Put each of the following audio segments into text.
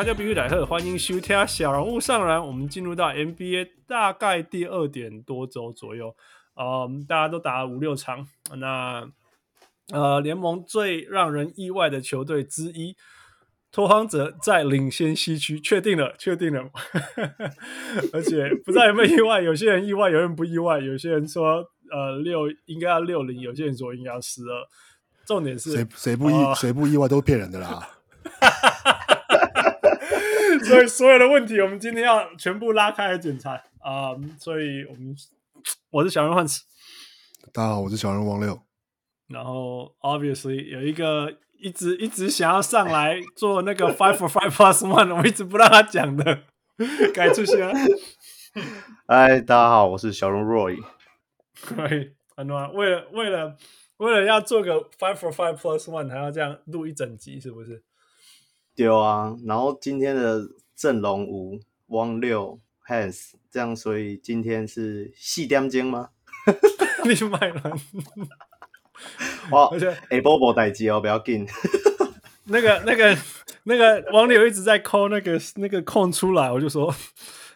他叫比喻来喝，欢迎收听小人物上篮。我们进入到 NBA 大概第二点多周左右，嗯，大家都打了五六场，那。呃，联盟最让人意外的球队之一，拓荒者在领先西区，确定了，确定了。而且不知道有没有意外，有些人意外，有人不意外。有些人说，呃，六应该要六零，有些人说应该要十二。重点是谁谁不意谁、呃、不意外都是骗人的啦。所以所有的问题，我们今天要全部拉开来检查啊、呃！所以我们我是小人幻池，大家好，我是小人王六。然后，obviously 有一个一直一直想要上来做那个 five for five plus one，我一直不让他讲的，该出现。了。嗨，大家好，我是小龙 Roy。对，很暖。为了为了为了要做个 five for five plus one，还要这样录一整集，是不是？对啊。然后今天的阵容无汪六 Hans，这样，所以今天是四点钟吗？你买了。哇！而且哎，波波待机哦，不要紧。那个、那个、那个王柳一直在抠那个那个空出来，我就说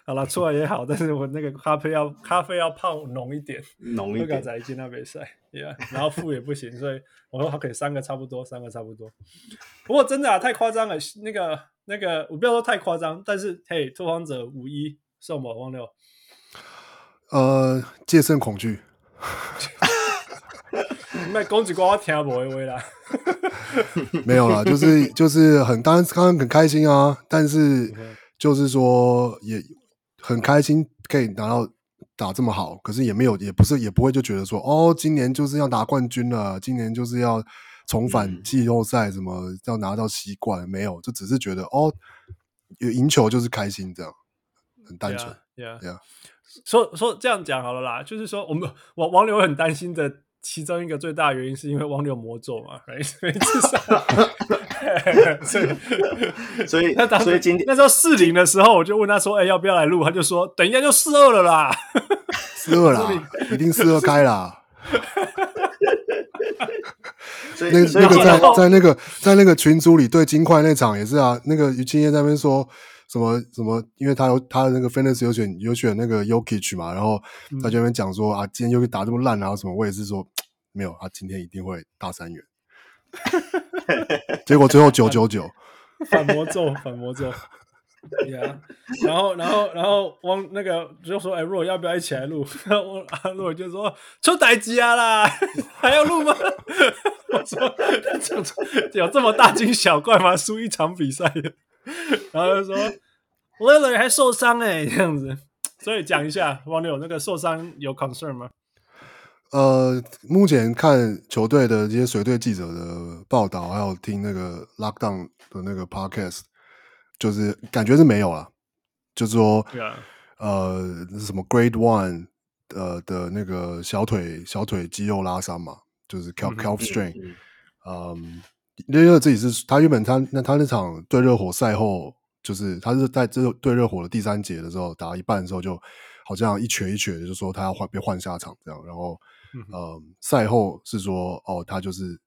好了，出来也好，但是我那个咖啡要咖啡要泡浓一点，浓一点。在进那边赛，yeah, 然后负也不行，所以我说好，可以三个差不多，三个差不多。不过真的啊，太夸张了。那个那个，我不要说太夸张，但是嘿，拓荒者五一送我汪六，呃，戒慎恐惧。卖公子瓜，我听不会会啦。没有啦，就是就是很当然刚刚很开心啊，但是 就是说也很开心可以拿到打这么好，可是也没有也不是也不会就觉得说哦，今年就是要拿冠军了，今年就是要重返季后赛，什么要拿到西冠，没有，就只是觉得哦，有赢球就是开心这样，很单纯。Yeah, yeah. 说说这样讲好了啦，就是说我们王王刘很担心的。其中一个最大的原因是因为汪六魔咒嘛，所以至少，所以 所以那当时今天那时候四零的时候，我就问他说：“哎、欸，要不要来录？”他就说：“等一下就四二了啦，四二啦，一定四二开啦。”那那个在在那个在那个群组里对金块那场也是啊，那个于青叶在那边说。什么什么？因为他有他的那个 Fantasy 有选有选那个 Yokich 嘛，然后他就那边讲说、嗯、啊，今天 Jokic 打这么烂，然后什么？我也是说没有，他今天一定会大三元。结果最后九九九，反魔咒，反魔咒。Yeah. 然后然后然后汪那个就说：“哎，若要不要一起来录？”然后阿若就说：“出代志啊啦，还要录吗？”我说：“有这么大惊小怪吗？输一场比赛。”然后就说。l i l l a 还受伤哎、这样子，所以讲一下汪六那个受伤有 concern 吗？呃，目前看球队的这些随队记者的报道，还有听那个 Lockdown 的那个 podcast，就是感觉是没有了，就是说.呃，什么 Grade One 呃的那个小腿小腿肌肉拉伤嘛，就是 calf calf strain，嗯，因为自己是他原本他那他那场对热火赛后。就是他是在这对热火的第三节的时候打一半的时候，就好像一瘸一瘸的，就说他要换被换下场这样。然后，嗯、呃，赛后是说，哦，他就是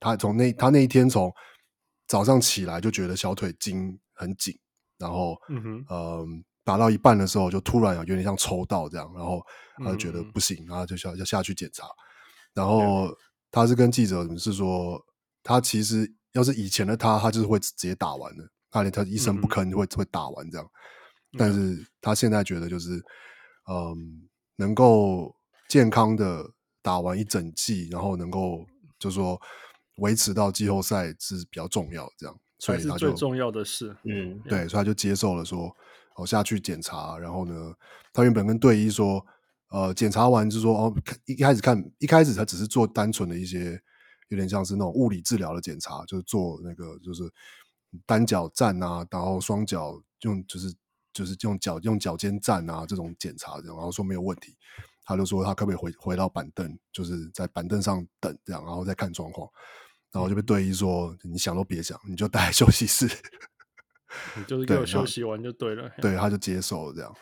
他从那他那一天从早上起来就觉得小腿筋很紧，然后，嗯打到一半的时候就突然有点像抽到这样，然后他就觉得不行，然后就下要下去检查。然后他是跟记者是说，他其实要是以前的他，他就是会直接打完的。他连他一声不吭就会、嗯、会打完这样，但是他现在觉得就是，嗯，能够健康的打完一整季，然后能够就是说维持到季后赛是比较重要这样，所以他就最重要的事，嗯，对，所以他就接受了说，哦下去检查，然后呢，他原本跟队医说，呃，检查完就说哦，一开始看一开始他只是做单纯的一些有点像是那种物理治疗的检查，就是做那个就是。单脚站啊，然后双脚用就是就是用脚用脚尖站啊这种检查这样，然后说没有问题，他就说他可不可以回回到板凳，就是在板凳上等这样，然后再看状况，然后就被队医说你想都别想，你就待在 休息室，你就是。给我休息完就对了，对，他就。接受了这样，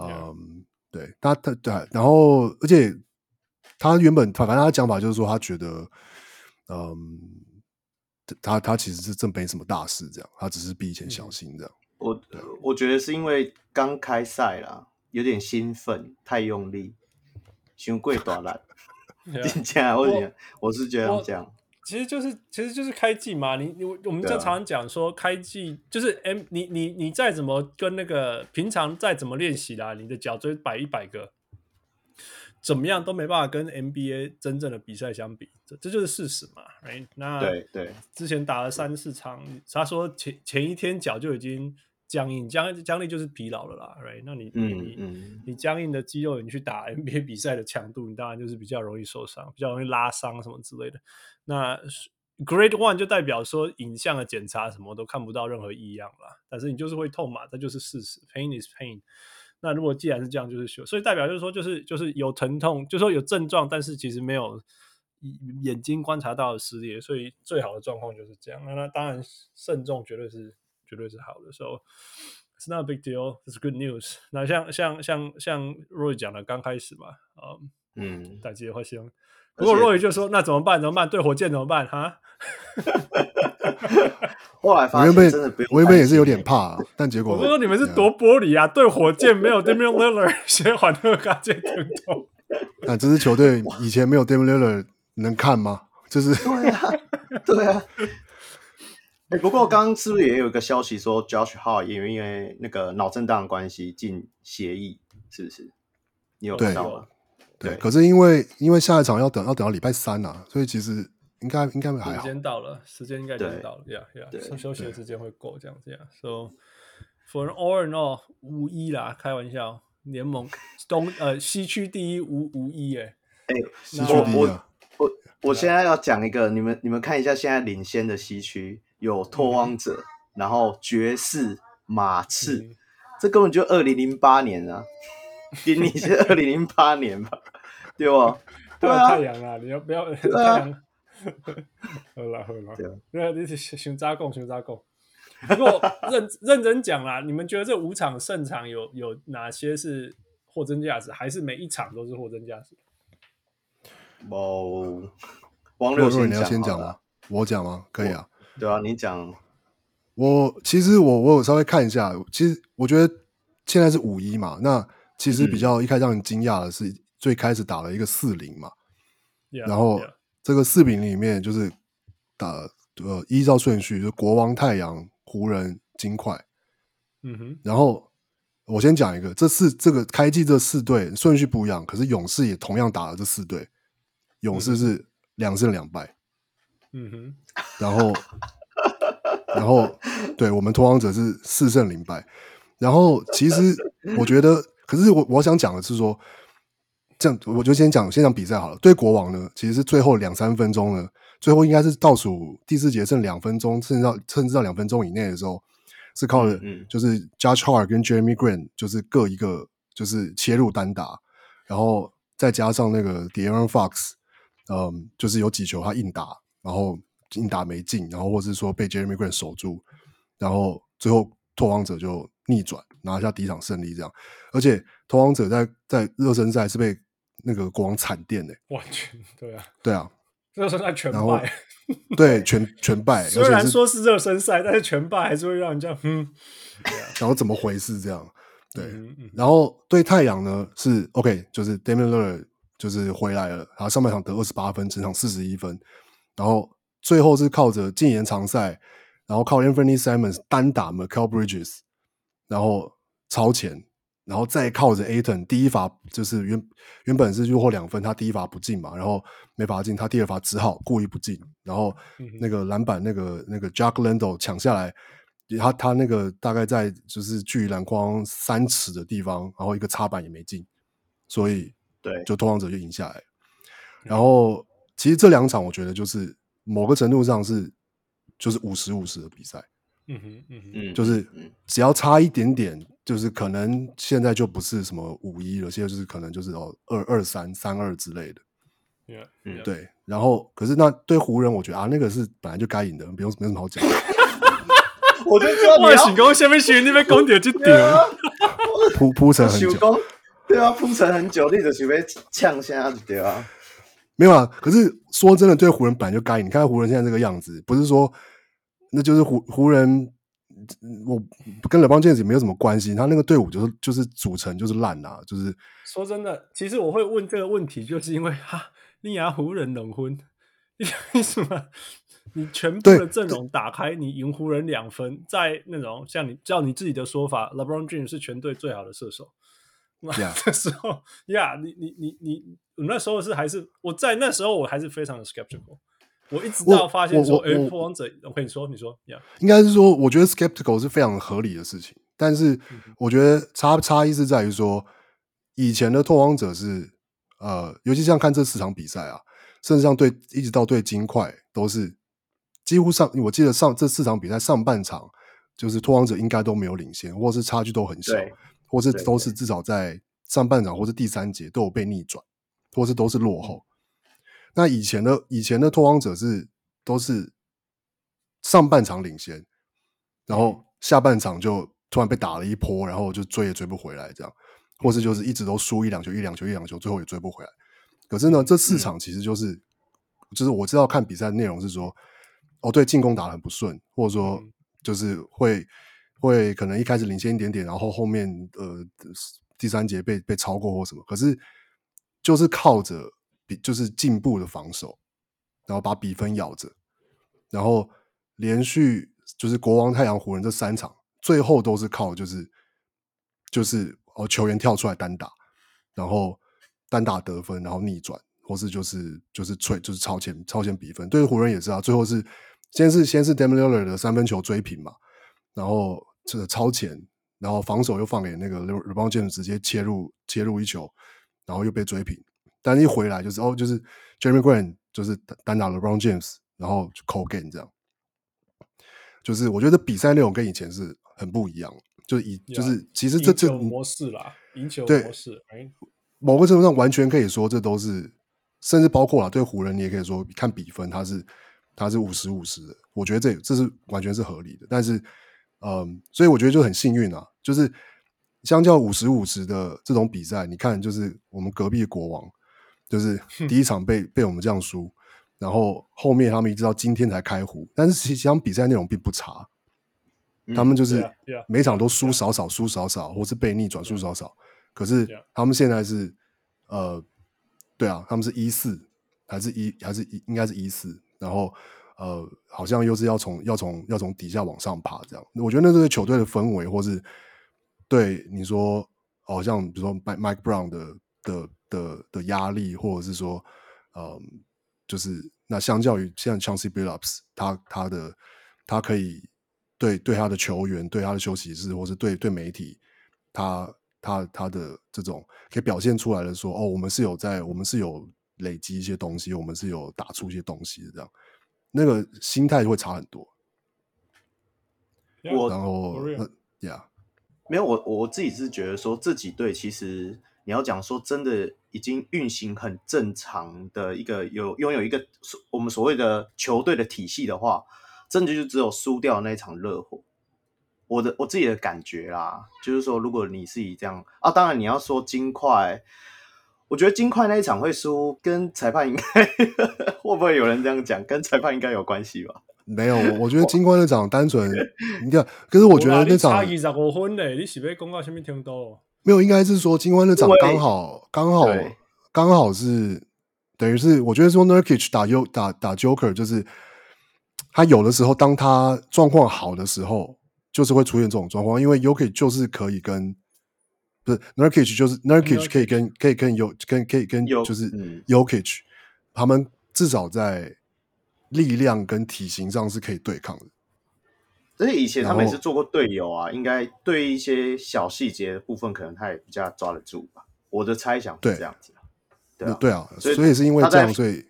嗯。对，他他对，然后而且他原本反正他讲法就是说，他觉得，嗯，他他其实是真没什么大事，这样，他只是比以前小心这样。我我觉得是因为刚开赛啦，有点兴奋，太用力，胸贵短了，进来或者我是觉得这样。其实就是其实就是开季嘛，你你我们正常常讲说开季就是 M，你你你再怎么跟那个平常再怎么练习啦，你的脚椎摆一百个，怎么样都没办法跟 NBA 真正的比赛相比，这这就是事实嘛，right？那对对，之前打了三四场，他说前前一天脚就已经僵硬，僵僵硬就是疲劳了啦，right？那你嗯你嗯你僵硬的肌肉，你去打 NBA 比赛的强度，你当然就是比较容易受伤，比较容易拉伤什么之类的。那 Grade One 就代表说影像的检查什么都看不到任何异样啦，但是你就是会痛嘛，这就是事实。Pain is pain。那如果既然是这样，就是修，所以代表就是说，就是就是有疼痛，就是说有症状，但是其实没有眼睛观察到的撕裂，所以最好的状况就是这样。那那当然慎重绝对是绝对是好的。So it's not a big deal, it's good news。那像像像像 Roy 讲的，刚开始嘛，嗯嗯，大家会希望。不过若雨就说：“那怎么办？怎么办？对火箭怎么办？哈。”后来发现真的不用，我原本也是有点怕，啊，但结果我说你们是多玻璃啊！对火箭没有 Damian Lillard，先缓和感觉疼痛。那这支球队以前没有 Damian Lillard 能看吗？就是对啊，对啊。哎、欸，不过刚刚是不是也有一个消息说 Josh Hart 也因为那个脑震荡的关系进协议？是不是？你有知道吗？对，可是因为因为下一场要等要等到礼拜三啊，所以其实应该应该还好。时间到了，时间应该已经到了，呀呀，休息的时间会够这样这样。So for all in all，无一啦，开玩笑，联盟东呃西区第一无无一哎哎，西区第一我我我现在要讲一个，你们你们看一下现在领先的西区有拓荒者，嗯、然后爵士、马刺，嗯、这根本就二零零八年啊。给 你是二零零八年吧，对吧？对啊，太阳啊，你要不要太阳？好了好了，对啊，你是熊扎贡熊扎贡。不过认 认真讲啦，你们觉得这五场胜场有有哪些是货真价实，还是每一场都是货真价实？哦，王六你要先讲吗？我讲吗？可以啊。对啊，你讲。我其实我我有稍微看一下，其实我觉得现在是五一嘛，那。其实比较一开始让人惊讶的是，最开始打了一个四零嘛，yeah, 然后这个四比零里面就是打呃依照顺序，就国王、太阳、湖人、金块，嗯哼，然后我先讲一个，这四这个开季这四队顺序不一样，可是勇士也同样打了这四队，勇士是两胜两败，嗯哼，然后然后对我们拓荒者是四胜零败，然后其实我觉得。可是我我想讲的是说，这样我就先讲先讲比赛好了。对国王呢，其实是最后两三分钟呢，最后应该是倒数第四节剩两分钟，甚至到甚至到两分钟以内的时候，是靠的就是 Josh Hart 跟 Jeremy Grant 就是各一个就是切入单打，然后再加上那个 De'Aaron Fox，嗯，就是有几球他硬打，然后硬打没进，然后或是说被 Jeremy Grant 守住，然后最后拓荒者就逆转。拿下第一场胜利，这样，而且拓荒者在在热身赛是被那个国王惨电的，完全对啊，对啊，热身赛全败，对，全全败。虽然说是热身赛，但是全败还是会让人家嗯，然后怎么回事这样？对，嗯嗯、然后对太阳呢是 OK，就是 Damian Lillard 就是回来了，然后上半场得二十八分，整场四十一分，然后最后是靠着禁延长赛，然后靠 Anthony Simons 单打 Mikal Bridges。然后超前，然后再靠着 Ayton 第一罚就是原原本是落后两分，他第一罚不进嘛，然后没罚进，他第二罚只好故意不进，然后那个篮板那个那个 Jack Landale 抢下来，他他那个大概在就是距离篮筐三尺的地方，然后一个插板也没进，所以对，就拓荒者就赢下来。然后其实这两场我觉得就是某个程度上是就是五十五十的比赛。嗯哼，嗯哼，嗯，就是嗯只要差一点点，就是可能现在就不是什么五一了，现在就是可能就是哦二二三三二之类的。Yeah, 嗯 yeah. 对，然后可是那对湖人，我觉得啊，那个是本来就该赢的，不用没什么好讲的。我就知道你我要想讲下面选你要讲到这点，铺铺成很久，对啊，铺成很久，你就是要呛声就对啊。没有啊。可是说真的，对湖人本来就该赢。你看湖人现在这个样子，不是说那就是湖湖人，我跟 LeBron James 没有什么关系。他那个队伍就是就是组成就是烂啊，就是说真的，其实我会问这个问题，就是因为哈，你亚湖人冷婚，你为什么？你全部的阵容打开，你赢湖人两分，在那种像你照你自己的说法，LeBron James 是全队最好的射手。那 Yeah. 这时候呀，yeah, 你你你你，我那时候是还是我在那时候我还是非常的 skeptical。我一直到发现说，哎，拓荒者，我跟你说，你说呀，yeah. 应该是说，我觉得 skeptical 是非常合理的事情。但是我觉得差差异是在于说，以前的拓荒者是呃，尤其像看这四场比赛啊，甚至像对一直到对金块都是。几乎上，我记得上这四场比赛上半场，就是拓荒者应该都没有领先，或是差距都很小，或是都是至少在上半场或是第三节都有被逆转，或是都是落后。那以前的以前的拓荒者是都是上半场领先，然后下半场就突然被打了一波，然后就追也追不回来，这样，或是就是一直都输一两球，一两球，一两球，最后也追不回来。可是呢，这四场其实就是，嗯、就是我知道看比赛的内容是说。哦，对，进攻打得很不顺，或者说就是会、嗯、会可能一开始领先一点点，然后后面呃第三节被被超过或什么，可是就是靠着比就是进步的防守，然后把比分咬着，然后连续就是国王、太阳、湖人这三场，最后都是靠就是就是哦球员跳出来单打，然后单打得分，然后逆转，或是就是就是吹就是超前超前比分，对于湖人也是啊，最后是。先是先是 Damian Lillard 的三分球追平嘛，然后这个超前，然后防守又放给那个 LeBron James 直接切入切入一球，然后又被追平，但是一回来就是哦，就是 Jeremy Grant 就是单打 LeBron James，然后就扣 game 这样，就是我觉得比赛内容跟以前是很不一样，就是以就是其实这这模式啦，赢球模式，哎，某个程度上完全可以说这都是，甚至包括了对湖人，你也可以说看比分他是。他是五十五十的，我觉得这这是完全是合理的。但是，嗯，所以我觉得就很幸运啊，就是相较五十五十的这种比赛，你看，就是我们隔壁的国王，就是第一场被被我们这样输，然后后面他们一直到今天才开胡，但是其实上比赛内容并不差，他们就是每场都输少少，输少少，或是被逆转输少少。可是他们现在是，呃，对啊，他们是一四还是一还是一应该是一四。然后，呃，好像又是要从要从要从底下往上爬这样。我觉得那是球队的氛围，或是对你说，好像比如说 Mike Mike Brown 的的的的压力，或者是说，嗯，就是那相较于像 Chauncey Billups，他他的他可以对对他的球员、对他的休息室，或是对对媒体，他他他的这种可以表现出来的说，哦，我们是有在，我们是有。累积一些东西，我们是有打出一些东西的，这样那个心态就会差很多。我然后，Yeah，没有我我自己是觉得说，这几队其实你要讲说真的已经运行很正常的一个有拥有一个我们所谓的球队的体系的话，真的就只有输掉那一场热火。我的我自己的感觉啦，就是说如果你是以这样啊，当然你要说金块。我觉得金块那一场会输，跟裁判应该 会不会有人这样讲？跟裁判应该有关系吧？没有，我觉得金冠那场单纯 你看，可是我觉得那场差二十五分呢，你是不是公告前面听到？没有，应该是说金冠那场刚好刚好刚好是等于是，我觉得说 Nurkic 打 U 打打 Joker，就是他有的时候当他状况好的时候，就是会出现这种状况，因为 Joker 就是可以跟。不是 Nurkic 就是 Nurkic 可以跟可以跟有跟可以跟就是 Jokic，他们至少在力量跟体型上是可以对抗的。而且以前他们也是做过队友啊，应该对一些小细节的部分，可能他也比较抓得住吧。我的猜想是这样子。对对啊，所以所以是因为这样，所以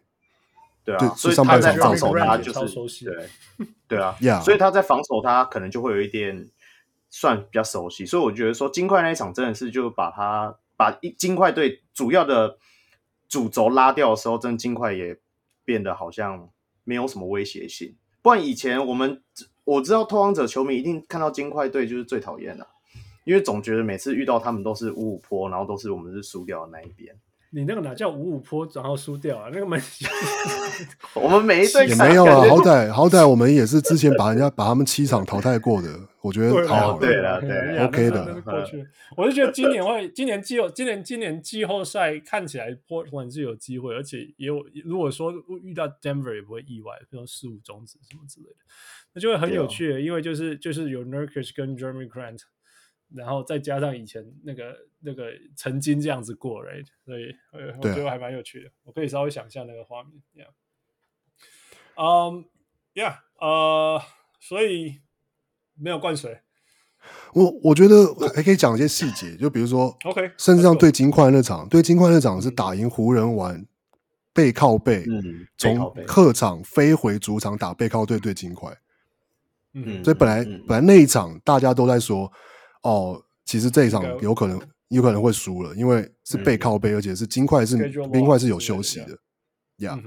对啊，对所以他在防守他就超熟悉是对对啊 Yeah 所以他在防守他可能就会有一点算比较熟悉，所以我觉得说金块那一场真的是就把他把一金块队主要的主轴拉掉的时候，真的金块也变得好像没有什么威胁性。不然以前我们我知道拓荒者球迷一定看到金块队就是最讨厌的，因为总觉得每次遇到他们都是五五坡，然后都是我们是输掉的那一边。你那个哪叫五五坡，然后输掉啊？那个门 我们每一队也没有啊，好歹好歹我们也是之前把人家把他们七场淘汰过的，我觉得对还好哦。对了对啦 OK 的过去。我就觉得今年会，今年季后，今年今年季后赛看起来 Portland 是有机会，而且也有。如果说遇到 Denver 也不会意外，比如四五种子什么之类的，那就会很有趣的。因为就是就是有 Nurkic 跟 Jeremy Grant，然后再加上以前那个那个曾经这样子过，right？所以呃我觉得还蛮有趣的。我可以稍微想象那个画面，yeah。嗯，yeah，呃，所以没有灌水。我我觉得还可以讲一些细节，就比如说，OK，甚至像对金块那场，对金块那场是打赢湖人玩背靠背，嗯，从客场飞回主场打背靠队对金块。嗯，所以本来嗯本来那一场大家都在说，哦，其实这一场有可能有可能会输了，因为是背靠背，而且是金块是冰块是有休息的，呀。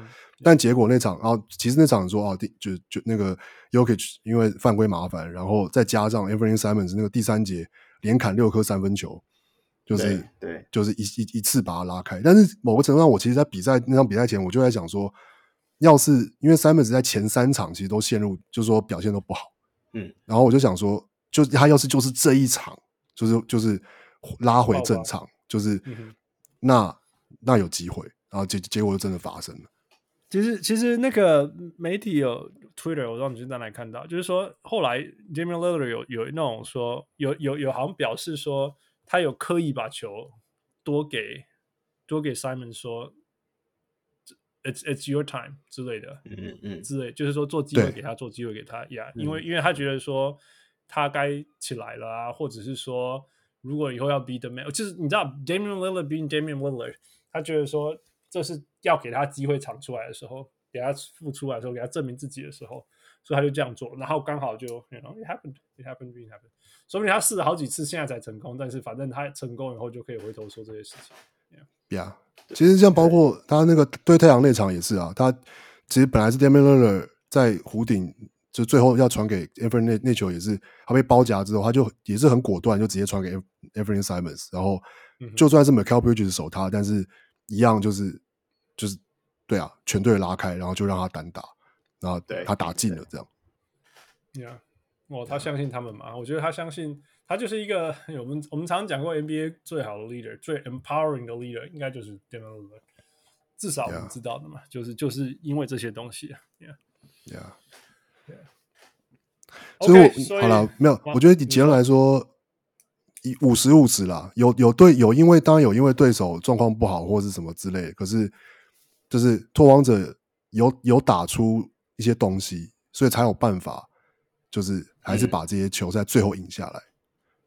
但结果那场，然后其实那场说哦，就就那个 Jokic 因为犯规麻烦，然后再加上 Anthony Simons 那个第三节连砍六颗三分球，就是对，就是一一一次把它拉开。但是某个程度上，我其实，在比赛那场比赛前，我就在想说，要是因为 Simons 在前三场其实都陷入，就是说表现都不好，嗯，然后我就想说，就他要是就是这一场，就是就是拉回正常，就是那那有机会，然后结结果就真的发生了。其实，其实那个媒体有 Twitter，我让你现在来看到，就是说后来 Damian Lillard 有有那种说，有有有好像表示说，他有刻意把球多给多给 Simon 说，It's It's your time 之类的，嗯嗯，之类，就是说做机会给他，做机会给他呀，yeah, 因为因为他觉得说他该起来了啊，或者是说如果以后要 be the man，就是你知道 Damian Lillard being Damian Lillard，他觉得说。这是要给他机会闯出来的时候，给他付出来的时候，给他证明自己的时候，所以他就这样做，然后刚好就 it happened, it happened, it happened。说明他试了好几次，现在才成功，但是反正他成功以后就可以回头说这些事情。Yeah，其实像包括他那个对太阳那场也是啊，他其实本来是 Damian Lillard 在弧顶，就最后要传给 Anthony 那那球也是他被包夹之后，他就也是很果断，就直接传给 Anthony Simons，然后就算是 Mikal Bridges 守他，但是。一样就是就是对啊，全队拉开，然后就让他单打，然后他打进了，这样。对啊，哦，他相信他们嘛？我觉得他相信他就是一个 我们我们常常讲过 NBA 最好的 leader，最 empowering 的 leader，应该就是 Damian Lillard。至少我们知道的嘛，就是就是因为这些东西。所以我好了，没有，我觉得以结论来说。以五十五十啦，有有对有，因为当然有因为对手状况不好或是什么之类的，可是就是拓荒者有有打出一些东西，所以才有办法，就是还是把这些球赛最后赢下来。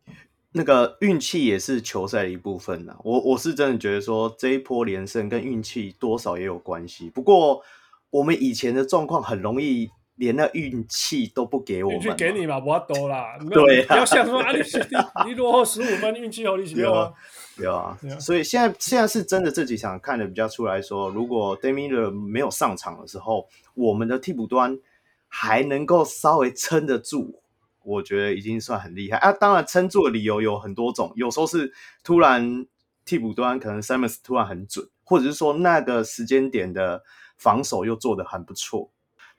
嗯、那个运气也是球赛的一部分呐。我我是真的觉得说这一波连胜跟运气多少也有关系。不过我们以前的状况很容易。连那运气都不给我们，运气给你嘛，不要多啦。对、啊，不要想说啊，你你你落后十五分，运气好你没有啊？有啊，所以现在现在是真的这几场看的比较出来说，如果 Lillard 没有上场的时候，我们的替补端还能够稍微撑得住，我觉得已经算很厉害啊。当然，撑住的理由有很多种，有时候是突然替补端可能 Simons 突然很准，或者是说那个时间点的防守又做得很不错。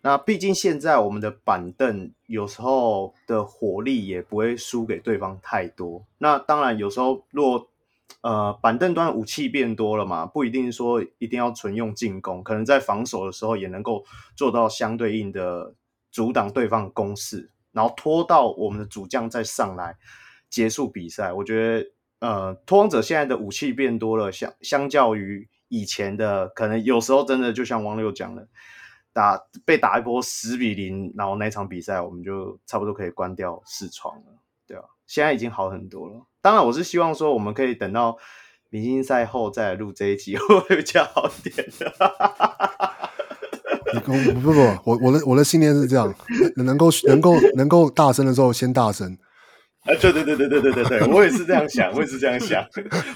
那毕竟现在我们的板凳有时候的火力也不会输给对方太多。那当然有时候若呃板凳端武器变多了嘛，不一定说一定要纯用进攻，可能在防守的时候也能够做到相对应的阻挡对方攻势，然后拖到我们的主将再上来结束比赛。我觉得呃拓荒者现在的武器变多了，相相较于以前的，可能有时候真的就像王六讲的。打被打一波十比零，然后那场比赛我们就差不多可以关掉视窗了，对啊，现在已经好很多了。当然，我是希望说我们可以等到明星赛后再来录这一集，会比较好一点？你不不不，我我的我的信念是这样，能够能够能够大声的时候先大声。啊，对对对对对对对对，我也是这样想，我也是这样想，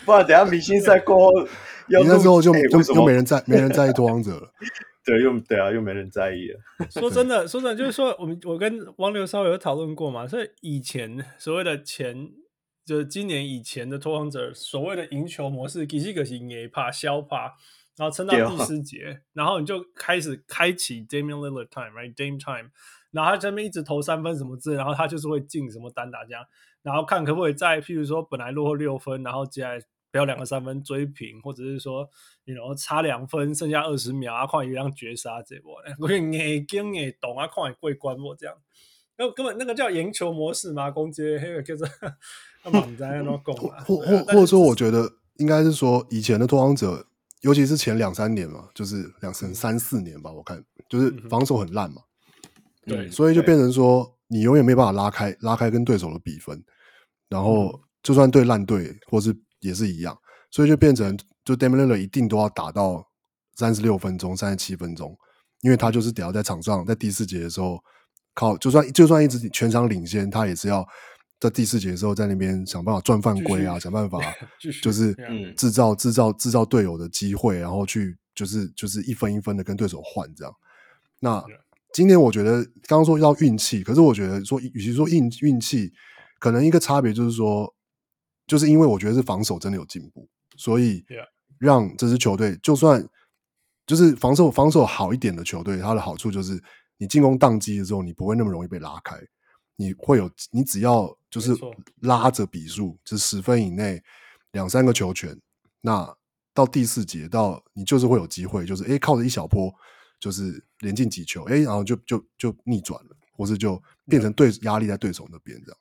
不然等下明星赛过后，你那之后就、就、就没人在没人在意拓荒者了。对，又对啊，又没人在意了。说真的，说真的，就是说，我们我跟汪流稍微有讨论过嘛，所以以前所谓的前，就是今年以前的拓荒者所谓的赢球模式，其实可是也怕消怕，然后撑到第四节，哦、然后你就开始开启 Damian Lillard time，right，Dame time，然后他这边一直投三分什么之类，然后他就是会进什么单打这样，然后看可不可以在譬如说本来落后六分，然后接下来。不要两个三分追平，或者是说，你然后差两分，剩下二十秒啊，看一样绝杀这波，我眼睛也懂啊，看也过关我这样，那根本那个叫赢球模式嘛，攻击黑个就是他们在那攻啊，或或或者说，我觉得应该是说，以前的拓荒者，尤其是前两三年嘛，就是两三三四年吧，我看就是防守很烂嘛，对、嗯，所以就变成说，你永远没办法拉开拉开跟对手的比分，然后就算对烂队或是。也是一样，所以就变成就 Damian Lillard 一定都要打到三十六分钟、三十七分钟，因为他就是得要在场上，在第四节的时候靠，就算就算一直全场领先，他也是要在第四节的时候在那边想办法赚犯规啊，想办 法就是制造制造制造队友的机会，然后去就是就是一分一分的跟对手换这样。那今年我觉得刚刚说要运气，可是我觉得说与其说运运气，可能一个差别就是说。就是因为我觉得是防守真的有进步，所以让这支球队就算就是防守防守好一点的球队，它的好处就是你进攻宕机的时候，你不会那么容易被拉开，你会有你只要就是拉着比数，就是十分以内两三个球权，那到第四节到你就是会有机会，就是诶靠着一小波就是连进几球，诶然后就就就逆转了，或是就变成对压力在对手那边这样。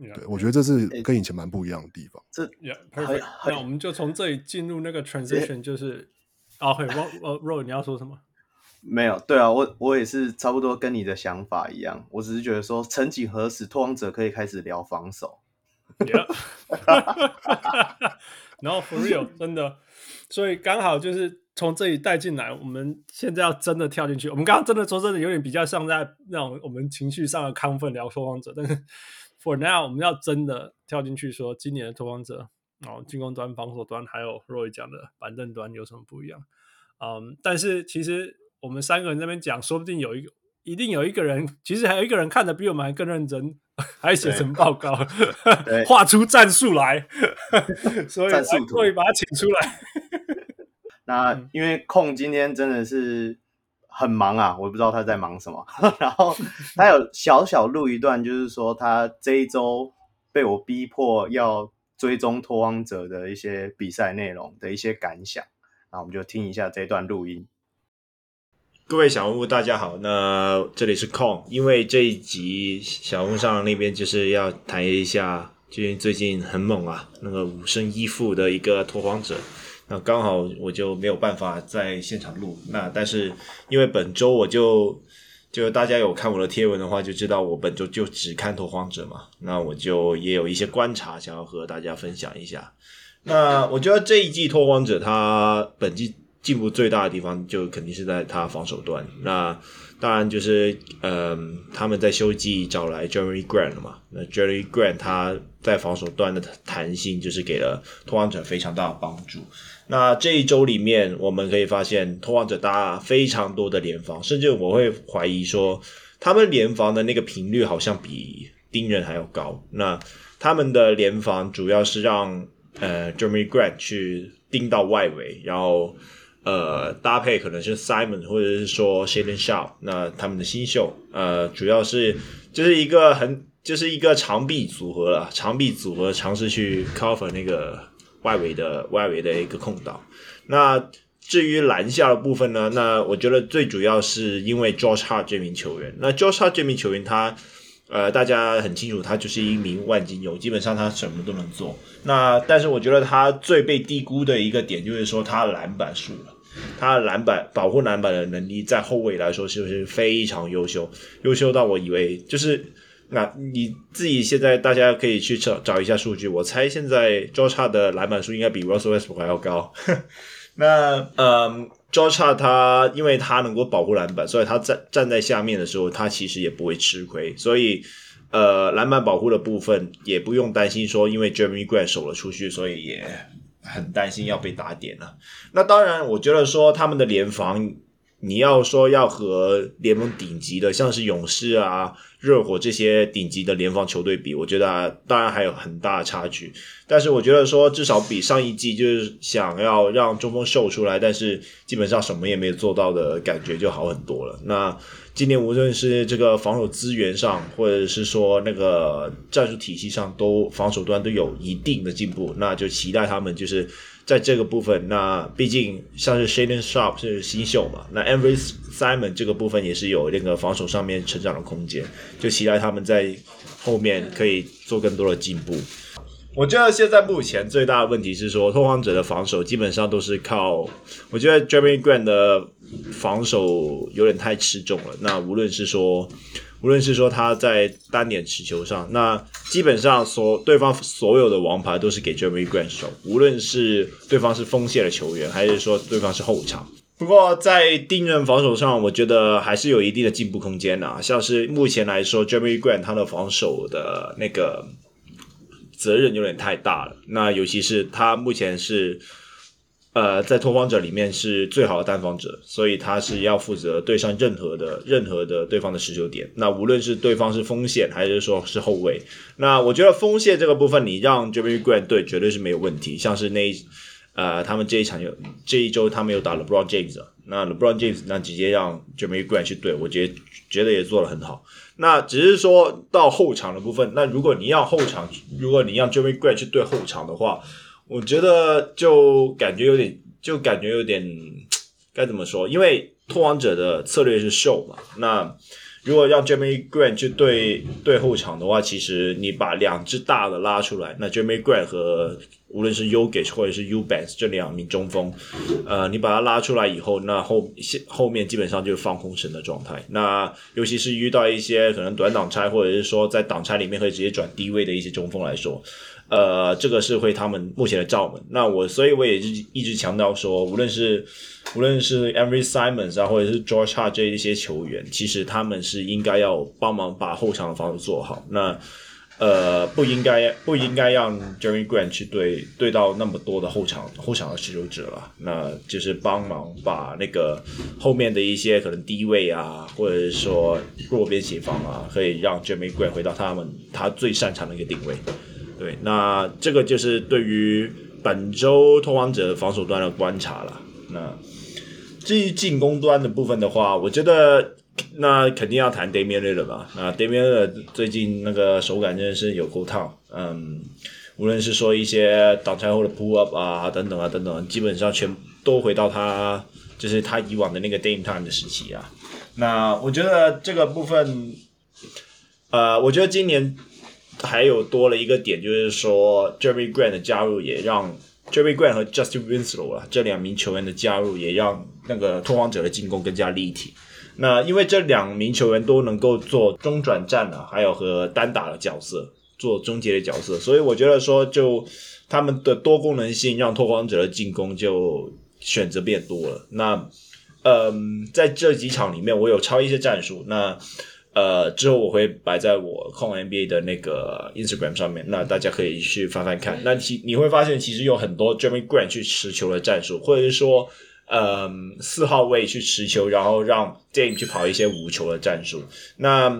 Yeah, 对，我觉得这是跟以前蛮不一样的地方。这，yeah，perfect。那我们就从这里进入那个 transition，就是，啊，会，我，我，Roy，你要说什么？没有，对啊，我我也是差不多跟你的想法一样。我只是觉得说，曾几何时，拓荒者可以开始聊防守。然后 for real，真的，所以刚好就是从这里带进来。我们现在要真的跳进去。我们刚刚真的说真的有点比较像在那种我们情绪上的亢奋聊拓荒者，但是。For now，我们要真的跳进去说，今年的拓荒者哦，进攻端、防守端，还有 Roy 讲的板凳端有什么不一样？嗯，但是其实我们三个人在那边讲，说不定有一个，一定有一个人，其实还有一个人看得比我们还更认真，还写成报告，画出战术来，所以会把他请出来。那因为控今天真的是。很忙啊，我也不知道他在忙什么。然后 他有小小录一段，就是说他这一周被我逼迫要追踪拓荒者的一些比赛内容的一些感想。那我们就听一下这段录音。各位小人物，大家好。那这里是 Kong，因为这一集小人物上那边就是要谈一下，最近最近很猛啊，那个五胜一负的一个拓荒者。那刚好我就没有办法在现场录，那但是因为本周我就就大家有看我的贴文的话，就知道我本周就只看拓荒者嘛，那我就也有一些观察想要和大家分享一下。那我觉得这一季拓荒者他本季进步最大的地方，就肯定是在他防守端。那当然就是嗯、他们在休季找来 Jeremy Grant 了嘛，那 Jeremy Grant 他在防守端的弹性就是给了拓荒者非常大的帮助。那这一周里面，我们可以发现拓荒者搭非常多的联防，甚至我会怀疑说，他们联防的那个频率好像比盯人还要高。那他们的联防主要是让呃 Jeremy Grant 去盯到外围，然后呃搭配可能是 Simon 或者是说 Shaedon Sharpe，那他们的新秀呃主要是就是一个很就是一个长臂组合了，长臂组合尝试去 cover 那个。外围的外围的一个空档，那至于篮下的部分呢？那我觉得最主要是因为 Josh Hart 这名球员。那 Josh Hart 这名球员他，呃，大家很清楚，他就是一名万金油，基本上他什么都能做。那但是我觉得他最被低估的一个点，就是说他的篮板数了，他的篮板保护篮板的能力，在后卫来说是不是非常优秀？优秀到我以为就是。那你自己现在大家可以去找找一下数据，我猜现在 Josh 的篮板数应该比 Russell Westbrook 还要高。那嗯，，Josh 他因为他能够保护篮板，所以他站站在下面的时候，他其实也不会吃亏。所以，呃，篮板保护的部分也不用担心说，因为 Jeremy Grant 守了出去，所以也很担心要被打点了。那当然，我觉得说他们的联防。你要说要和联盟顶级的，像是勇士啊、热火这些顶级的联防球队比，我觉得啊，当然还有很大的差距。但是我觉得说，至少比上一季就是想要让中锋秀出来，但是基本上什么也没有做到的感觉就好很多了。那今年无论是这个防守资源上，或者是说那个战术体系上，都防守端都有一定的进步，那就期待他们就是。在这个部分，那毕竟像是 Shaden Sharp 是新秀嘛，那 e v e r y Simon 这个部分也是有那个防守上面成长的空间，就期待他们在后面可以做更多的进步。我觉得现在目前最大的问题是说，拓荒者的防守基本上都是靠，我觉得 Jeremy Grant 的防守有点太吃重了。那无论是说。无论是说他在单点持球上，那基本上所对方所有的王牌都是给 Jeremy Grant 守，无论是对方是锋线的球员，还是说对方是后场。不过在定人防守上，我觉得还是有一定的进步空间呐。像是目前来说，Jeremy Grant 他的防守的那个责任有点太大了。那尤其是他目前是。呃，在拓荒者里面是最好的单防者，所以他是要负责对上任何的任何的对方的持球点。那无论是对方是锋线还是说是后卫，那我觉得锋线这个部分你让 Jeremy Grant 对绝对是没有问题。像是那一呃，他们这一场有这一周他们有打了 Brown James 那 LeBron James 那直接让 Jimmy Grant 去对，我觉得觉得也做的很好。那只是说到后场的部分，那如果你要后场，如果你让 Jimmy Grant 去对后场的话。我觉得就感觉有点，就感觉有点该怎么说？因为拓王者的策略是秀嘛。那如果让 Jeremy Grant 去对对后场的话，其实你把两只大的拉出来，那 Jeremy Grant 和无论是 Jokic 或者是 Ubanks 这两名中锋，呃，你把他拉出来以后，那后后面基本上就是放空神的状态。那尤其是遇到一些可能短挡拆，或者是说在挡拆里面可以直接转低位的一些中锋来说。呃，这个是会他们目前的罩门。那我所以我也是一直强调说，无论是无论是 Anfernee Simons 啊，或者是 Josh Hart 这一些球员，其实他们是应该要帮忙把后场的防守做好。那呃，不应该不应该让 Jeremy Grant 去对对到那么多的后场后场的持球者了。那就是帮忙把那个后面的一些可能低位啊，或者是说弱边协防啊，可以让 Jeremy Grant 回到他们他最擅长的一个定位。对，那这个就是对于本周通往者防守端的观察了。那至于进攻端的部分的话，我觉得那肯定要谈 Damian 了吧？那 Damian 最近那个手感真的是有够烫，嗯，无论是说一些挡拆后的 pull up 啊，等等啊，等等，基本上全都回到他就是他以往的那个 Dame Time 的时期啊。那我觉得这个部分，呃，我觉得今年。还有多了一个点，就是说 Jeremy Grant 的加入也让 Jeremy Grant 和 Justin Winslow 啊这两名球员的加入也让那个拓荒者的进攻更加立体。那因为这两名球员都能够做中转站啊，还有和单打的角色，做终结的角色，所以我觉得说就他们的多功能性让拓荒者的进攻就选择变多了。那嗯，在这几场里面，我有抄一些战术。那呃，之后我会摆在我控 NBA 的那个 Instagram 上面，那大家可以去翻翻看。那其你会发现，其实有很多 Jeremy Grant 去持球的战术，或者是说，嗯，四号位去持球，然后让 Dame 去跑一些无球的战术。那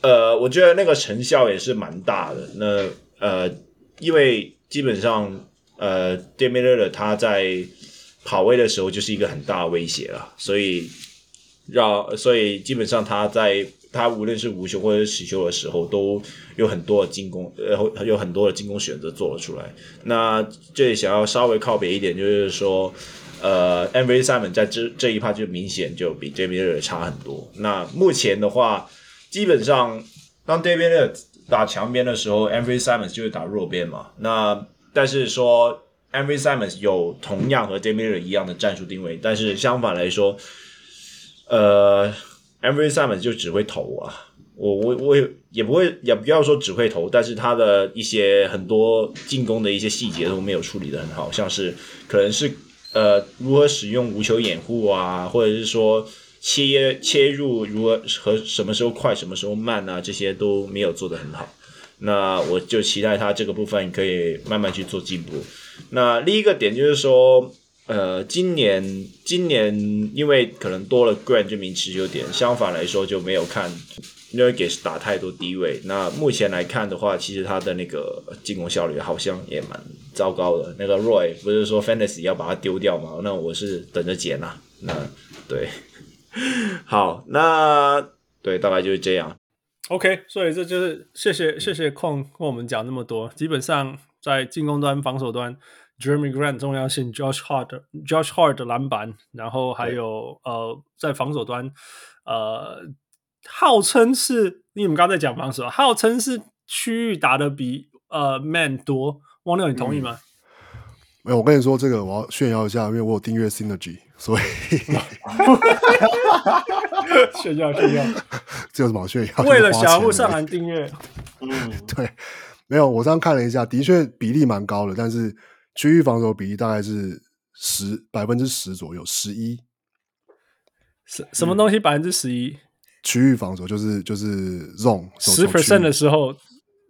呃，我觉得那个成效也是蛮大的。那呃，因为基本上呃，Damian Lillard 他在跑位的时候就是一个很大的威胁了，所以让所以基本上他在他无论是无球或者是持球的时候，都有很多的进攻，呃，有很多的进攻选择做了出来。那这里想要稍微靠北一点，就是说，呃，Anfernee Simons 在这这一趴就明显就比 Damian Lillard 差很多。那目前的话，基本上当 Damian Lillard 打强边的时候，Anfernee Simons 就会打弱边嘛。那但是说 Anfernee Simons 有同样和 Damian Lillard 一样的战术定位，但是相反来说，呃。Anfernee Simons 就只会投啊，我我我也也不会，也不要说只会投，但是他的一些很多进攻的一些细节都没有处理的很好，像是可能是呃如何使用无球掩护啊，或者是说切切入如何和什么时候快，什么时候慢啊，这些都没有做得很好。那我就期待他这个部分可以慢慢去做进步。那另一个点就是说，呃，今年今年因为可能多了 Grant 这名持久点，相反来说就没有看 Nurkic 打太多低位。那目前来看的话，其实他的那个进攻效率好像也蛮糟糕的。那个 Roy 不是说 Fantasy 要把它丢掉吗？那我是等着捡呐。那对，好，那对，大概就是这样。OK，所以这就是谢谢谢谢矿跟我们讲那么多。基本上在进攻端、防守端，Jeremy Grant 重要性，Josh Hart Josh Hart 的篮板，然后还有呃在防守端，呃号称是你们刚才讲防守，号称是区域打的比呃 Man 多。汪六，你同意吗？嗯没有，我跟你说这个，我要炫耀一下，因为我有订阅 Synergy，所以 炫耀炫耀，这有什么好炫耀？为了小物上篮订阅，嗯，对，没有，我刚刚看了一下，的确比例蛮高的，但是区域防守比例大概是十百分之十左右，十一，什什么东西百分之十一？区域防守就是就是 zone 十 percent 的时候，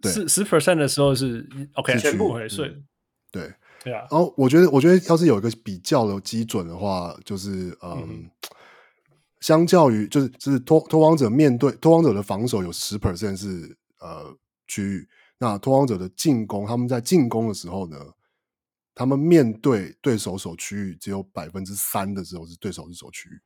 对，十 percent 的时候是 OK，全部回顺，对。对啊，然后我觉得，我觉得要是有一个比较的基准的话，就是嗯，嗯相较于就是就是拓拓荒者面对拓荒者的防守有十 percent 是呃区域，那拓荒者的进攻，他们在进攻的时候呢，他们面对对手守区域只有百分之三的时候是对手是守区域。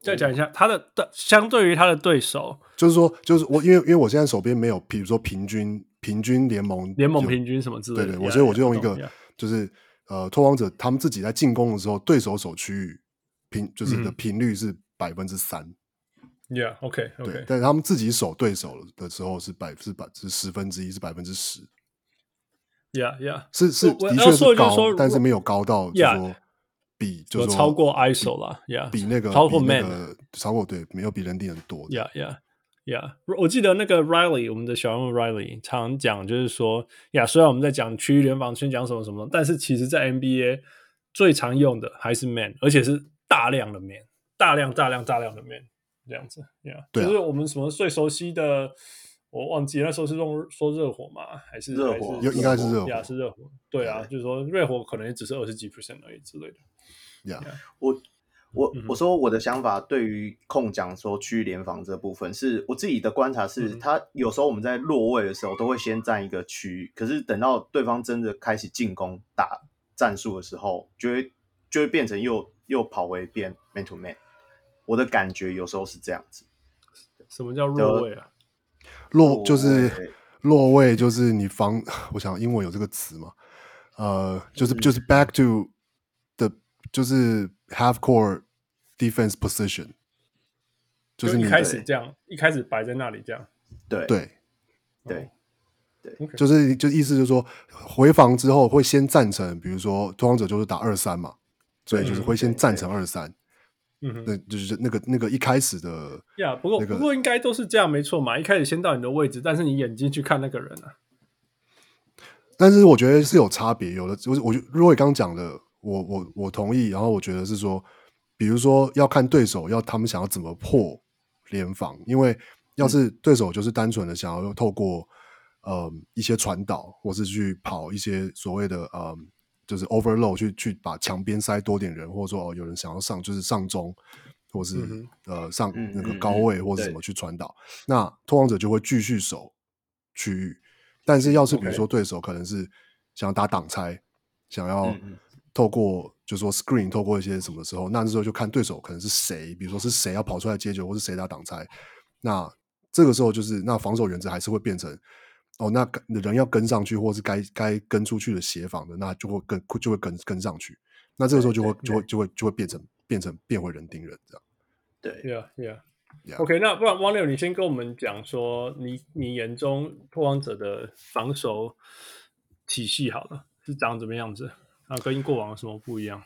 再讲一下他的对，相对于他的对手，就是说，就是我因为因为我现在手边没有，比如说平均平均联盟联盟平均什么之类的，对对，我所以我就用一个。就是呃，拓荒者他们自己在进攻的时候，对手守区域频就是的频率是百分之三。Yeah，OK，OK。对，但是他们自己守对手的时候是百是百是十分之一，是百分之十。Yeah，Yeah，是是的确是高，但是没有高到就说比就是说超过 ISO 了。Yeah，比那个超过 Man，超过对，没有比人顶很多。Yeah，Yeah。，yeah, 我记得那个 Riley，我们的小人物 Riley 常讲，就是说，呀，虽然我们在讲区域联防圈讲什么什么，但是其实，在 NBA 最常用的还是 Man，而且是大量的 Man，大量大量大量的 Man 这样子。呀、yeah, 啊，就是我们什么最熟悉的，我忘记那时候是用说热火吗，还是热火？应该是热火，呀，是热火。对啊，就是说热火可能也只是二十几 percent 而已之类的。呀 Yeah.，我。我我说我的想法，对于控讲说区域联防这部分，是我自己的观察是，是他有时候我们在落位的时候，都会先占一个区域，可是等到对方真的开始进攻打战术的时候，就会就会变成又又跑回变 man to man。我的感觉有时候是这样子。什么叫落位啊？落就是落位，就是你防。我想英文有这个词嘛？呃，就是就是 back to the 就是 half court。Defense position，就是一开始这样，一开始摆在那里这样，对对对对，就是就意思就是说，回防之后会先站成，比如说拓荒者就是打二三嘛，所以就是会先站成二三，嗯，那，就是那个那个一开始的，呀，不过不过应该都是这样没错嘛，一开始先到你的位置，但是你眼睛去看那个人啊，但是我觉得是有差别，有的我我如果你刚刚讲的，我我我同意，然后我觉得是说。比如说，要看对手要他们想要怎么破联防，因为要是对手就是单纯的想要透过呃一些传导，或是去跑一些所谓的呃就是 overload 去去把墙边塞多点人，或者说哦有人想要上就是上中，或是、嗯、呃上那个高位或者什么去传导，那拓荒者就会继续守区域。但是要是比如说对手可能是想要打挡拆，想要透过。就说 screen 透过一些什么时候，那时候就看对手可能是谁，比如说是谁要跑出来接球，或是谁打挡拆。那这个时候就是那防守原则还是会变成哦，那人要跟上去，或是该该跟出去的协防的，那就会跟就会跟跟上去。那这个时候就会就会就会就会变成变成变回人盯人这样。对，Yeah Yeah, yeah. OK，那不然汪六，你先跟我们讲说你你眼中破王者的防守体系好了，是长怎么样子？啊，跟过往有什么不一样？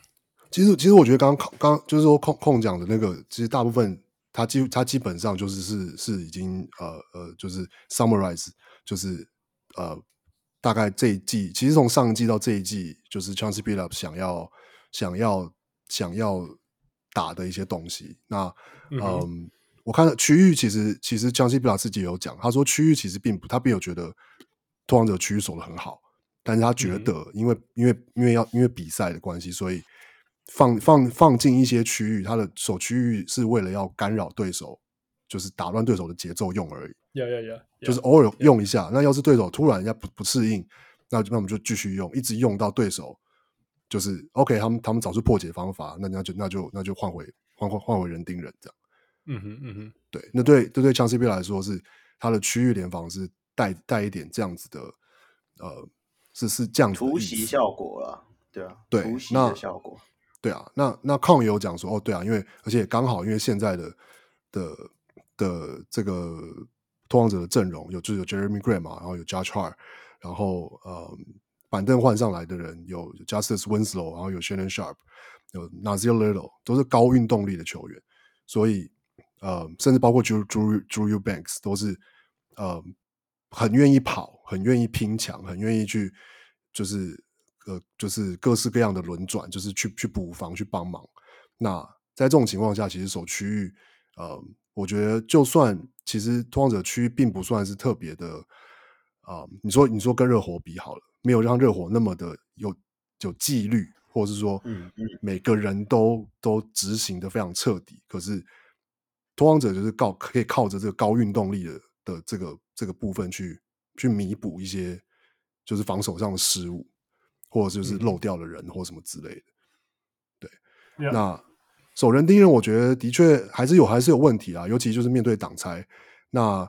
其实，其实我觉得刚刚刚就是说控控讲的那个，其实大部分他基他基本上就是是是已经呃呃，就是 summarize，就是呃大概这一季，其实从上一季到这一季，就是 Chauncey Billups 想要想要想要打的一些东西。那嗯，嗯我看到区域其实其实 Chance b i l l p 自己有讲，他说区域其实并不，他并没有觉得拓荒者区域守得很好，但是他觉得因为、嗯、因为因为要因为比赛的关系，所以放放放进一些区域，他的守区域是为了要干扰对手，就是打乱对手的节奏用而已。有有有，就是偶尔用一下。那要是对手突然一下不不适应，那那我们就继续用，一直用到对手就是 OK，他们他们找出破解方法，那那就那就那就换回换换换回人盯人这样。嗯哼嗯哼，对，那对对对，强 CP 来说是他的区域联防是带带一点这样子的，呃，是是这样子突袭效果了，对啊，对，突袭的效果，对啊，那那抗有讲说，哦，对啊，因为而且刚好因为现在的的的这个拓荒者的阵容有就是有 Jeremy Graham 嘛，然后有 Josh Hart，然后呃板凳换上来的人有 Justice Winslow，然后有 Shannon Sharp，有 Nassir Little，都是高运动力的球员，所以。呃，甚至包括 Drew Drew Drew Banks 都是呃很愿意跑，很愿意拼抢，很愿意去就是呃就是各式各样的轮转，就是去去补防去帮忙。那在这种情况下，其实守区域，呃，我觉得就算其实拓荒者区域并不算是特别的啊、呃，你说你说跟热火比好了，没有让热火那么的有有纪律，或者是说每个人都都执行的非常彻底，可是。拓荒者就是靠可以靠着这个高运动力的的这个这个部分去去弥补一些就是防守上的失误，或者就是漏掉的人或什么之类的。对，Yeah. 那守人盯人，我觉得的确还是有还是有问题啊，尤其就是面对挡拆。那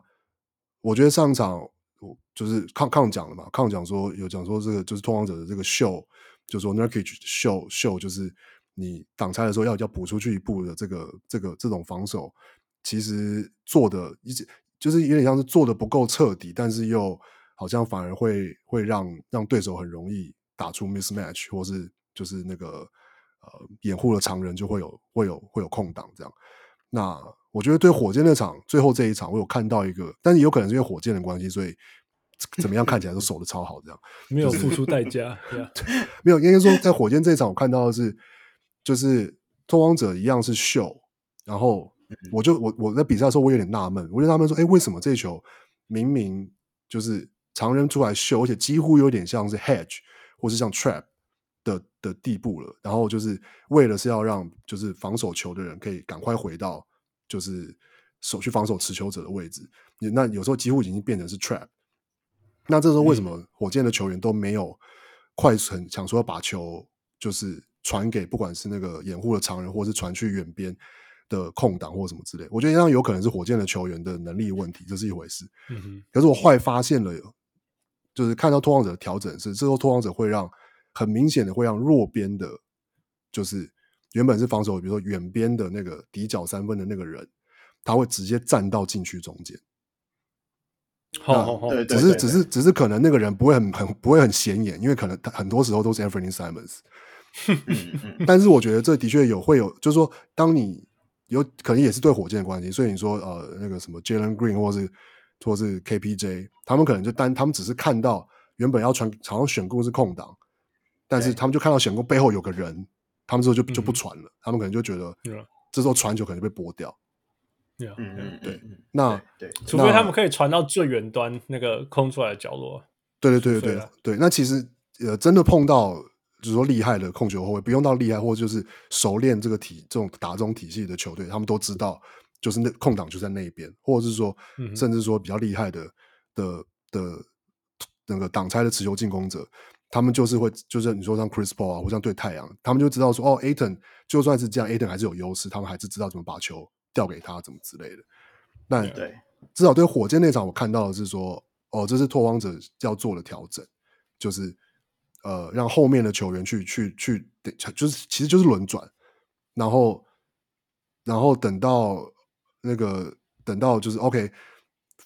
我觉得上场我就是康康讲了嘛，康讲说有讲说这个就是通往者的这个秀，就说 Nurkic 秀秀就是你挡拆的时候要要补出去一步的这个这个这种防守。其实做的一直就是有点像是做的不够彻底，但是又好像反而会会让让对手很容易打出 mismatch，或是就是那个呃掩护了常人就会有会有会有空档这样。那我觉得对火箭那场最后这一场，我有看到一个，但是有可能是因为火箭的关系，所以怎么样看起来都守得超好这样，没有付出代价。没有，应该说在火箭这一场，我看到的是就是拓荒者一样是秀，然后。我就我我在比赛的时候，我有点纳闷，我就纳闷说，哎，为什么这球明明就是常人出来秀，而且几乎有点像是 hedge 或是像 trap 的的地步了，然后就是为了是要让就是防守球的人可以赶快回到就是手去防守持球者的位置，那有时候几乎已经变成是 trap。那这时候为什么火箭的球员都没有快很想说要把球就是传给不管是那个掩护的常人，或是传去远边？的空档或什么之类，我觉得这样有可能是火箭的球员的能力问题，这是一回事。嗯。可是我后来发现了，就是看到拓荒者的调整是，这时候拓荒者会让很明显的会让弱边的，就是原本是防守，比如说远边的那个底角三分的那个人，他会直接站到禁区中间。好好好，只是只是只是可能那个人不会很很不会很显眼，因为可能他很多时候都是 Anthony Simons。但是我觉得这的确有会有，就是说当你。有可能也是对火箭的关系，所以你说呃那个什么 Jalen Green 或是或是 KPJ，他们可能就单他们只是看到原本要传好像选攻是空档，但是他们就看到选攻背后有个人，他们之后就就不传了，嗯、他们可能就觉得这时候传球可能被拨掉。嗯嗯嗯，对，那对，对除非他们可以传到最远端那个空出来的角落。对对对对对对，那其实呃真的碰到。就是说厉害的控球后卫，不用到厉害，或者就是熟练这个体这种打这种体系的球队，他们都知道，就是那空档就在那一边，或者是说，嗯、甚至说比较厉害的的的那个挡拆的持球进攻者，他们就是会，就是你说像 Chris Paul 啊，或像对太阳，他们就知道说，哦，Ayton 就算是这样，Ayton 还是有优势，他们还是知道怎么把球调给他，怎么之类的。那对，至少对火箭那场，我看到的是说，哦，这是拓荒者要做的调整，就是。呃，让后面的球员去去去，就是其实就是轮转，然后然后等到那个等到就是 OK，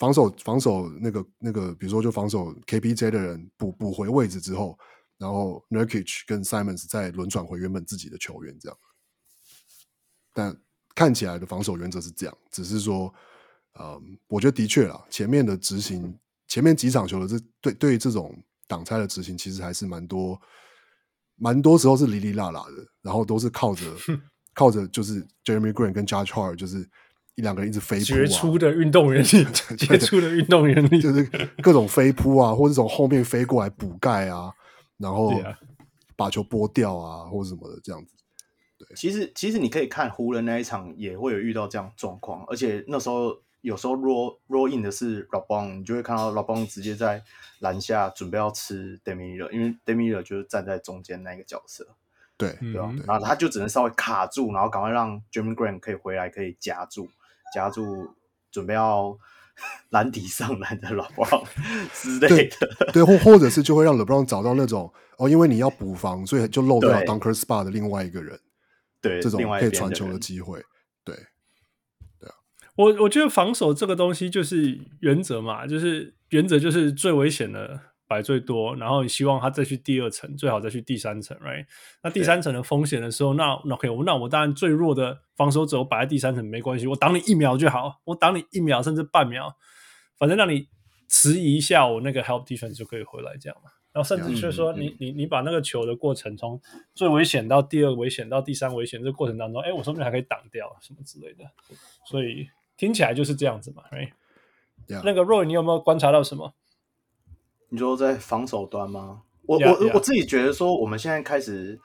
防守防守那个那个，比如说就防守 KPJ 的人补补回位置之后，然后 Nurkic 跟 Simons 再轮转回原本自己的球员这样。但看起来的防守原则是这样，只是说，嗯，我觉得的确啦，前面的执行，前面几场球的这对对于这种。挡拆的执行其实还是蛮多，蛮多时候是哩哩啦啦的，然后都是靠着 靠着就是 Jeremy Green 跟 Josh Hart 就是一两个人一直飞扑、啊，杰出的运动员力，杰出的运动员力，就是各种飞扑啊，或者从后面飞过来补盖啊，然后把球拨掉啊，或者什么的这样子。对，其实其实你可以看湖人那一场也会有遇到这样状况，而且那时候有时候 roll roll in 的是 LeBron，你就会看到 LeBron 直接在篮下准备要吃 Lillard，因为 Lillard 就是站在中间那个角色。对对吧？嗯、然后他就只能稍微卡住，然后赶快让 Jerami Grant 可以回来，可以夹住夹住，准备要 篮底上篮的 LeBron 之类的。对，或或者是就会让 LeBron 找到那种哦，因为你要补防，所以就漏掉 Dunker Spot 的另外一个人。对，这种可以传球的机会。对，对啊。我我觉得防守这个东西就是原则嘛，就是原则就是最危险的。摆最多，然后你希望他再去第二层，最好再去第三层，right？那第三层的风险的时候，那那 OK，那我当然最弱的防守者我摆在第三层没关系，我挡你一秒就好，我挡你一秒甚至半秒，反正让你迟疑一下，我那个 help defense 就可以回来这样嘛。然后甚至就是说你，你你你把那个球的过程从最危险到第二危险到第三危险这个过程当中，哎，我说不定还可以挡掉什么之类的，所以听起来就是这样子嘛，right？Yeah. 那个 Roy，你有没有观察到什么？你说在防守端吗？我 yeah, 我 yeah. 我自己觉得说，我们现在开始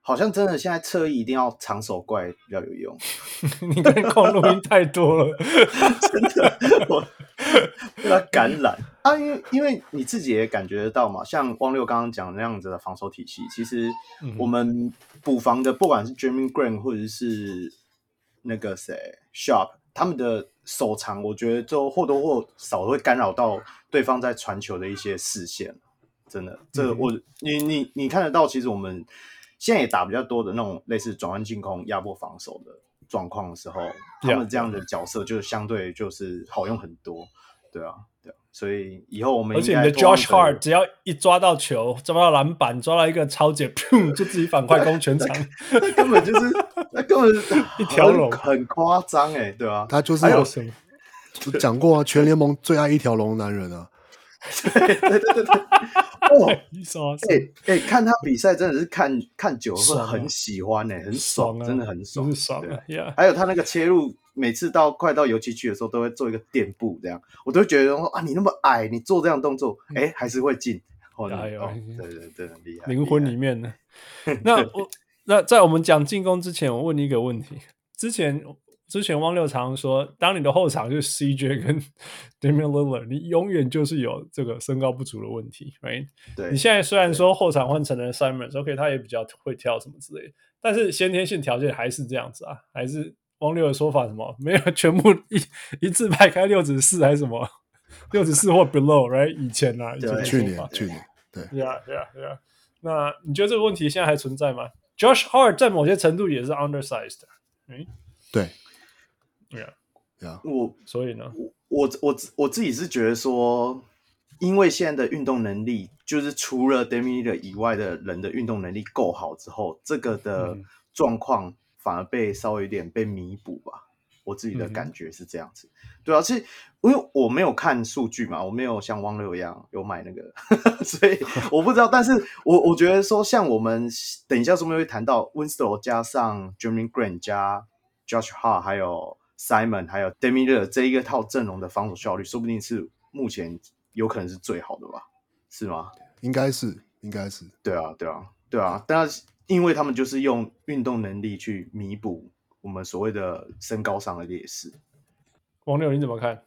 好像真的现在侧翼一定要长手怪比较有用。你跟空录音太多了，真的，我 被他感染啊！因为因为你自己也感觉得到嘛，像汪六刚刚讲那样子的防守体系，其实我们补防的，不管是 Jerami Grant 或者是那个谁 Sharp，他们的。手长，我觉得就或多或少会干扰到对方在传球的一些视线，真的，这个我你你你看得到，其实我们现在也打比较多的那种类似转换进攻、压迫防守的状况的时候，他们这样的角色就相对就是好用很多，对啊，对啊，所以以后我们而且你的 Josh Hart 只要一抓到球，抓到篮板，抓到一个超节，砰，就自己反快攻全场，根本就是。那根本 一条龙，很夸张哎，对啊？他就是有什么讲过啊？全联盟最爱一条龙的男人啊！对对对对，哦，哎哎，看他比赛真的是看看久了会很喜欢哎，很爽，真的很爽，爽啊！还有他那个切入，每次到快到油漆区的时候，都会做一个垫步，这样我都会觉得说啊，你那么矮，你做这样动作，哎，还是会进。加油！对对对，很厉害，灵魂里面呢。那我。那在我们讲进攻之前，我问你一个问题：之前之前汪六常说，当你的后场就是 CJ 跟 Damian Lillard，你永远就是有这个身高不足的问题，right？对。你现在虽然说后场换成了 Simons，OK，他也比较会跳什么之类的，但是先天性条件还是这样子啊？还是汪六的说法什么？没有全部一一字排开六指四还是什么 六指四或 below，right？以前啊，以前去年去年对，Yeah Yeah Yeah。那你觉得这个问题现在还存在吗？Josh Hart 在某些程度也是 undersized，嗯，对，Yeah，Yeah，我所以呢，我我我自己是觉得说，因为现在的运动能力，就是除了 Lillard 以外的人的运动能力够好之后，这个的状况反而被稍微有点被弥补吧。我自己的感觉是这样子，嗯、对啊，其实因为我没有看数据嘛，我没有像汪六一样有买那个，所以 我不知道。但是我我觉得说，像我们等一下说不定会谈到 Winslow 加上 Jeremy Grant 加 Josh Hart 还有 Simon 还有 Damian Lillard 这一个套阵容的防守效率，说不定是目前有可能是最好的吧？是吗？应该是，应该是。对啊，对啊，对啊。但是因为他们就是用运动能力去弥补。我们所谓的身高上的劣势，王六你怎么看？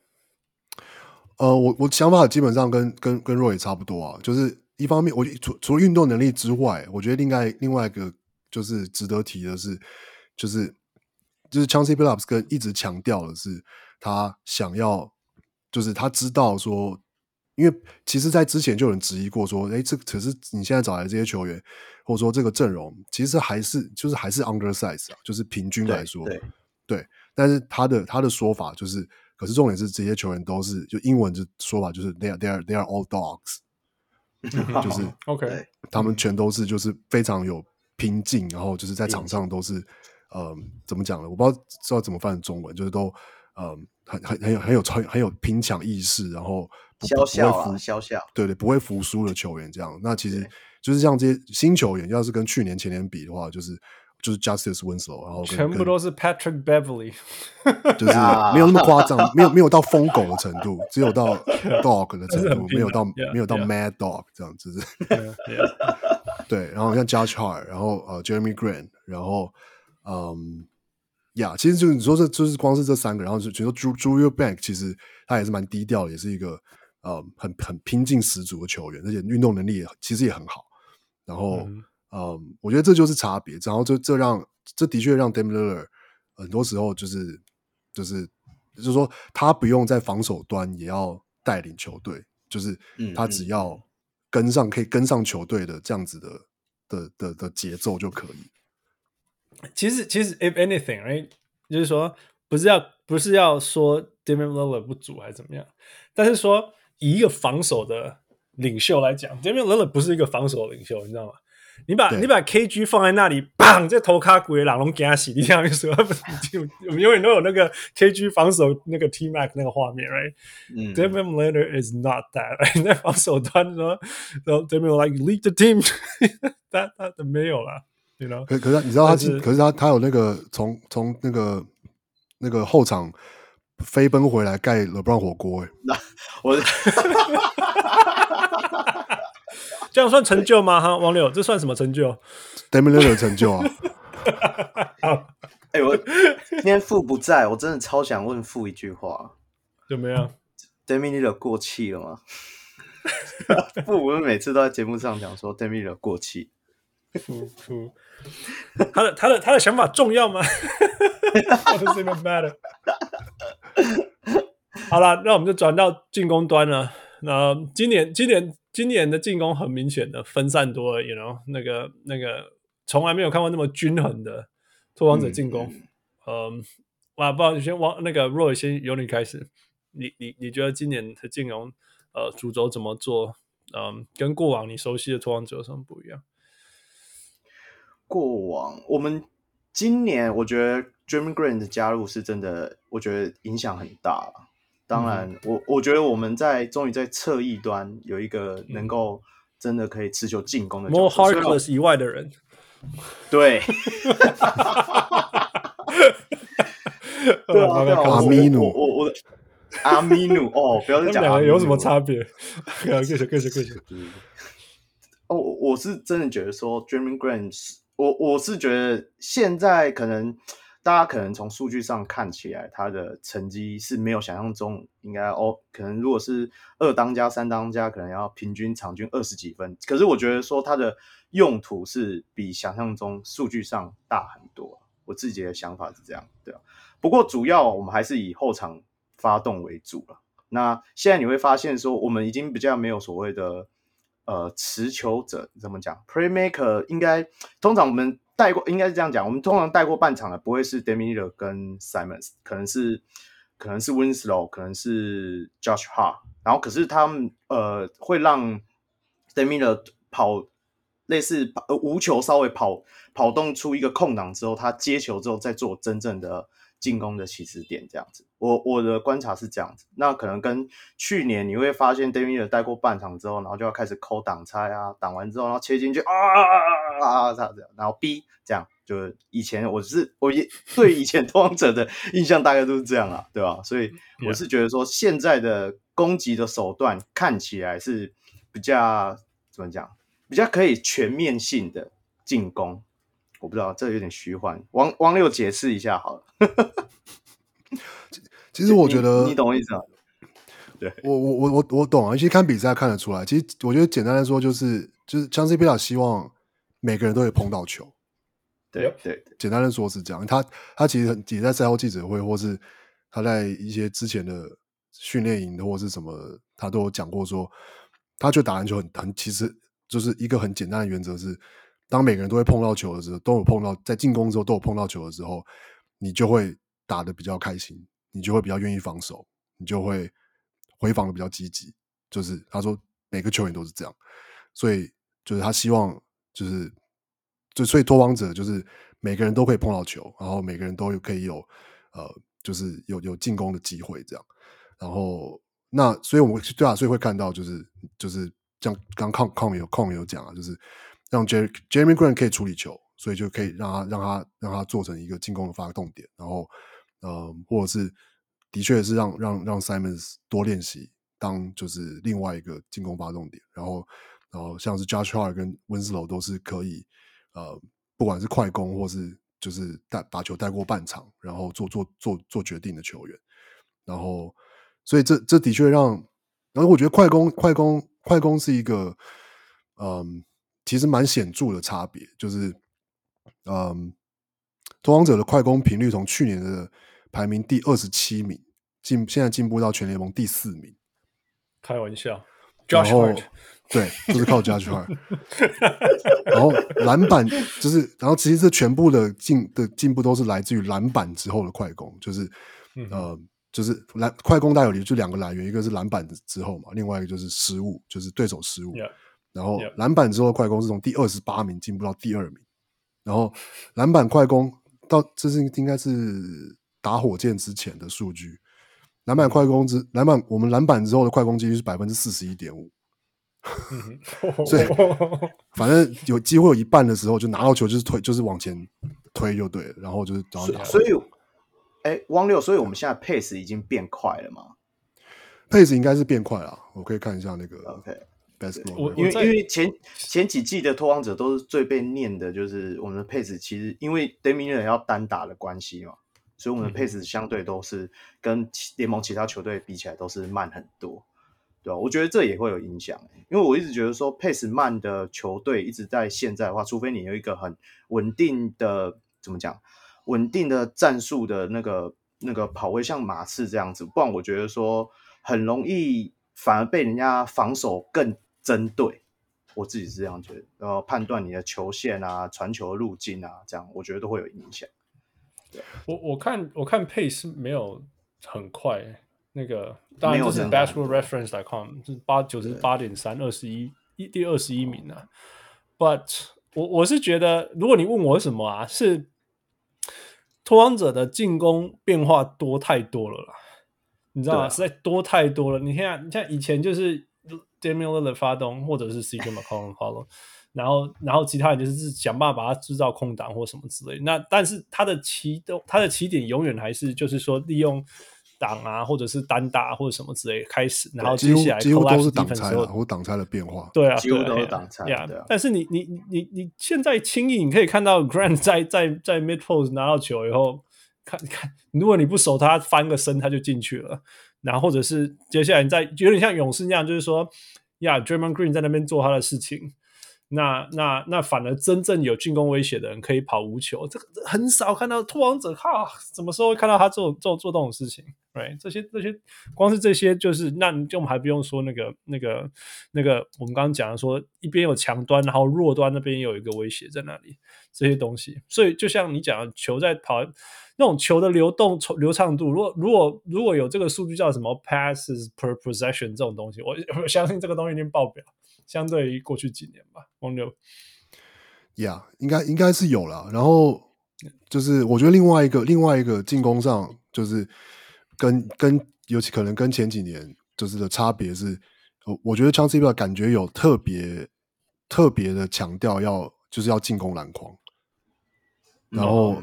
呃，我我想法基本上跟跟跟 Roy 也差不多啊，就是一方面，我除除了运动能力之外，我觉得另外另外一个就是值得提的是，就是就是 Chauncey Billups 跟一直强调的是，他想要，就是他知道说。因为其实，在之前就有人质疑过说，哎，这可是你现在找来这些球员，或者说这个阵容，其实还是就是还是 undersize 啊，就是平均来说，对，对。但是他的他的说法就是，可是重点是这些球员都是就英文的说法就是 they are they are they are all dogs，就是 OK，他们全都是就是非常有拼劲，然后就是在场上都是，嗯，怎么讲呢？我不知道知道怎么翻译中文，就是都嗯很很很有很有很有拼抢意识，然后。不消笑啊，不会服消笑，对对，不会服输的球员这样。那其实就是像这些新球员，要是跟去年前年比的话，就是就是 Justice Winslow，然后全部都是 Patrick Beverly，就是没有那么夸张，没有没有到疯狗的程度，只有到 Dog 的程度，没有到 yeah, 没有到 Mad Dog 这样子。yeah, yeah. 对，然后像 Josh Hart，然后呃 Jeremy Grant，然后嗯。呀，yeah, 其实就你说这就是光是这三个，然后就觉得 Drew Drew Eubank 其实他也是蛮低调的，也是一个呃很很拼劲十足的球员，而且运动能力也其实也很好。然后嗯，嗯，我觉得这就是差别。然后这这让这的确让 Damian Lillard 很多时候就是就是就是说他不用在防守端也要带领球队，就是他只要跟上可以跟上球队的这样子的的的的节奏就可以。其实，其实，if anything，right，就是说，不是要，不是要说 Damian Lillard 不足还是怎么样，但是说以一个防守的领袖来讲，Damian Lillard 不是一个防守领袖，你知道吗？你把你把 KG 放在那里，砰，这头卡鬼朗龙给他洗，你这样说，我们永远都有那个 KG 防守那个 T Mac 那个画面，right？嗯，Damian Lillard is not that，right？在防守端说，说 Damian like lead the team，他他都没有了。You know? 可可是你知道他，是可是他他有那个从从那个那个后场飞奔回来盖 LeBron 火锅哎，那我 这样算成就吗？哈，王柳，这算什么成就 Lillard 的成就啊！哎、欸，我今天父不在，我真的超想问父一句话，怎么样 Lillard 过气了吗？父我们每次都在节目上讲说 Lillard 过气。父父，他的他的他的想法重要吗？Doesn't even matter。好了，那我们就转到进攻端了。那今年今年今年的进攻很明显的分散多了，you know，那个那个从来没有看过那么均衡的拓荒者进攻。嗯，哇、嗯，不好意思，先往那个 Roy 先由你开始。你你你觉得今年的进攻呃主轴怎么做？嗯，跟过往你熟悉的拓荒者有什么不一样？过往我们今年，我觉得 Dream Green 的加入是真的，我觉得影响很大。当然，嗯、我我觉得我们在终于在侧翼端有一个能够真的可以持久进攻的 Mo Harkless 以外的人，对，对啊，阿米努，我我我阿米努哦，不要再讲有什么差别？谢谢谢谢谢谢。哦，我是真的觉得说 Jerami Grant。我我是觉得现在可能大家可能从数据上看起来，他的成绩是没有想象中应该哦，可能如果是二当家、三当家，可能要平均场均二十几分。可是我觉得说他的用途是比想象中数据上大很多。我自己的想法是这样，对啊。不过主要我们还是以后场发动为主了。那现在你会发现说，我们已经比较没有所谓的。呃，持球者怎么讲？Playmaker 应该通常我们带过，应该是这样讲。我们通常带过半场的不会是 Damian Lillard 跟 Simons，可能是可能是 Winslow，可能是 Josh Hart。然后可是他们呃会让 Damian Lillard 跑类似呃无球稍微跑跑动出一个空档之后，他接球之后再做真正的。进攻的起始点这样子，我我的观察是这样子。那可能跟去年你会发现，Damian 带过半场之后，然后就要开始抠挡拆啊，挡完之后然后切进去啊啊啊啊啊这样，然后 B 这样，就以前我是我也对以前 拓荒者的印象大概都是这样啊，对吧？所以我是觉得说，现在的攻击的手段看起来是比较怎么讲，比较可以全面性的进攻。我不知道，这有点虚幻。王王六解释一下好了。其实我觉得你，你懂我意思啊？对，我我我我我懂啊。其实看比赛看得出来。其实我觉得简单来说，就是就是，Chauncey Billups 希望每个人都可以碰到球。对对，简单的说是这样。他他其实也在赛后记者会，或是他在一些之前的训练营或是什么，他都有讲过说，他觉得打篮球很很，其实就是一个很简单的原则是。当每个人都会碰到球的时候，都有碰到在进攻之后都有碰到球的时候，你就会打得比较开心，你就会比较愿意防守，你就会回防的比较积极。就是他说每个球员都是这样，所以就是他希望就是就所以拓荒者就是每个人都可以碰到球，然后每个人都可以有呃就是有有进攻的机会这样。然后那所以我们对啊，所以会看到就是就是像刚康康有康有讲啊，就是让 Jeremy Jeremy Grant 可以处理球，所以就可以让他让他让他做成一个进攻的发动点，然后呃，或者是的确是让让让 Simons 多练习当就是另外一个进攻发动点，然后然后像是 Josh Hart 跟温斯楼都是可以呃，不管是快攻或是就是带把球带过半场，然后做做做做决定的球员，然后。所以这这的确让，然后我觉得快攻快攻快攻是一个，嗯，其实蛮显著的差别，就是，嗯，拓荒者的快攻频率从去年的排名第二十七名进，现在进步到全联盟第四名。开玩笑，Josh Hart，对，就是靠 Josh Hart。然后篮板就是，然后其实这全部的进的进步都是来自于篮板之后的快攻，就是，嗯。嗯就是篮快攻大有理，就两个来源，一个是篮板之后嘛，另外一个就是失误，就是对手失误。Yeah. 然后篮板之后的快攻是从第二十八名进步到第二名，然后篮板快攻到这是应该是打火箭之前的数据，篮板快攻之篮板我们篮板之后的快攻几率是百分之四十一点五，所以 反正有机会有一半的时候就拿到球就是推就是往前推就对了，然后就是然后打。所以。哎，汪六，所以我们现在 pace 已经变快了吗？pace 应该是变快了，我可以看一下那个。OK，best。我因为因为前前几季的拓荒者都是最被念的，就是我们的 pace 其实因为 Damian 要单打的关系嘛，所以我们的 pace 相对都是跟联盟其他球队比起来都是慢很多，对吧？我觉得这也会有影响，因为我一直觉得说 pace 慢的球队一直在现在的话，除非你有一个很稳定的，怎么讲？稳定的战术的那个那个跑位，像马刺这样子，不然我觉得说很容易反而被人家防守更针对。我自己是这样觉得，然后判断你的球线啊、传球的路径啊，这样我觉得都会有影响。对，我我看我看 pace 没有很快，那个当然这是 Basketball Reference.com 是八九十八点三二十一一第二十一名啊。But 我我是觉得，如果你问我什么啊，是。拓荒者的进攻变化多太多了啦，你知道吗？实在多太多了。你看，你像以前就是 Damian Lillard 发动，或者是 CJ McCollum 发动，然后然后其他人就是想办法把它制造空档或什么之类。那但是他的起动，他的起点永远还是就是说利用。挡啊，或者是单打或者什么之类开始，然后接下来几乎都是挡拆了，或挡拆的变化。对啊，几乎都是挡拆。呀，但是你你你你现在轻易你可以看到 Grant 在在在 mid post 拿到球以后，看看如果你不守他翻个身他就进去了，然后或者是接下来你再有点像勇士那样，就是说呀 Draymond Green 在那边做他的事情。那那那反而真正有进攻威胁的人可以跑无球，这个很少看到拓荒者哈，什么时候会看到他做做做这种事情？对，这些这些光是这些就是，那就我们还不用说那个那个那个我们刚刚讲的说，一边有强端，然后弱端那边有一个威胁在那里，这些东西。所以就像你讲的，球在跑那种球的流动流畅度，如果如果如果有这个数据叫什么 passes per possession 这种东西，我我相信这个东西一定爆表。相对于过去几年吧，黄牛。Yeah，，应该应该是有了。然后就是我觉得另外一个另外一个进攻上，就是跟跟尤其可能跟前几年就是的差别是，我我觉得 Chauncey Billups 感觉有特别特别的强调要就是要进攻篮筐。然后，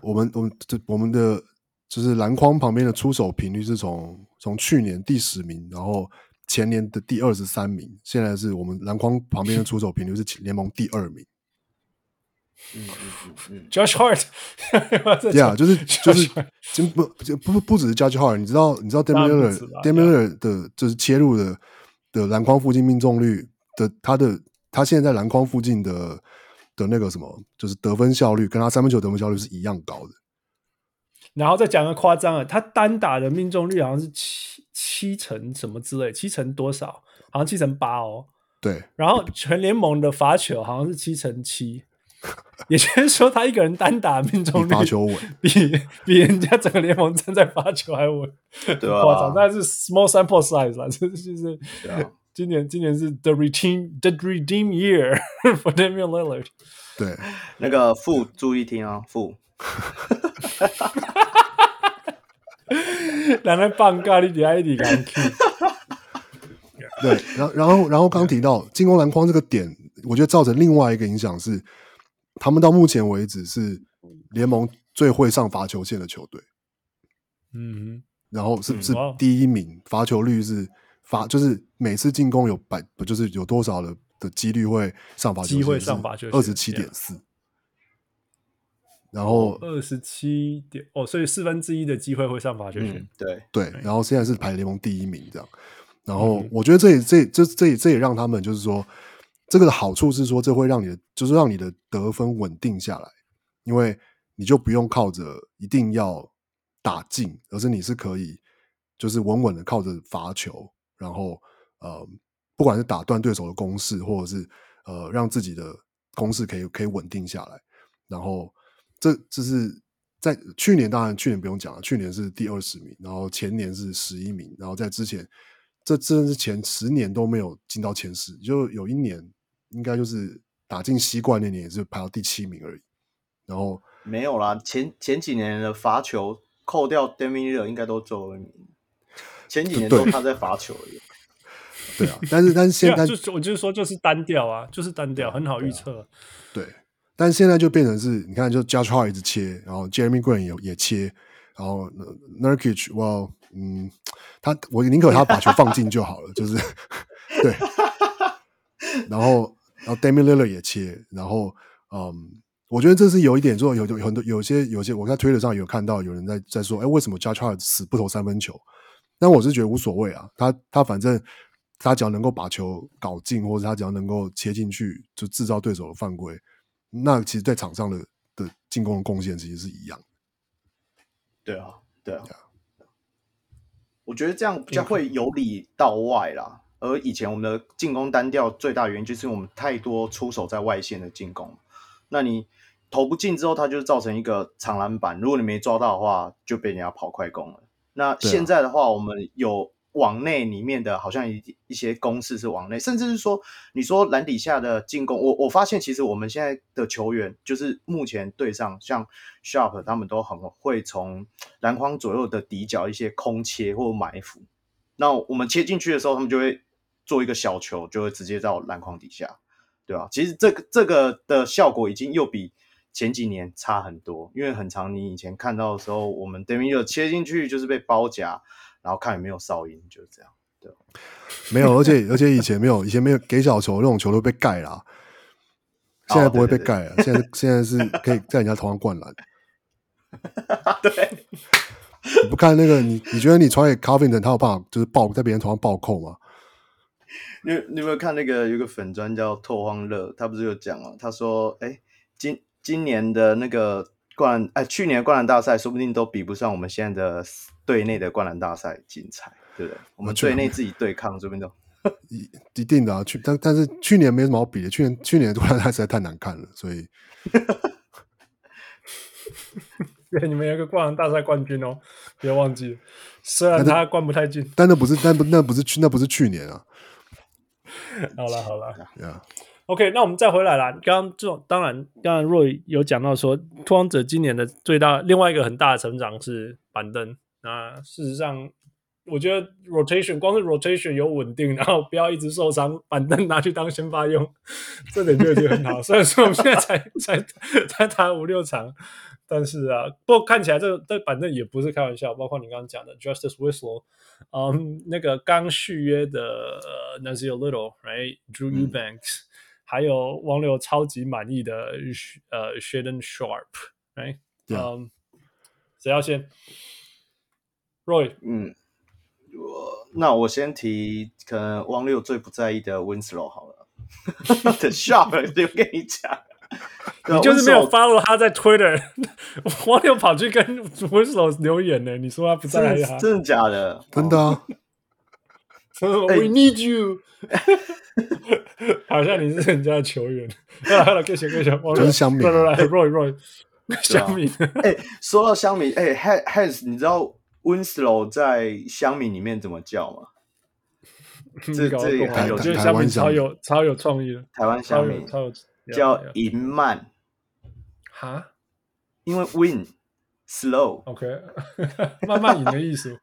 我们我们这我们的就是篮筐旁边的出手频率是从从去年第十名，然后。前年的第二十三名，现在是我们篮筐旁边的出手频率是联盟第二名。嗯嗯嗯，Josh Hart，对啊，就是就是，不不不不只是 Josh Hart，你知道你知道 Lillard，Damian Lillard 的就是切入的的篮筐附近命中率的，他的他现在在篮筐附近的的那个什么，就是得分效率跟他三分球得分效率是一样高的。然后再讲个夸张的，他单打的命中率好像是七七成什么之类，七成多少？好像七成八哦。对。然后全联盟的罚球好像是七成七，也就是说他一个人单打命中率罚球稳，比比人家整个联盟正在罚球还稳。对啊。夸张，但是 small sample size 啊，这就是今年今年是 the redeem the redeem year for Damian Lillard。对，那个副注意听啊，副。两个放咖喱的 ID 刚去，对，然后然后然后刚提到进攻篮筐这个点，我觉得造成另外一个影响是，他们到目前为止是联盟最会上罚球线的球队。嗯，然后是、嗯、是第一名，罚球率是罚，就是每次进攻有百，不就是有多少的的几率会上罚球？机会上罚球线二十七点四。然后二十七点哦，所以四分之一的机会会上罚球线。嗯、对对，然后现在是排联盟第一名这样。然后我觉得这也这这这也这也让他们就是说，这个的好处是说，这会让你的就是让你的得分稳定下来，因为你就不用靠着一定要打进，而是你是可以就是稳稳的靠着罚球，然后呃，不管是打断对手的攻势，或者是呃让自己的攻势可以可以稳定下来，然后。这这是在去年，当然去年不用讲了，去年是第二十名，然后前年是十一名，然后在之前，这真的是前十年都没有进到前十，就有一年应该就是打进西冠那年也是排到第七名而已。然后没有啦，前前几年的罚球扣掉 d e m i r 应该都最后一名，前几年都他在罚球而已。对啊，但是但是现在就我就是说就是单调啊，就是单调，很好预测。对。但现在就变成是，你看，就 Josh Hart 一直切，然后 Jeremy Green 也也切，然后 Nurkic，哇，嗯，他我宁可他把球放进就好了，就是 对。然后，然后 Damian Lillard 也切，然后，嗯，我觉得这是有一点说，有有很多有些有些，我在推特上有看到有人在在说，哎，为什么 Josh Hart 死不投三分球？但我是觉得无所谓啊，他他反正他只要能够把球搞进，或者他只要能够切进去，就制造对手的犯规。那其实，在场上的的进攻的贡献其实是一样。对啊，对啊，我觉得这样比较会由里到外啦。而以前我们的进攻单调最大原因，就是我们太多出手在外线的进攻。那你投不进之后，它就造成一个长篮板。如果你没抓到的话，就被人家跑快攻了。那现在的话，我们有。网内里面的好像一一些公式是网内，甚至是说，你说篮底下的进攻，我我发现其实我们现在的球员，就是目前队上像 Sharp 他们都很会从篮筐左右的底角一些空切或埋伏，那我们切进去的时候，他们就会做一个小球，就会直接到篮筐底下，对吧？其实这个这个的效果已经又比前几年差很多，因为很长你以前看到的时候，我们 Damian 切进去就是被包夹。然后看有没有哨音，就是这样。对，没有，而且而且以前没有，以前没有给小球那种球都被盖了，现在不会被盖了。哦、现在现在是可以在人家头上灌篮。对，你不看那个，你你觉得你传给 Covington，他有办法就是爆在别人头上暴扣吗？你你有没有看那个有个粉专叫拓荒乐，他不是有讲啊？他说，哎，今今年的那个灌哎，去年的灌篮大赛说不定都比不上我们现在的。队内的灌篮大赛精彩，对不对？我们队内自己对抗这边都 一一定的啊。去，但但是去年没什么好比的，去年去年的灌篮大赛太难看了，所以 对你们有个灌篮大赛冠军哦，别忘记了。虽然他灌不太进，但那不是，但不那不是去那不是去年啊。好了好了，Yeah. OK，那我们再回来啦。刚刚这当然，刚刚 Roy 有讲到说，拓荒者今年的最大另外一个很大的成长是板凳。那事实上，我觉得 rotation 光是 rotation 有稳定，然后不要一直受伤，板凳拿去当先发用，这点就已经很好。虽然说我们现在才才才打五六场，但是啊，不过看起来这个这板凳也不是开玩笑。包括你刚刚讲的 Justice Winslow，嗯，那个刚续约的、呃、Nassir Little，right，Drew Eubanks，、嗯、还有王六超级满意的呃，Sheldon Sharp，哎，嗯，谁要先？Roy，嗯，我那我先提，可能王六最不在意的 Winslow 好了。The Sharp，就跟你讲，你就是没有发露他在 Twitter，王六跑去跟 Winslow 留言呢，你说他不在意他，真的假的？等等，We need you。好像你是人家的球员，好了好了，谢谢谢谢，汪六，香米，Roy Roy，香米，哎，说到香米，哎，Has 你知道？Winslow 在香米里面怎么叫吗？这这很有，就是香米超有超有创意的。台湾香米叫银曼，哈？因为 win slow，OK，慢慢赢的意思。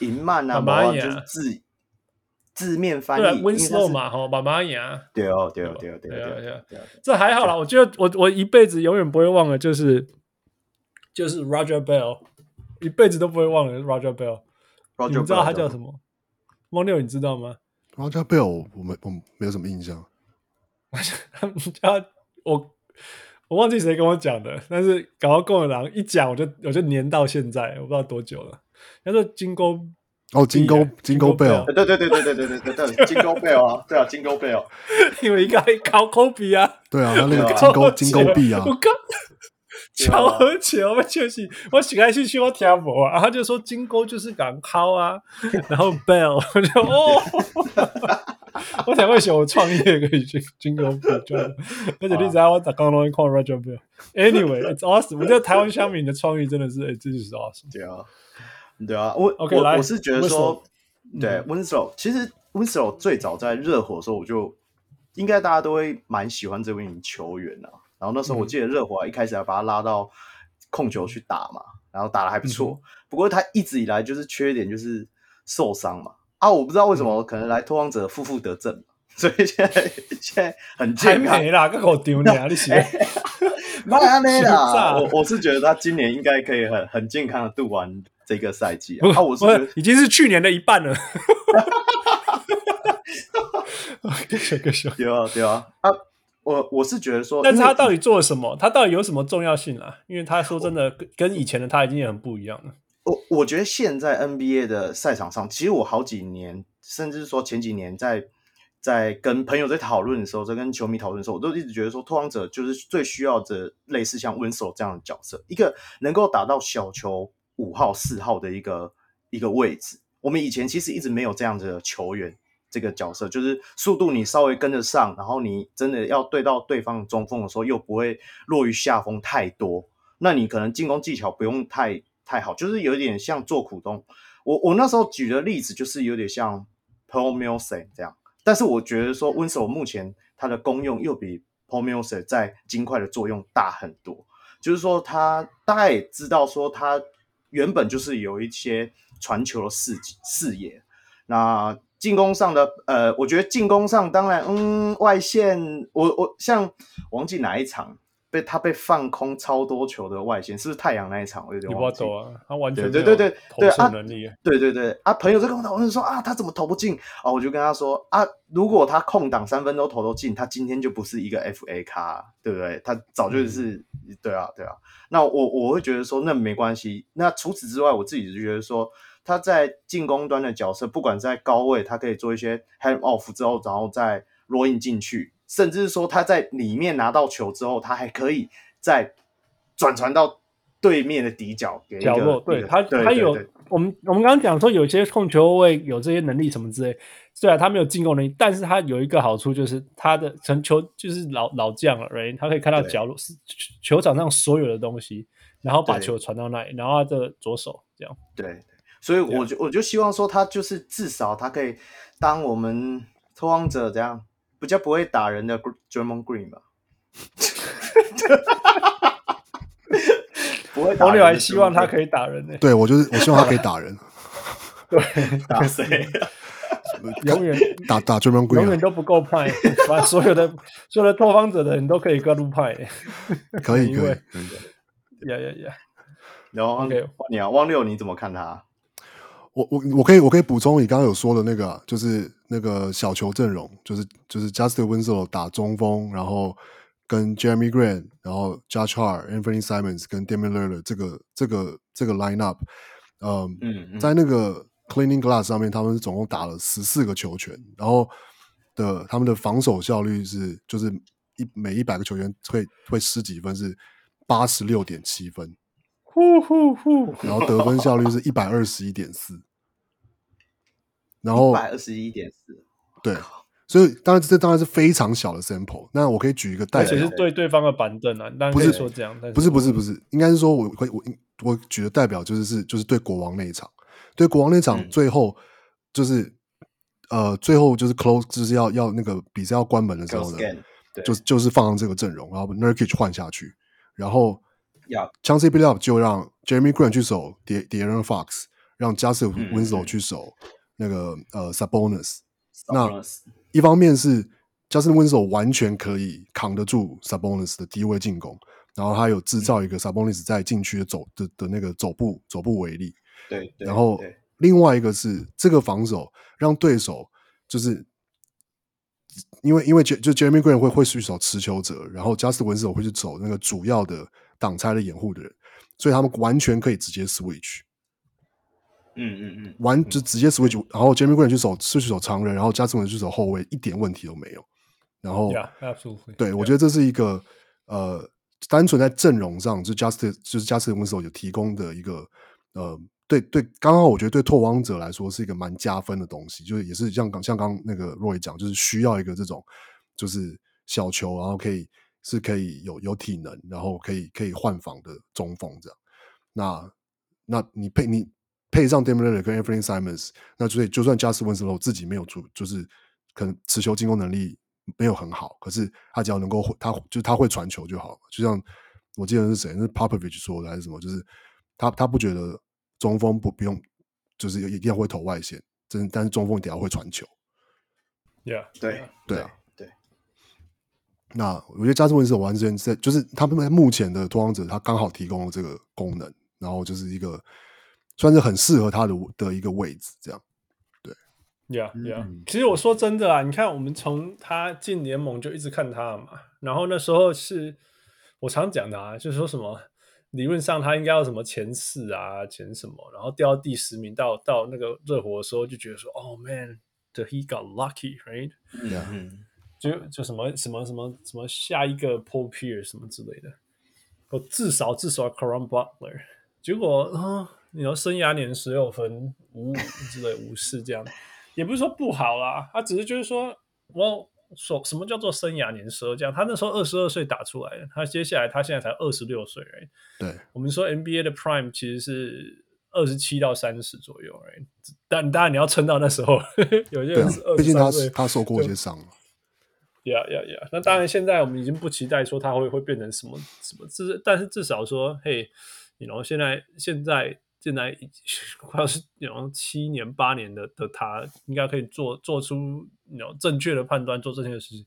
银慢啊，慢就是字字面翻译，Winslow 嘛，吼，妈妈呀，对哦，对哦，对哦，对哦，对哦对哦，这还好啦。我觉得我我一辈子永远不会忘了，就是就是 Roger Bell，一辈子都不会忘了 Roger Bell。你知道他叫什么？汪六，你知道吗？Roger Bell 我没我没有什么印象。他 我我忘记谁跟我讲的，但是搞到共和党一讲，我就我就黏到现在，我不知道多久了。他说金钩哦，金钩金钩 Bell，对对对对对对对对对，金钩贝尔啊，对啊，金钩贝尔，因为应该考科比啊，对啊，他那个金钩金钩币啊我，刚超喝酒，我就是我醒来去去我听无啊，然后他就说金钩就是港考啊，然后 bell 我就哦，我才会想我创业可以去金钩 bell，就而且你知道我打刚刚看 Roger Bill。Anyway，it's awesome，我觉得台湾乡民的创意真的是，哎，这就是 awesome。对啊，对啊，我我我是觉得说对嗯 Winslow，其实 Winslow 最早在热火的时候，我就应该大家都会蛮喜欢这位球员啊。然后那时候我记得热火一开始还把他拉到控球去打嘛，然后打的还不错。嗯不过他一直以来就是缺点就是受伤嘛。啊，我不知道为什么，可能来拓荒者负负得正嘛，所以现在现在很健康。没啦，个狗丢你啊！你写 没安内是啦，啊我我是觉得他今年应该可以很很健康的度完这个赛季啊。不啊，我是已经是去年的一半了。个小个小，对啊，对啊，啊，我我是觉得说，但是他到底做了什么？他到底有什么重要性啊？因为他说真的，跟跟以前的他已经也很不一样了。我我觉得现在 NBA 的赛场上，其实我好几年，甚至说前几年在，在跟朋友在讨论的时候，在跟球迷讨论的时候，我都一直觉得说，拓荒者就是最需要的类似像 Winslow 这样的角色，一个能够打到小球五号、四号的一个一个位置。我们以前其实一直没有这样的球员，这个角色就是速度你稍微跟得上，然后你真的要对到对方中锋的时候，又不会落于下风太多。那你可能进攻技巧不用太太好，就是有点像做苦工。我我那时候举的例子就是有点像 Paul Milson 这样，但是我觉得说 Winslow 目前它的功用又比 p o m i o s e 在金块的作用大很多。就是说他大概也知道说他原本就是有一些传球的视视野，那进攻上的呃，我觉得进攻上当然嗯外线，我我像忘记哪一场。被他被放空超多球的外线，是不是太阳那一场？我有点忘记。你不懂啊，他完全对对对对投射能力。对对对啊，朋友在跟我讨论说啊，他怎么投不进啊？我就跟他说啊，如果他空档三分都投都进，他今天就不是一个 FA 咖，对不对？他早就是、嗯、对啊对啊。那我我会觉得说那没关系。那除此之外，我自己就觉得说他在进攻端的角色，不管在高位，他可以做一些 hand off 之后，然后再 roll in 进去。甚至是说他在里面拿到球之后，他还可以再转传到对面的底角给角落。对他，他有我们我们刚刚讲说，有些控球位有这些能力什么之类。虽然他没有进攻能力，但是他有一个好处就是他的成球就是老老将了，right？他可以看到角落是球场上所有的东西，然后把球传到那里，然后他的左手这样。对，所以我就我就希望说他就是至少他可以当我们拓荒者这样。比较不会打人的 Draymond Green 吧？不会打人。我还希望他可以打人呢、欸。对，我就是我希望他可以打人。对，打谁？永远打打 Draymond Green，永远都不够派。把所有的所有的拓荒者的人都可以各路派、欸。可以可以。呀呀呀！然后 OK，你啊，汪六你怎么看他？我我我可以我可以补充你刚刚有说的那个、啊，就是那个小球阵容，就是就是 Justin Winslow 打中锋，然后跟 Jeremy Grant，然后 Josh Hart、Anthony Simons 跟 Damian Lillard 这个这个这个 lineup，嗯，嗯嗯在那个 Cleaning Glass 上面，他们是总共打了十四个球权，然后的他们的防守效率是就是一每一百个球员会会失几分是八十六点七分。呼呼呼！然后得分效率是一百二十一点四，然后一百二十一点四，对，所以当然这当然是非常小的 sample。那我可以举一个代表，而且是对对方的板凳啊，当然可以说这样，不是不是不是，应该是说我会我我举的代表就是是就是对国王那一场，对国王那场最后就是、嗯、呃最后就是 close 就是要要那个比赛要关门的时候呢，就就是放上这个阵容，然后 Nurkic 换下去，然后。Yeah. Chauncey Billups 就让 Jeremy Grant 去守 De'Aaron Fox，让 Justin Winslow 去守那个、嗯、呃 Sabonis，那一方面是 Justin Winslow 完全可以扛得住 Sabonis 的低位进攻，然后他有制造一个 Sabonis 在禁区的走的的那个走步走步为例。对，对然后另外一个是这个防守让对手就是因为因为就就 Jeremy Green 会会去守持球者，然后 Justin Winslow 会去走那个主要的挡拆的掩护的人，所以他们完全可以直接 switch。嗯嗯嗯，完就直接 switch，、嗯、然后 Jeremy Grant 去守去守长人，然后 Justin Winslow 去守后卫，一点问题都没有。然后 Yeah, 对 Yeah. 我觉得这是一个呃，单纯在阵容上，就 Justin 就是 Justin Winslow 有提供的一个呃，对对，刚好我觉得对拓荒者来说是一个蛮加分的东西，就是也是像刚像刚那个 Roy 讲，就是需要一个这种就是小球，然后可以是可以有有体能，然后可以可以换防的中锋这样。那那你配你。配上 Damian Lillard 跟 Anthony Simons，那所以就算 Justin Winslow 自己没有出，就是可能持球进攻能力没有很好，可是他只要能够他就他会传球就好了。就像我记得是谁，是 Popovich 说的还是什么？就是他他不觉得中锋不不用，就是一定要会投外线，真但是中锋一定要会传球。Yeah，对对啊，对。那我觉得 Justin Winslow 完全在，就是他们目前的拓荒者，他刚好提供了这个功能，然后就是一个。算是很适合他的的一个位置，这样，对，Yeah Yeah。其实我说真的啊，你看我们从他进联盟就一直看他嘛，然后那时候是我常讲的啊，就是说什么理论上他应该要什么前四啊，前什么，然后掉到第十名到到那个热火的时候就觉得说，Oh man，the he got lucky，right？嗯，就就什么什么什么什么下一个 Paul Pierce 什么之类的，我至少至少 Caron Butler，结果啊。你说生涯年十六分五五之类五四这样，也不是说不好啦，他只是就是说，我说什么叫做生涯年十二这样？他那时候二十二岁打出来的，他接下来他现在才二十六岁，对，我们说 NBA 的 Prime 其实是二十七到三十左右，但当然你要撑到那时候，有些人是二十三岁，他他受过一些伤嘛。呀呀呀！那当然，现在我们已经不期待说他会会变成什么什么，至但是至少说，嘿，然 you know 现在现在。现在 快要是然后七年八年的的他，应该可以做做出有正确的判断，做这件事情。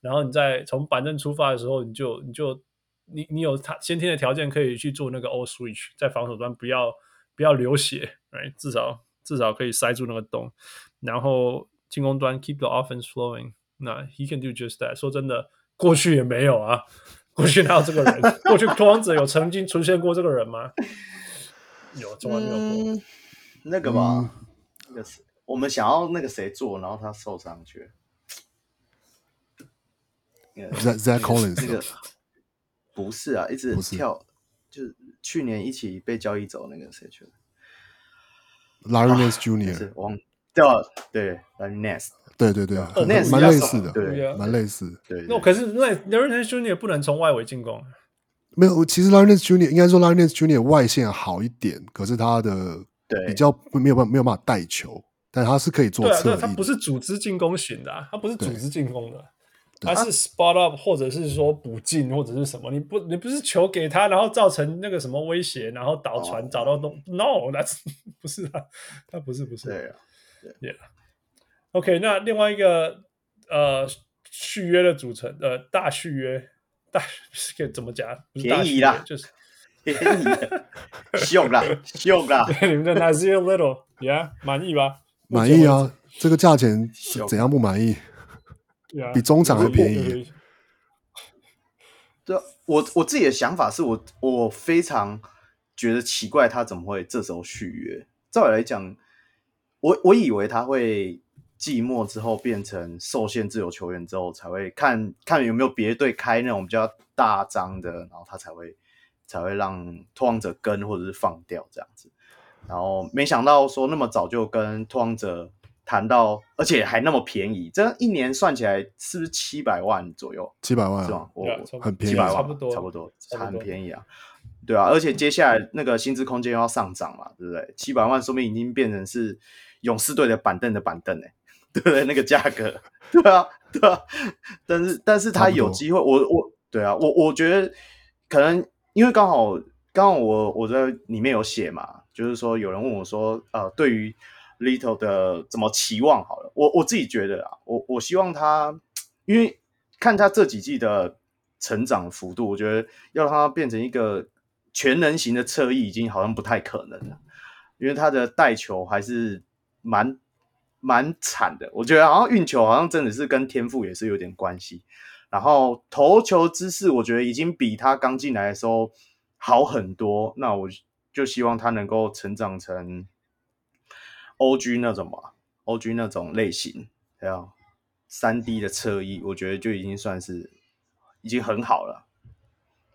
然后你在从板凳出发的时候，你就你就你你有他先天的条件可以去做那个 all switch，在防守端不要不要流血，哎，至少至少可以塞住那个洞。然后进攻端 keep the offense flowing，那 he can do just that。说真的，过去也没有啊，过去哪有这个人？过去拓荒者有曾经出现过这个人吗？有，从来没有过、嗯。那个吧，嗯、那个谁，我们想要那个谁做，然后他受伤去了。Zach Collins 那个不是啊，一直跳，就是去年一起被交易走那个谁去了？Larry Nance Jr. 忘掉，对，Larry Nance，对对对，蛮、哦、类似的，对，蛮类似。对，那可是那 Larry Nance Jr. 不能从外围进攻。没有，其实 Larry Nance Jr. 应该说 Larry Nance Jr. 外线好一点，可是他的比较没有办没有办法带球，但他是可以做侧翼。对啊，他不是组织进攻型的，啊，他不是组织进攻的，他是 spot up 或者是说补进或者是什么。你不你不是球给他，然后造成那个什么威胁，然后导传找到东。No，那 不是他，他不是不是。对啊，对，yeah，OK，那另外一个呃续约的组成呃大续约。大可以 怎么讲？便宜啦，就是便宜啦，秀啦，用啦。你们的 Nassir Little，yeah，满意吧？满意啊！这个价钱怎样不满意？比中场还便宜。对，我我自己的想法是我我非常觉得奇怪，他怎么会这时候续约？照理来讲，我我以为他会。季末之后变成受限自由球员之后，才会看看有没有别队开那种比较大张的，然后他才会才会让拓荒者跟或者是放掉这样子。然后没想到说那么早就跟拓荒者谈到，而且还那么便宜，这一年算起来是不是七百万左右？七百万、啊、是吗？我很便宜，七百万差不多，差不多，很便宜啊。对啊，而且接下来那个薪资空间又要上涨嘛，对不对？七百万说明已经变成是勇士队的板凳的板凳哎、欸。对那个价格，对啊，对啊，但是但是他有机会，我我对啊，我我觉得可能因为刚好刚好我我在里面有写嘛，就是说有人问我说，呃，对于 Little 的怎么期望好了。我我自己觉得啊，我我希望他，因为看他这几季的成长幅度，我觉得要让他变成一个全能型的侧翼，已经好像不太可能了。因为他的带球还是蛮蛮惨的，我觉得好像运球好像真的是跟天赋也是有点关系。然后投球姿势，我觉得已经比他刚进来的时候好很多。那我就希望他能够成长成 OG 那种嘛，OG 那种类型，还有三 D 的侧翼，我觉得就已经算是已经很好了。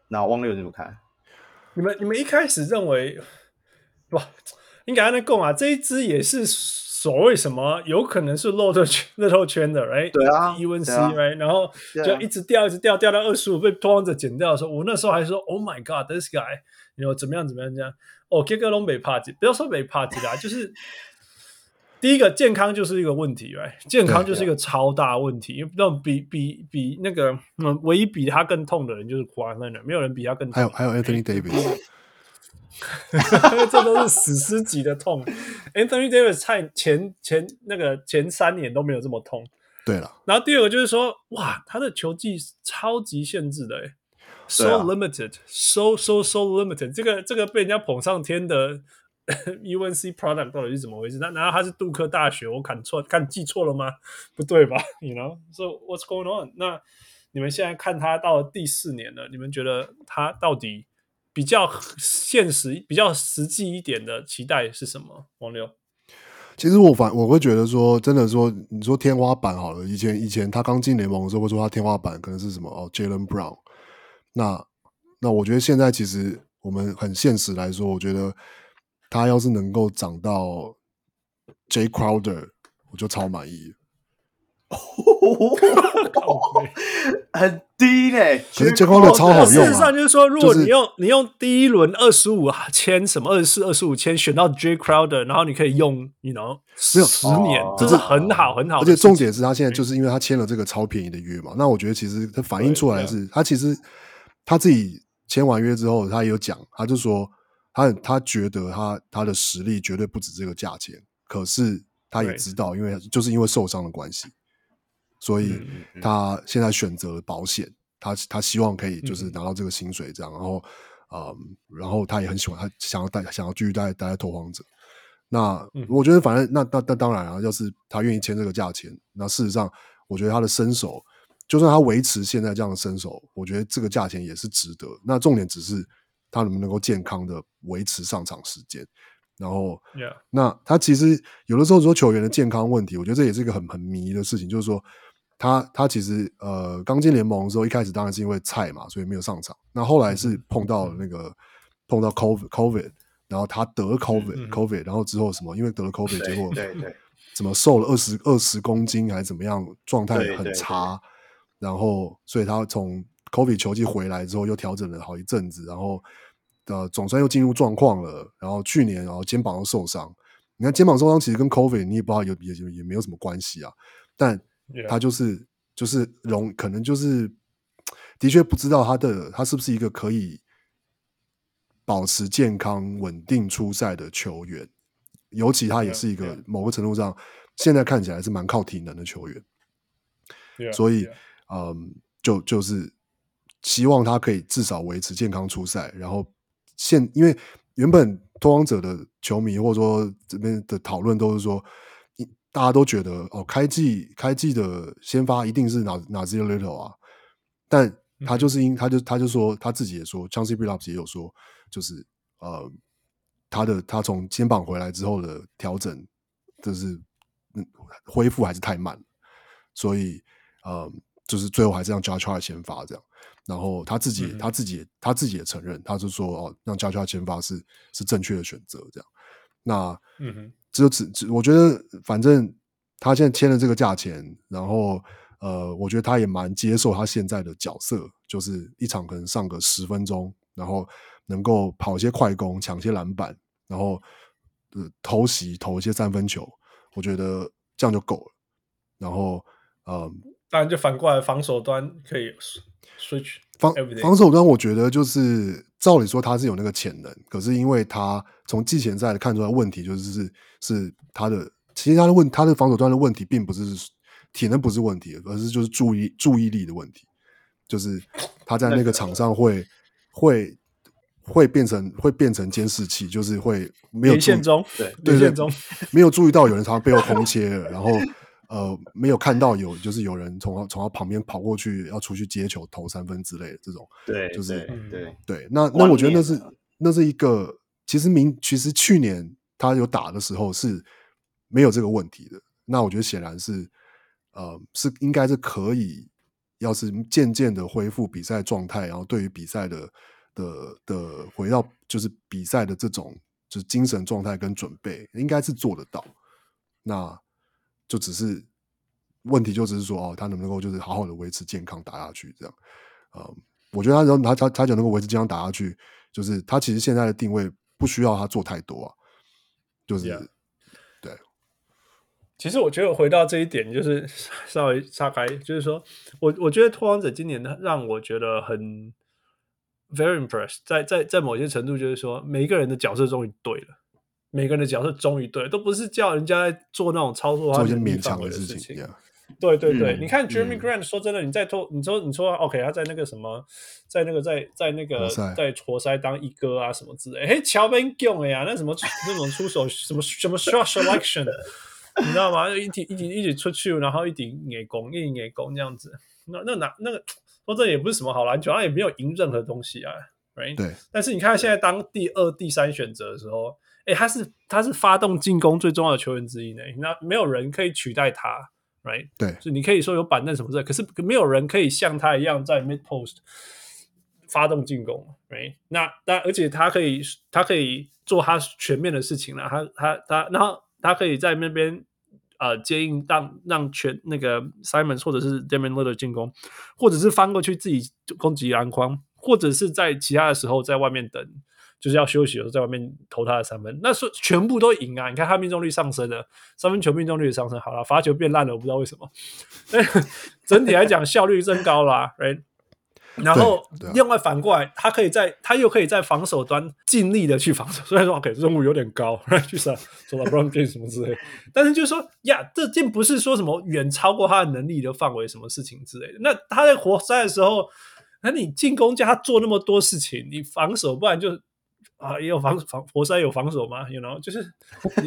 那汪六怎么看？你们你们一开始认为哇，应该那够啊？这一支也是。所谓什么有可能是漏透圈、漏透圈的，哎，对啊，UNC，right，然后就一直掉，一直掉，掉到二十五被拓荒者剪掉的时候，我那时候还说，Oh my God，this guy，你说怎么样怎么样这样？哦，杰克龙没帕吉，不要说没帕吉啦，就是第一个健康就是一个问题，right？健康就是一个超大问题，因为那种比比比那个嗯，唯一比他更痛的人就是库尔纳，没有人比他更痛。还有还有 Anthony Davis。这都是史诗级的痛，Anthony Davis 前前前那个前三年都没有这么痛。对了，然后第二个就是说，哇，他的球技超级限制的，哎，so limited，so so so limited，这个这个被人家捧上天的 UNC product 到底是怎么回事？那难道他是杜克大学？我看错看记错了吗？不对吧？You know，so what's going on？那你们现在看他到了第四年了，你们觉得他到底？比较现实、比较实际一点的期待是什么？王六，其实我反我会觉得说，真的说，你说天花板好了，以前以前他刚进联盟的时候，会说他天花板可能是什么哦，Jalen Brown。那那我觉得现在其实我们很现实来说，我觉得他要是能够涨到 J Crowder，我就超满意。很低嘞，可是这光的超好用啊！事实上就是说，如果你用你用第一轮二十五签什么二十四、二十五签选到 Jay Crowder，然后你可以用，你能十年，这是很好很好。而且重点是他现在就是因为他签了这个超便宜的约嘛，那我觉得其实他反映出来是，他其实他自己签完约之后，他也有讲，他就说他他觉得他他的实力绝对不止这个价钱，可是他也知道，因为就是因为受伤的关系。所以他现在选择了保险，他他希望可以就是拿到这个薪水这样，然后嗯，然后他也很喜欢，他想要待想要继续待待在拓荒者。那我觉得反正那那那当然啊，要是他愿意签这个价钱，那事实上我觉得他的身手，就算他维持现在这样的身手，我觉得这个价钱也是值得。那重点只是他能不能够健康的维持上场时间。然后.那他其实有的时候说球员的健康问题，我觉得这也是一个很很迷的事情，就是说。他他其实呃刚进联盟的时候，一开始当然是因为菜嘛，所以没有上场。那后来是碰到那个、嗯、碰到 COVID COVID，然后他得 COVID、嗯、COVID，然后之后什么？因为得了 COVID，结果对对 怎么瘦了二十二十公斤还是怎么样，状态很差。然后所以他从 COVID 球季回来之后又调整了好一阵子，然后呃总算又进入状况了。然后去年然后肩膀又受伤，你看肩膀受伤其实跟 COVID 你也不知道有也也没有什么关系啊，但。他就是就是容可能就是的确不知道他的他是不是一个可以保持健康稳定出赛的球员，尤其他也是一个某个程度上.现在看起来是蛮靠体能的球员所以.嗯，就就是希望他可以至少维持健康出赛，然后现因为原本拓荒者的球迷或者说这边的讨论都是说。大家都觉得哦，开季开季的先发一定是 Nassir Little 啊，但他就是因他就他就说他自己也说，Chauncey Billups 也有说，就是呃，他的他从肩膀回来之后的调整，就是嗯恢复还是太慢，所以呃，就是最后还是让 Josh Hart 先发这样，然后他自己、嗯、他自己他自己也承认，他就说哦，让 Josh Hart 先发是是正确的选择这样，那嗯哼。只有只只，我觉得反正他现在签了这个价钱，然后呃，我觉得他也蛮接受他现在的角色，就是一场可能上个十分钟，然后能够跑一些快攻，抢一些篮板，然后呃偷袭投一些三分球，我觉得这样就够了。然后呃，当然就反过来防守端可以 switch 防防守端，我觉得就是。照理说他是有那个潜能，可是因为他从季前赛看出来问题，就是是是他的其实他的问他的防守端的问题，并不是体能不是问题，而是就是注意注意力的问题，就是他在那个场上会会会变成会变成监视器，就是会没有连线中，对对没有注意到有人从他背后空切了，然后呃没有看到有就是有人从他从他旁边跑过去要出去接球投三分之类的这种，对，就是对对对，那那我觉得那是那是一个，其实明其实去年他有打的时候是没有这个问题的。那我觉得显然是，呃，是应该是可以，要是渐渐的恢复比赛状态，然后对于比赛的的的回到就是比赛的这种就是精神状态跟准备，应该是做得到。那就只是问题，就只是说哦，他能不能够就是好好的维持健康打下去这样，呃，我觉得他然后他他他就能够维持健康打下去。就是他其实现在的定位不需要他做太多啊，就是 Yeah. 对。其实我觉得回到这一点，就是稍微岔开，就是说我我觉得拓荒者今年让我觉得很 very impressed，在在在某些程度，就是说每一个人的角色终于对了，每个人的角色终于对，都不是叫人家在做那种操作做一些勉强的事围的事情。情，对对对，嗯你看 Jeremy Grant 说真的，你在拖，你说你说 OK，他在那个什么，在那个在在那个在活塞当一哥啊什么之类，哎，乔本强呀，那什么那种出手什么什么 shot selection，你知道吗？一起一起一起出去，然后一起给攻，一顶给攻这样子，那那哪那个说这也不是什么好篮球，他也没有赢任何东西啊，right？对，但是你看他现在当第二、第三选择的时候，哎，他是他是发动进攻最重要的球员之一呢，那没有人可以取代他。Right，对，就你可以说有板凳什么之类，可是没有人可以像他一样在 mid post 发动进攻，Right？那那而且他可以他可以做他全面的事情了，他他他，然后他可以在那边呃接应让让全那个 Simons 或者是 Damian Lillard 进攻，或者是翻过去自己攻击篮筐，或者是在其他的时候在外面等。就是要休息的时候，在外面投他的三分，那是全部都赢啊！你看他命中率上升了，三分球命中率也上升，好了，罚球变烂了，我不知道为什么。但整体来讲，效率增高啦、啊、，right？然后另外反过来，他可以在他又可以在防守端尽力的去防守，虽然说 OK 任务有点高，去说说到 LeBron James 什么之类，但是就是说呀，这并不是说什么远超过他的能力的范围，什么事情之类的。那他在活塞的时候，那你进攻加他做那么多事情，你防守不然就。啊，也有防防活塞有防守吗？You know，就是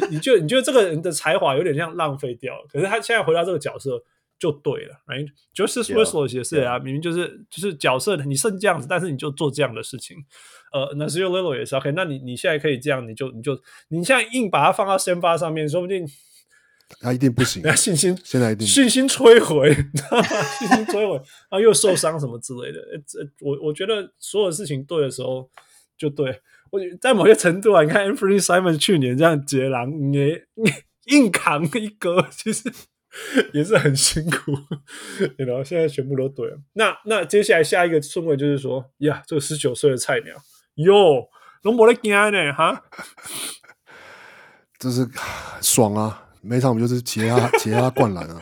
你 你觉得你觉得这个人的才华有点像浪费掉了，可是他现在回到这个角色就对了，right？Justice Winslow 也是啊，明明就是就是角色你剩这样子，但是你就做这样的事情。呃，Nassir Little 也是 OK，那你你现在可以这样，你就你就你现在硬把它放到先发上面，说不定他一定不行，信心现在一定信心摧毁，你知道吗？信心摧毁，然后又受伤什么之类的。这我我觉得所有事情对的时候就对。我在某些程度啊，你看 Anthony Simon 去年这样截狼，也硬扛一个，其实也是很辛苦。然后现在全部都对了。那那接下来下一个顺位就是说，呀，这个十九岁的菜鸟，哟，龙博的惊呢？哈，就是爽啊！每场我们就是期待他期待他灌篮啊？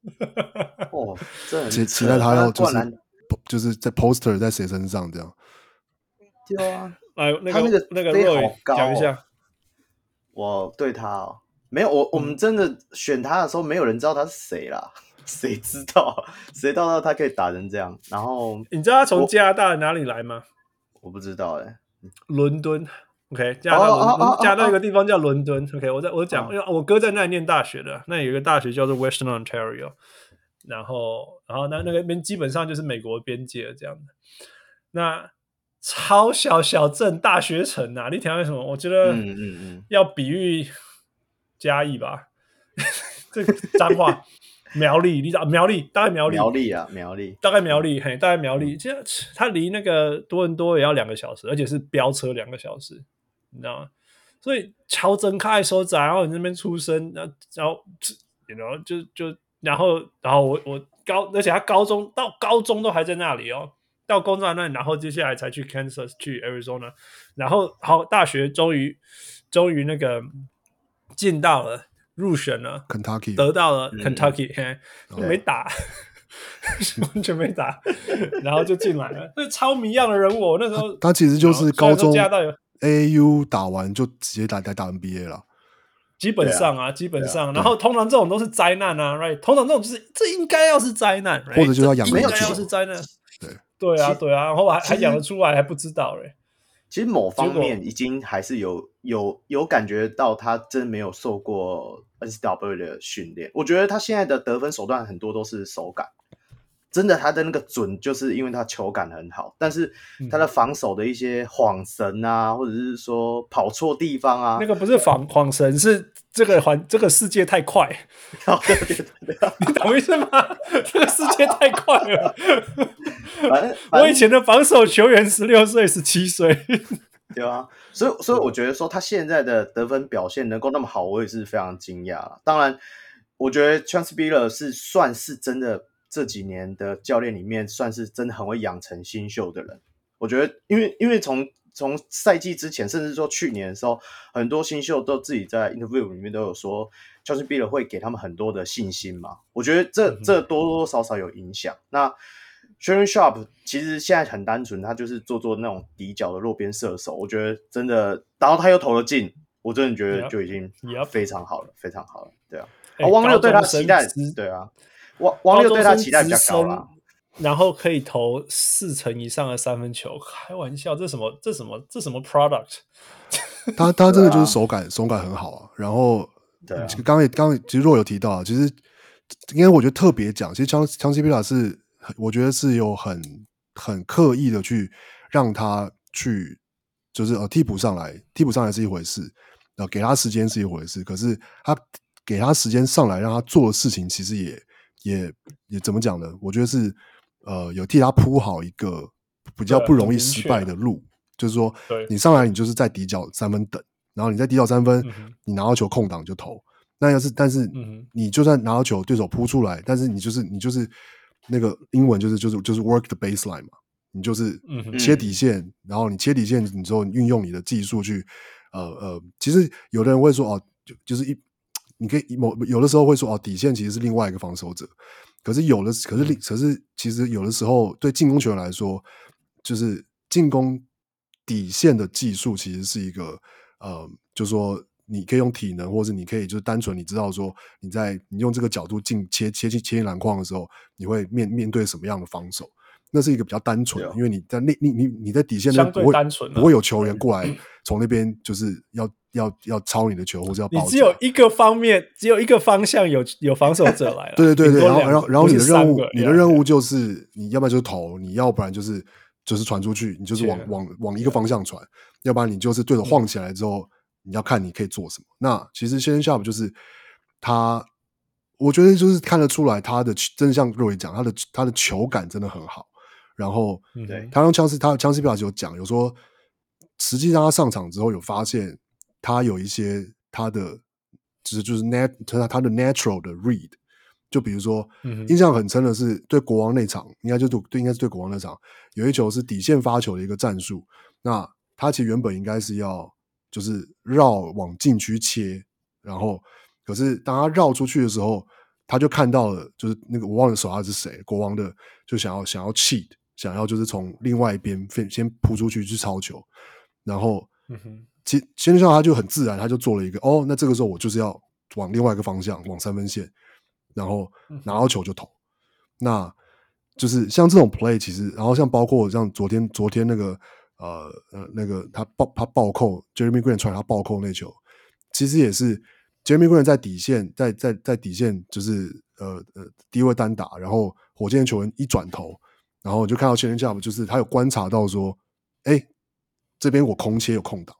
哦，这期期待他要就是就是在 poster 在谁身上这样？对啊。哎，那个他那个那个飞好高哦讲一下，我对他哦，没有我我们真的选他的时候，没有人知道他是谁啦，谁知道？谁知道他可以打成这样？然后你知道他从加拿大哪里来吗？我不知道哎、欸，伦敦。OK，加拿大加拿大有个地方叫伦敦。OK，我在我讲，哦因为我哥在那里念大学的，那有一个大学叫做 Western Ontario，然后然后那那个边基本上就是美国边界这样的。那超小小镇大学城啊！你听为什么？我觉得，嗯嗯嗯，要比喻嘉义吧，这个脏话苗栗，你知道苗栗大概苗栗苗栗啊苗栗，大概苗栗嘿，大概苗栗，其实它离那个多伦多也要两个小时，而且是飙车两个小时，你知道吗？所以乔真开收窄，然后你那边出生，然后然后然后就就然后然后我我高，而且他高中到高中都还在那里哦。到工作那里，然后接下来才去 Kansas，去 Arizona，然后好，大学终于终于那个进到了入选了 Kentucky 得到了嗯。Kentucky，、嗯、没打，完全没打，然后就进来了，那超迷样的人物。那时候他，他其实就是高中加到 AAU 打完就直接打打打 NBA 了，基本上啊，基本上，然后通常这种都是灾难啊，right？通常这种就是这应该要是灾难，或者就要养应该要是灾难，对对啊，对啊，然后还还养得出来还不知道嘞。其实某方面已经还是有有有感觉到他真没有受过 NCAA 的训练，我觉得他现在的得分手段很多都是手感。真的，他的那个准，就是因为他球感很好，但是他的防守的一些晃神啊，或者是说跑错地方啊，那个不是防晃神，是这个环这个世界太快，你懂意思吗？这个世界太快了。反正我以前的防守球员十六岁、十七岁，对啊，所以所以我觉得说他现在的得分表现能够那么好，我也是非常惊讶。当然，我觉得 Billups 是算是真的。这几年的教练里面，算是真的很会养成新秀的人。我觉得，因为因为从从赛季之前，甚至说去年的时候，很多新秀都自己在 interview 里面都有说 Billups 会给他们很多的信心嘛。我觉得这这多多少少有影响。嗯、那 Sharon Sharp 其实现在很单纯，他就是做做那种底角的落边射手。我觉得真的，然后他又投了进，我真的觉得就已经非常好了.非常好了。对啊，欸、汪六对他期待，对啊。汪汪六对他期待比较高啦，然后可以投四成以上的三分球，开玩笑，这什么这什么这什么 product？他他真的就是手感、啊、手感很好啊。然后，对、啊，刚刚也刚其实若有提到啊，其实因为我觉得特别讲，其实枪枪西皮拉是，我觉得是有很很刻意的去让他去，就是呃替补上来，替补上来是一回事，然后给他时间是一回事，可是他给他时间上来让他做的事情，其实也。也也怎么讲呢？我觉得是呃，有替他铺好一个比较不容易失败的路，就是说，你上来你就是在底角三分等，然后你在底角三分，你拿到球空档就投。那要是但是你就算拿到球，对手扑出来，但是你就是你就是那个英文就是就是就是 work the baseline 嘛，你就是切底线，然后你切底线，你之后运用你的技术去呃呃，其实有的人会说哦，就就是一。你可以某有的时候会说哦，底线其实是另外一个防守者，可是有的可是可是其实有的时候对进攻球员来说，就是进攻底线的技术其实是一个呃，就是说你可以用体能，或者你可以就是单纯你知道说你在你用这个角度进切切进切进篮筐的时候，你会面面对什么样的防守？那是一个比较单纯，因为你在那你你你在底线那不会单纯不会有球员过来从那边就是要要要抄你的球或者要包。你只有一个方面，只有一个方向有有防守者来了。对对对对，然后然后然后你的任务你的任务就是你要不然就是投，你要不然就是就是传出去，你就是往往往一个方向传，要不然你就是对着晃起来之后，你要看你可以做什么。那其实先生 Sharp 就是他，我觉得就是看得出来他的真的像若伟讲，他的他的球感真的很好。然后，对，他用枪师，他枪师表示有讲，有说，实际上他上场之后有发现，他有一些他的，其实就是 nat 他他的 natural 的 read，就比如说，印象很深的是对国王那场，应该就对对，应该是对国王那场，有一球是底线发球的一个战术，那他其实原本应该是要就是绕往禁区切，然后可是当他绕出去的时候，他就看到了，就是那个我忘了手下是谁，国王的就想要想要 cheat。想要就是从另外一边先先扑出去去抄球，然后，其实先生他就很自然，他就做了一个哦，那这个时候我就是要往另外一个方向，往三分线，然后拿到球就投。那就是像这种 play，其实然后像包括像昨天昨天那个呃呃那个他暴他暴扣 Jeremy Grant 传他暴扣那球，其实也是 Jeremy Grant 在底线在在在底线就是呃呃低位单打，然后火箭球员一转头。然后我就看到前人这样，就是他有观察到说，哎，这边我空切有空档，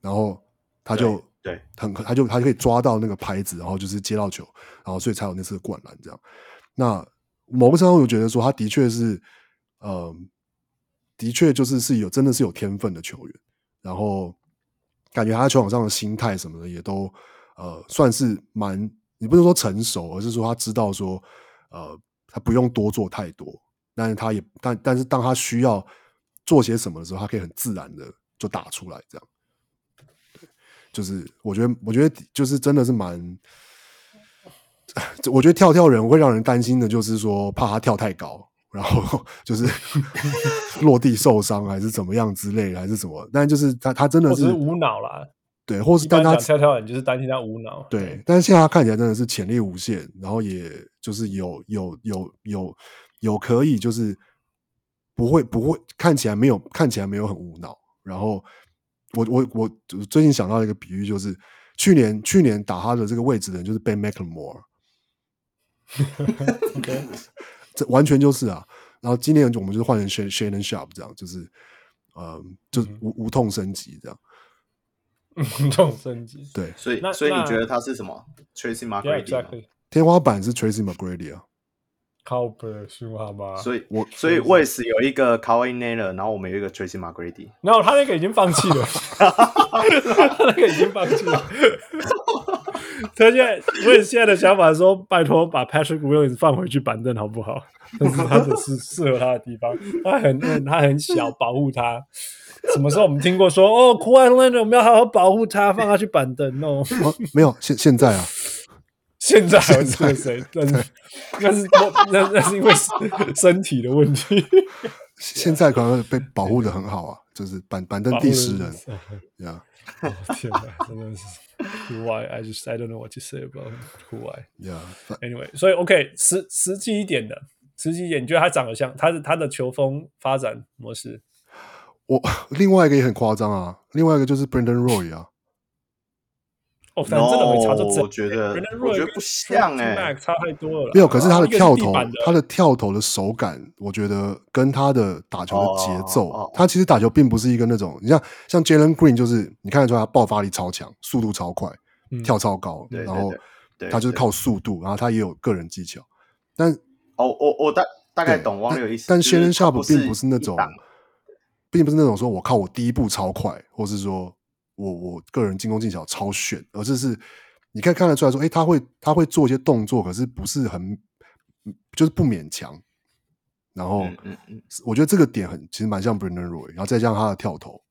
然后他就对很他就他就可以抓到那个拍子，然后就是接到球，然后所以才有那次灌篮这样。那某个程度我觉得说，他的确是，呃，的确就是是有真的是有天分的球员，然后感觉他在球场上的心态什么的也都呃算是蛮，你不能说成熟，而是说他知道说，呃，他不用多做太多。但是他也，但但是当他需要做些什么的时候，他可以很自然的就打出来，这样。对，就是我觉得，我觉得就是真的是蛮，我觉得跳跳人会让人担心的，就是说怕他跳太高，然后 就是 落地受伤还是怎么样之类的，还是什么。但就是他他真的是，是无脑啦。对，或是但他讲跳跳，人就是担心他无脑。对，但是现在他看起来真的是潜力无限，然后也就是有有有有有可以就是不会不会看起来没有看起来没有很无脑。然后我我我最近想到一个比喻，就是去年去年打他的这个位置的人就是 Ben McLemore，OK，这完全就是啊。然后今年我们就是换成 Shannon Sharpe 这样，就是呃就是无、嗯、无痛升级这样。无痛升级，对，所以所以你觉得他是什么？Tracy McGrady，天花板是 Tracy McGrady 啊，靠北书好吧？所以我所以 Wes 有一个 Kawhi Leonard，然后我们有一个 Tracy McGrady，然后他那个已经放弃了，他那个已经放弃了。他现在 Wes 现在的想法是说，拜托把 Patrick Williams 放回去板凳好不好？但是他只是适合他的地方，他很他很小，保护他。什么时候我们听过说哦，Kawhi Leonard 我们要好好保护他，放他去板凳哦，哦？没有，现现在啊，现在还是谁？那是那是那那是因为身体的问题。现在可能被保护的很好啊，就是板板凳第十人呀。哦天哪，真的是 Kawhi，I just I don't know what to say about Kawhi。Yeah，anyway，所以 OK，实实际一点的，实际一点，你觉得他长得像他的他的球风发展模式？我另外一个也很夸张啊，另外一个就是 Brandon Roy 啊。哦，反正真的没差，就我觉得我觉得不像哎、欸，差太多了。没有，可是他的跳投，他的跳投的手感，我觉得跟他的打球的节奏，哦、他其实打球并不是一个那种，你像像 Jalen Green，就是你看得出来他爆发力超强，速度超快，嗯、跳超高，然后他就是靠速度，然后他也有个人技巧。但哦，我我大大概懂汪六意思，但 Shannon Sharpe 并不是那种。并不是那种说我靠我第一步超快，或是说我我个人进攻技巧超炫，而这是你可以看得出来说，哎，他会他会做一些动作，可是不是很就是不勉强。然后，我觉得这个点很其实蛮像 Brandon Roy，然后再加上他的跳投。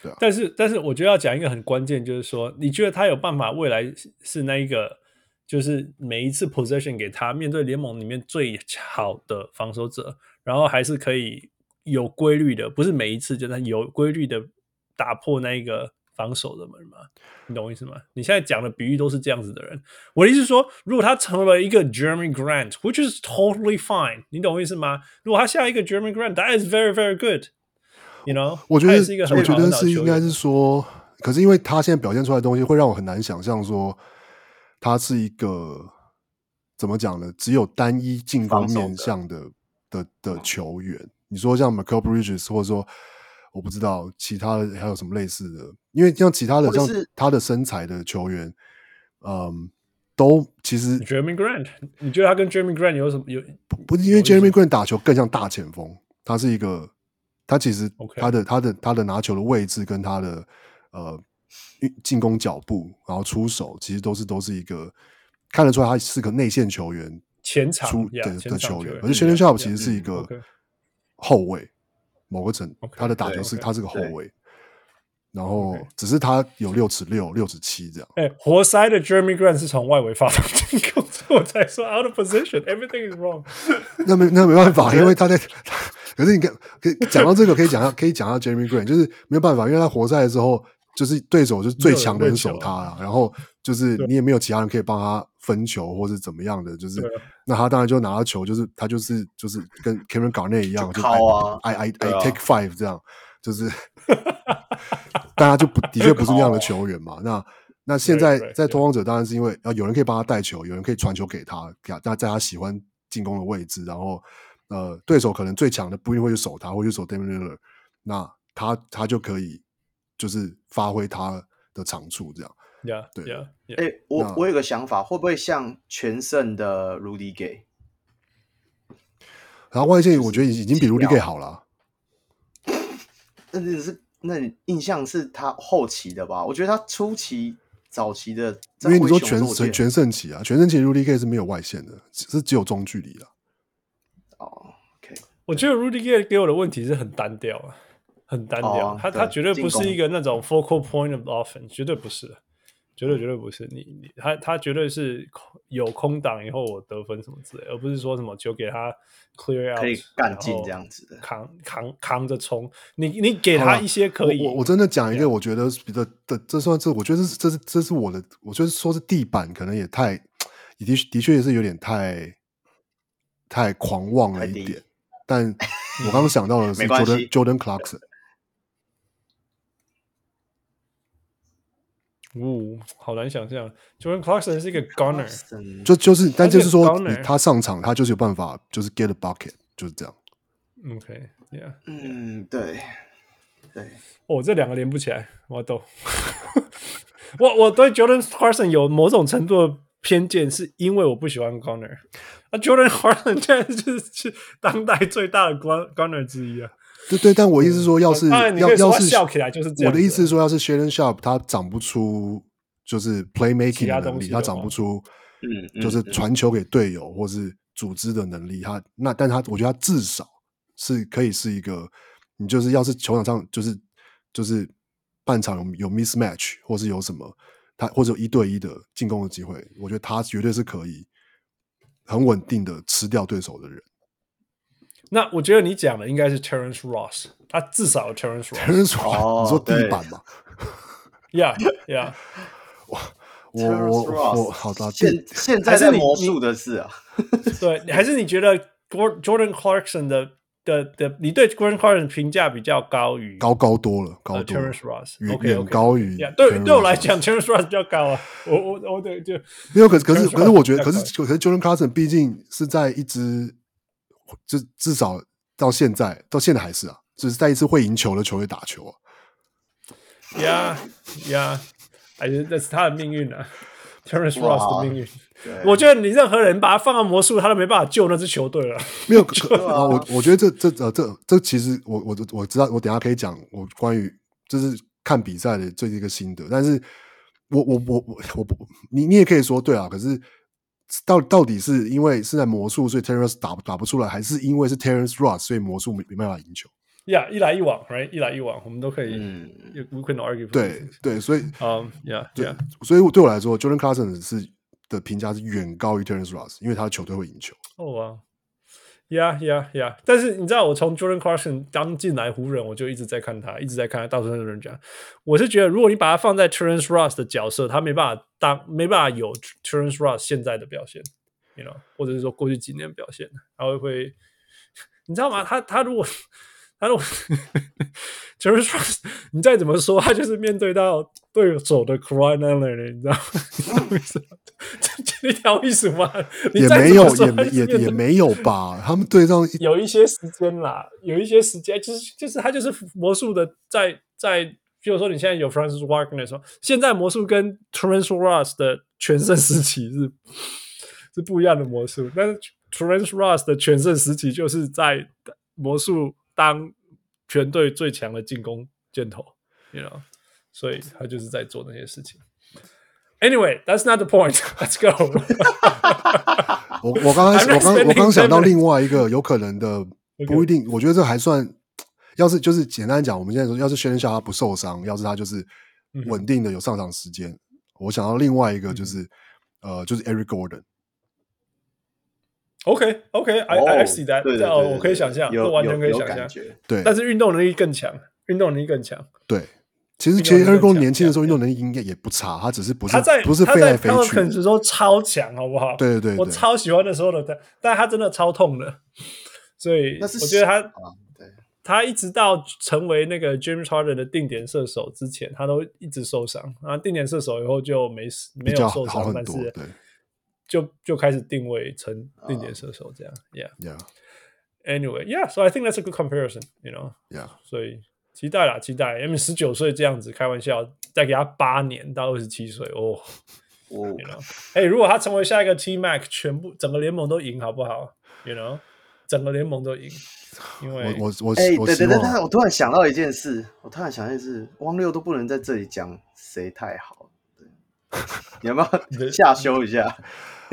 对啊，但是但是我觉得要讲一个很关键，就是说你觉得他有办法未来是那一个，就是每一次 possession 给他面对联盟里面最好的防守者，然后还是可以。有规律的，不是每一次就他有规律的打破那一个防守的门吗？你懂我意思吗？你现在讲的比喻都是这样子的人。我的意思是说，如果他成为一个 Jeremy Grant，which is totally fine，你懂我意思吗？如果他下一个 Jeremy Grant，that is very very good。You know，我觉得是一个很我觉得是应该是说，可是因为他现在表现出来的东西，会让我很难想象说他是一个怎么讲呢？只有单一进攻面向的的的，的球员。你说像 Mikal Bridges，或者说我不知道其他的还有什么类似的，因为像其他的像他的身材的球员，嗯，都其实 Jeremy Grant，你觉得他跟 Jeremy Grant 有什么有？不是因为 Jeremy Grant 打球更像大前锋，他是一个，他其实他的.他的他的，拿球的位置跟他的呃进攻脚步，然后出手，其实都是都是一个看得出来他是个内线球员，前场出的 yeah, 的球员，而且 Shannon Sharpe 其实是一个。后卫，某个层，Okay, 他的打球是，他是个后卫，然后只是他有六尺六、六尺七这样。哎，活塞的 Jeremy Grant 是从外围发动进攻，我才说 out of position，everything is wrong。那没那没办法，因为他在，可是你看，可以讲到这个，可以讲到可以讲到 Jeremy Grant，就是没有办法，因为他活塞的时候，就是对手就是最强的人守他啊，然后就是你也没有其他人可以帮他分球或是怎么样的，就是。那他当然就拿到球，就是他就是就是跟 Kevin Garnett 一样，就，就 I I I, I take five 这样，就是，大家就不的确不是那样的球员嘛。那那现在在拓荒者当然是因为啊有人可以帮他带球，有人可以传球给他，给他在他喜欢进攻的位置，然后呃对手可能最强的不一定会去守他，会去守 Damian Lillard，那他他就可以就是发挥他的长处这样。Yeah, 对呀，哎，我我有个想法，会不会像全盛的 Rudy Gay？然后外线我觉得已经比 Rudy Gay 好了。那只是那印象是他后期的吧？我觉得他初期、早期的，因为你说全全全盛期啊，全盛期 Rudy Gay 是没有外线的，是只有中距离啊。哦、oh,，OK，我觉得 Rudy Gay 给我的问题是很单调啊，很单调，oh, 他他绝对不是一个那种 focal point of offense，绝对不是。绝对绝对不是你你他他绝对是有空档以后我得分什么之类，而不是说什么球给他 clear out 可以干进这样子的，扛扛扛着冲。你你给他一些可以，我我真的讲一个，我觉得比较的这算是，我觉得这是这是这是我的，我觉得说是地板可能也太，的的确也是有点太太狂妄了一点。但我刚刚想到的是 Jordan Jordan Clarkson。哦，好难想象，Jordan Clarkson 是一个 gunner，就就是，但就是说，他上场他就是有办法，就是 get a bucket，就是这样。OK，Yeah，嗯，对，对，哦，这两个连不起来，我懂。我我对 Jordan Clarkson 有某种程度的偏见，是因为我不喜欢 gunner。啊，Jordan Clarkson 现在就是当代最大的 gunner 之一啊。对对，但我意思是说，要是要要是笑起来就是这样。我的意思是说，要是 Shaedon Sharpe 他长不出就是 playmaking 的能力，他长不出嗯，就是传球给队友或是组织的能力，他那但他我觉得他至少是可以是一个，你就是要是球场上就是就是半场有有 mismatch 或是有什么他或者有一对一的进攻的机会，我觉得他绝对是可以很稳定的吃掉对手的人。那我觉得你讲的应该是 Terrence Ross，他至少 Terrence Ross。Terrence Ross，你说地板嘛？Yeah, yeah。我我我好的，现现在是魔术的事啊。对，还是你觉得 Jordan Clarkson 的的的，你对 Jordan Clarkson 评价比较高于高高多了，高 Terrence Ross，远高于。对，对我来讲，Terrence Ross 比较高啊。我我我对就没有，可是可是可是，我觉得，可是可是 Jordan Clarkson 毕竟是在一支。就至少到现在，到现在还是啊，只是在一次会赢球的球队打球啊。呀呀，还是这是他的命运啊，Terrence Ross 的命运。我觉得你任何人把他放到魔术，他都没办法救那支球队了。没有 啊，我我觉得这这呃这这其实我我我知道，我等下可以讲我关于就是看比赛的这一个心得。但是我我我我我不，你你也可以说对啊，可是。到到底是因为是在魔术，所以 Terrence 打打不出来，还是因为是 Terrence Ross，所以魔术没没办法赢球？呀，一来一往，right，一来一往，我们都可以，嗯，we can argue。对对，所以，嗯，呀，对，所以对我来说，Jordan Clarkson 是的评价是远高于 Terrence Ross，因为他的球队会赢球。哦啊。Yeah, yeah, yeah.！但是你知道，我从 Jordan Clarkson 刚进来湖人，我就一直在看他，一直在看他。到处跟人讲，我是觉得，如果你把他放在 Terrence Ross 的角色，他没办法当，没办法有 Terrence Ross 现在的表现，you know，或者是说过去几年表现，他会会，你知道吗？他他如果。他 说：“Terrence Ross，你再怎么说，他就是面对到对手的 Kawhi Leonard，你知道吗？这一条意思吗？也没有，也没也也没有吧。他们对上有一些时间啦，有一些时间，就是就是他就是魔术的在，在在，比如说你现在有 Francis Wagner 的时候，现在魔术跟 Terrence Ross 的全盛时期是是不一样的魔术，但是 Terrence Ross 的全盛时期就是在魔术。”当全队最强的进攻箭头，you know，所以 他就是在做那些事情。Anyway，that's not the point. Let's go 我。我我刚刚我刚我刚想到另外一个有可能的，不一定。我觉得这还算，要是就是简单讲，我们现在说，要是 Shannon Sharpe 他不受伤，要是他就是稳定的有上场时间，嗯、我想到另外一个就是、嗯、呃，就是 Eric Gordon。OK，OK，I I see that，对，我可以想象，这完全可以想象。对，但是运动能力更强，运动能力更强。对，其实其实 Eric Gordon 年轻的时候运动能力应该也不差，他只是不是不是飞来飞去。他在时候超强，好不好？对对对，我超喜欢的时候的他，但他真的超痛的，所以我觉得他，他一直到成为那个 James Harden 的定点射手之前，他都一直受伤，然后定点射手以后就没事，没有受伤，但是。就就开始定位成定点射手这样，Yeah，Yeah。Anyway，Yeah，So I think that's a good comparison，you know，Yeah。所以期待啦，期待，因为十九岁这样子，开玩笑，再给他八年到二十七岁，哦，哦，You know，哎，如果他成为下一个 T-Mac，全部整个联盟都赢，好不好？You know，整个联盟都赢，因为我我哎，对对对，我突然想到一件事，我突然想到一件事，汪六都不能在这里讲谁太好，对，你要不要 下修一下？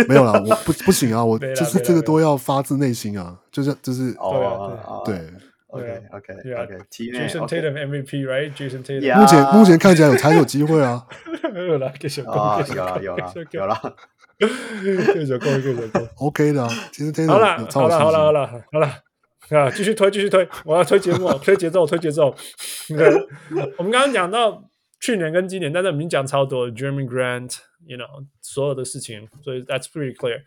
没有啦，我不不行啊，我就是这个都要发自内心啊，就是就是，哦，对，OK OK. OK，Jason Tatum MVP，right？Jason Tatum，Yeah 目前目前看起来有才有机会啊。有啦，继续啊讲，，有了有了有了，继续讲，继续讲。OK 的啊，其实 Tatum 好了有，超好了，好了，好了，好了，啊，继续推，继续推，我要推节目，推节奏，推节奏。对。我们刚刚讲到去年跟今年，但是我们已经讲超多了，Jeremy You know，所有的事情，所以 that's pretty clear。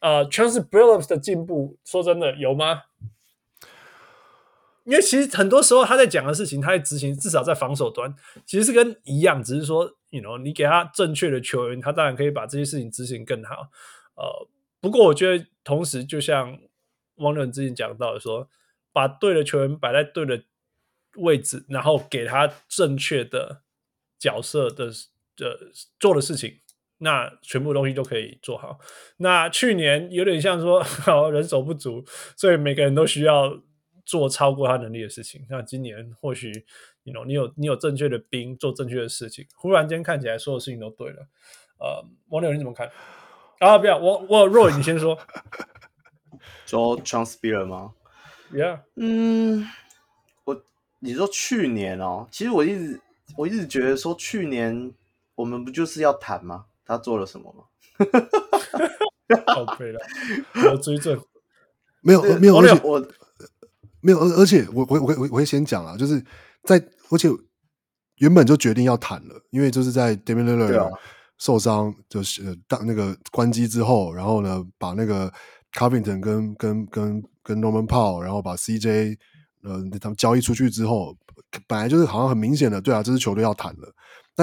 呃，Chauncey Billups 的进步，说真的有吗？因为其实很多时候他在讲的事情，他在执行，至少在防守端，其实是跟一样，只是说，you know，你给他正确的球员，他当然可以把这些事情执行更好。呃，不过我觉得，同时就像汪伦之前讲到的说，把对的球员摆在对的位置，然后给他正确的角色的的做的事情，那全部东西都可以做好。那去年有点像说，好人手不足，所以每个人都需要做超过他能力的事情。那今年或许，you know, 你有你有正确的兵做正确的事情，忽然间看起来所有事情都对了。呃，王柳你怎么看？啊，不要，我我 Roy 你先说。说 Chance Spiller 吗？Yeah，嗯，我你说去年哦，其实我一直我一直觉得说去年我们不就是要谈吗？他做了什么吗？好悲了，我要追正。没有没有，而且我没有，而而且我我我我我会先讲啊，就是在而且原本就决定要谈了，因为就是在 Damian 对啊 Lillard 受伤就是呃当那个关机之后，然后呢把那个 Covington 跟跟跟跟 Norman Powell，然后把 CJ 呃他们交易出去之后，本来就是好像很明显的，对啊，这支球队要谈了。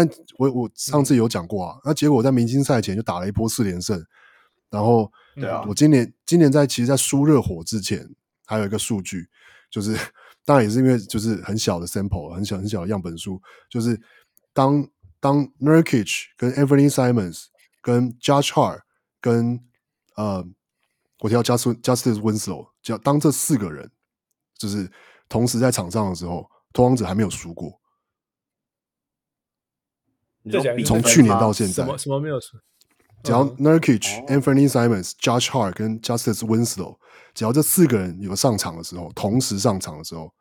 但我我上次有讲过啊，那结果在明星赛前就打了一波四连胜，然后对啊我今年今年在其实，在输热火之前，还有一个数据，就是当然也是因为就是很小的 sample，很小很小的样本数，就是当当 Nurkic 跟 Anthony Simons 跟 Judge Hart 跟呃，我提到 Just Justice Winslow，只要当这四个人就是同时在场上的时候，拓荒者还没有输过。从去年到现在什么什么没有说？只要嗯。Nurkic、哦。Anthony Simons、Josh Hart 跟 Justice Winslow，只要这四个人有上场的时候，同时上场的时候，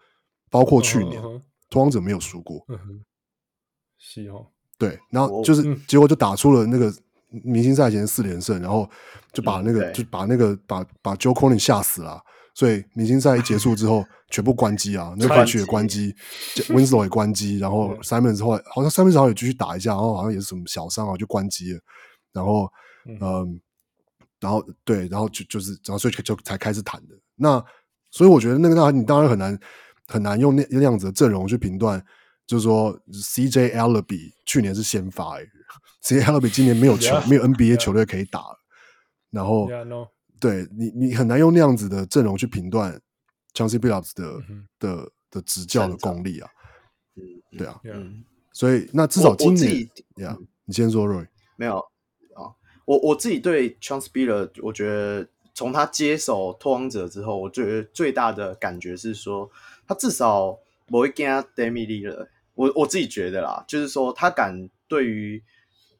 包括去年拓荒者没有输过。嗯哼，是哦，对，然后就是嗯。结果就打出了那个明星赛前四连胜，然后就把那个、就把那个把把 Joe Cronin 吓死了啊、所以明星赛一结束之后，全部关机啊，Nurkic 也关机，Winslow 也关机，然后 Simon 之后来好像 Simons 好像也继续打一下，然后好像也是什么小伤啊，就关机了，然后嗯。嗯，然后对，然后就就是然后所以就就才开始谈的。那所以我觉得那个那你当然很难很难用那那样子的阵容去评断，就是说 CJ Elleby 去年是先发、欸、CJ Elleby 今年没有球没有 NBA 球队可以打了，然后 Yeah, no. 对你你很难用那样子的阵容去评断 Chauncey Billups 的、的的执教的功力啊，嗯对啊.嗯，所以那至少我今年我自己呀你先说 Roy，没有啊，我我自己对 Chance Spiller，我觉得从他接手拓荒者之后，我觉得最大的感觉是说，他至少不会跟他 Damian Lillard。我我自己觉得啦，就是说他敢对于，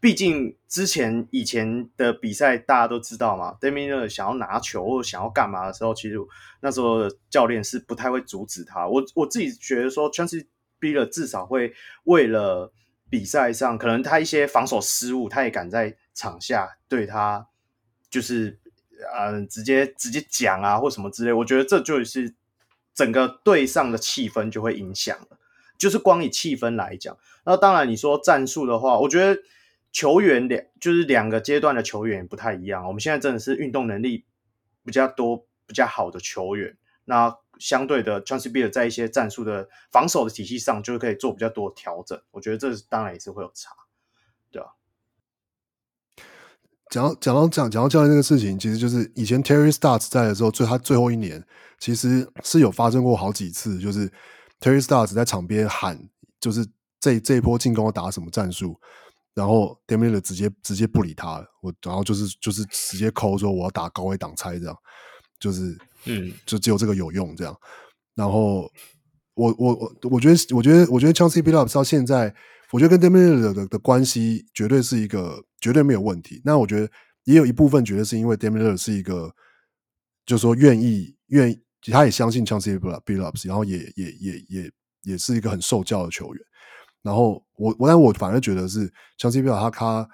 毕竟之前以前的比赛大家都知道嘛 d e m i r 想要拿球或者想要干嘛的时候，其实那时候教练是不太会阻止他。我我自己觉得说，Chance Spiller 至少会为了比赛上可能他一些防守失误，他也敢在场下对他就是呃直接直接讲啊或什么之类。我觉得这就是整个队上的气氛就会影响了。就是光以气氛来讲，那当然你说战术的话，我觉得球员两就是两个阶段的球员不太一样。我们现在真的是运动能力比较多、比较好的球员，那相对的 c h a n c e b e e r 在一些战术的防守的体系上，就是可以做比较多的调整。我觉得这当然也是会有差，对啊、讲到讲到讲讲到教练这个事情，其实就是以前 Terry Stotts 在的时候，最他最后一年其实是有发生过好几次，就是 Terry Stotts 在场边喊，就是这这一波进攻要打什么战术，然后 Lillard 直接直接不理他了，我然后就是就是直接抠说我要打高位挡拆这样，就是嗯，就只有这个有用这样，然后我我我我觉得我觉得我觉得 Chauncey Billups 到现在。我觉得跟 Lillard 的的关系绝对是一个绝对没有问题。那我觉得也有一部分绝对是因为 Lillard 是一个，就是说愿意愿意他也相信 Chauncey Billups，然后也也也也也是一个很受教的球员。然后我我但我反而觉得是 Chauncey Billups 他他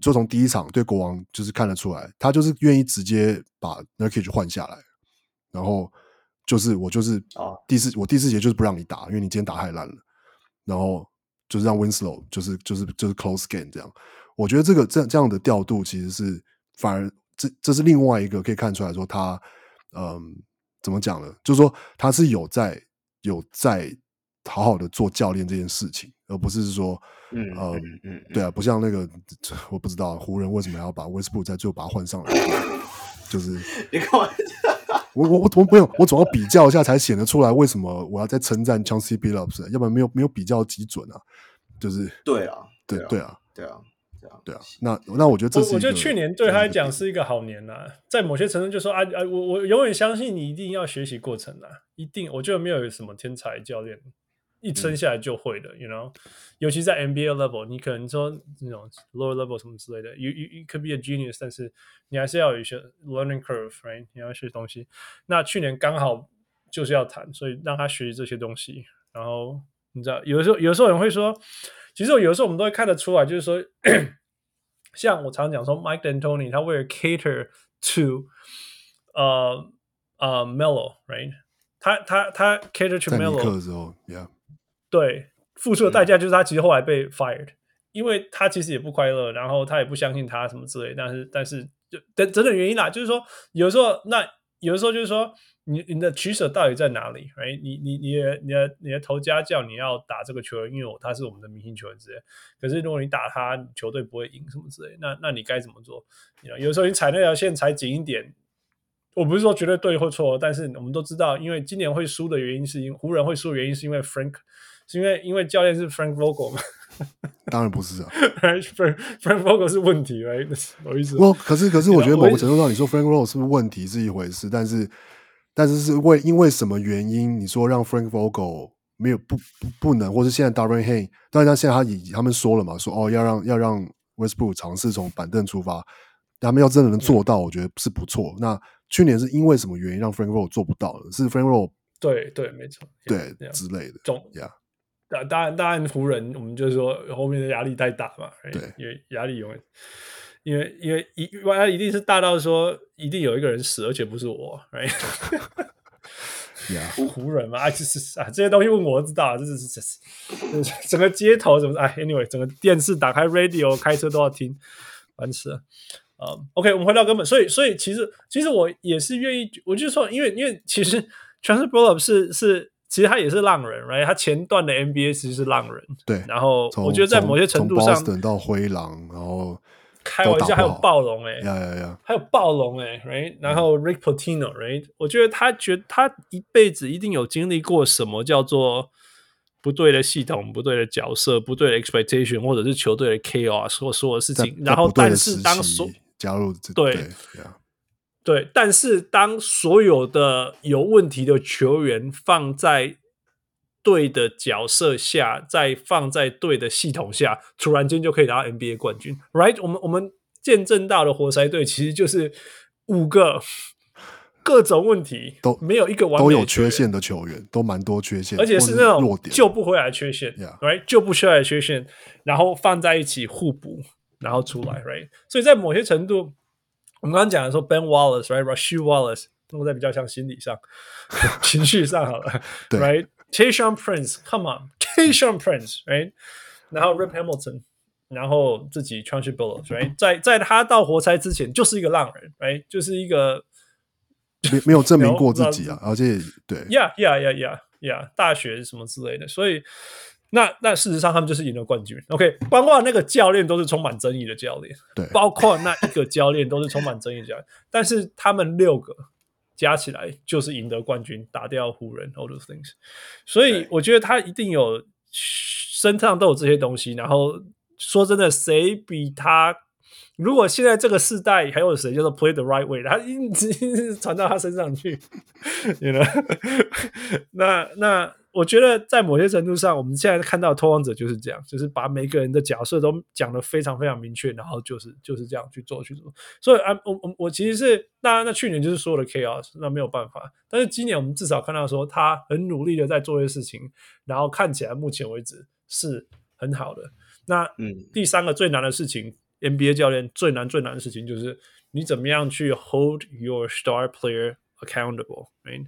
就从第一场对国王就是看得出来，他就是愿意直接把 Nurkic 换下来，然后就是我就是第四、哦、我第四节就是不让你打，因为你今天打太烂了，然后就是让 Winslow 就是就是就是 close game 这样。我觉得这个这这样的调度其实是反而这这是另外一个可以看出来说他嗯怎么讲呢？就是说他是有在有在好好的做教练这件事情，而不是说嗯嗯嗯对啊，不像那个我不知道湖人为什么要把 Westbrook 在最后把他换上来，就是你看 我我我我没有我总要比较一下才显得出来为什么我要在称赞 Chauncey Billups，要不然没有没有比较基准啊，就是对啊对对啊对啊。对啊，那那我觉得这是，我觉得去年对他来讲是一个好年呐、啊，在某些程度就说啊啊，我我永远相信你一定要学习过程啊，一定，我觉得没有什么天才教练一生下来就会的、嗯、，you know，尤其在 NBA level，你可能说那种 lower level 什么之类的，you you you could be a genius，但是你还是要有一些 learning curve，right？你要学东西。那去年刚好就是要谈，所以让他学习这些东西。然后你知道，有的时候有的时候有人会说，其实有的时候我们都会看得出来，就是说。像我常讲说，Mike D'Antoni 他为了 cater to 呃呃 Melo，right？他他他 cater to Melo 的时候，yeah，对，付出的代价就是他其实后来被 fired，、嗯、因为他其实也不快乐，然后他也不相信他什么之类，但是但是就等等等原因啦，就是说有时候那有的时候就是说。你你的取舍到底在哪里？Right？你你你的你的你的头家叫你要打这个球员，因为他是我们的明星球员之类。可是如果你打他，球队不会赢什么之类，那那你该怎么做 know, 有时候你踩那条线踩紧一点，我不是说绝对对或错，但是我们都知道，因为今年会输的原因是因为湖人会输的原因是因为 Frank，是因为因为教练是 Frank Vogel 嘛？当然不是啊，Frank Frank Vogel 是问题，Right？不好意思。我可是可是我觉得某个程度上，你说 Frank Vogel 是不是问题是一回事，但是。但是是为因为什么原因？你说让 Frank Vogel 没有不不不能，或是现在 Darren Hay，当然他现在他已他们说了嘛，说哦要让要让 Westbrook 尝试从板凳出发，他们要真的能做到，我觉得是不错。嗯、那去年是因为什么原因让 Frank Vogel 做不到的？是 Frank Vogel 对对没错对 yeah, 之类的。总呀，当当然当然湖人，我们就是说后面的压力太大嘛，对，因为压力永远。因为因为一万一定是大到说一定有一个人死，而且不是我，right？湖湖人嘛，啊，就是啊，这些东西问我知道，这是这是整个街头怎么哎，anyway，整个电视打开 radio，开车都要听，烦死了。啊、um,，OK，我们回到根本，所以所以其实其实我也是愿意，我就说，因为因为其实 Billups 是是，其实他也是浪人，right？他前段的 NBA 其实是浪人，对。然后我觉得在某些程度上，等到灰狼，然后。开玩笑，还有暴龙哎、欸，呀呀呀，还有暴龙哎、欸，right？然后 Rick Pitino，right？我觉得他觉得他一辈子一定有经历过什么叫做不对的系统、不对的角色、不对的 expectation，或者是球队的 chaos 或所有事情。然后，但是当所加入对对，对，但是当所有的有问题的球员放在。对的角色下，再放在对的系统下，突然间就可以拿到 NBA 冠军，right？我们我们见证到的活塞队其实就是五个各种问题都没有一个完美都有缺陷的球员，都蛮多缺陷，而且是那种救不回来的缺陷，right？救不回来的缺陷，然后放在一起互补，然后出来，right？所以在某些程度，我们刚刚讲的说 Ben Wallace，right？Rasheed Wallace，弄在比较像心理上、情绪上好了，right？Tayshaun Prince，Come on，Tayshaun Prince，right？然后 Rip Hamilton，然后自己 Chauncey Billups，right？在在他到活塞之前，就是一个浪人，right？就是一个没没有证明过自己啊，而且对，Yeah，Yeah，Yeah，Yeah，Yeah，大学什么之类的，所以那那事实上他们就是赢了冠军。OK，包括那个教练都是充满争议的教练，对，包括那一个教练都是充满争议的教练，但是他们六个。加起来就是赢得冠军，打掉湖人，all those things。所以我觉得他一定有身上都有这些东西。然后说真的，谁比他？如果现在这个世代还有谁叫做 play the right way，他一直 传到他身上去，你 you 呢 know? 那那我觉得在某些程度上，我们现在看到的拓荒者就是这样，就是把每个人的角色都讲得非常非常明确，然后就是就是这样去做去做。所以啊，我我我其实是那那去年就是所有的 chaos，那没有办法。但是今年我们至少看到说他很努力的在做一些事情，然后看起来目前为止是很好的。那嗯，第三个最难的事情，NBA 教练最难最难的事情就是你怎么样去 hold your star player accountable，right?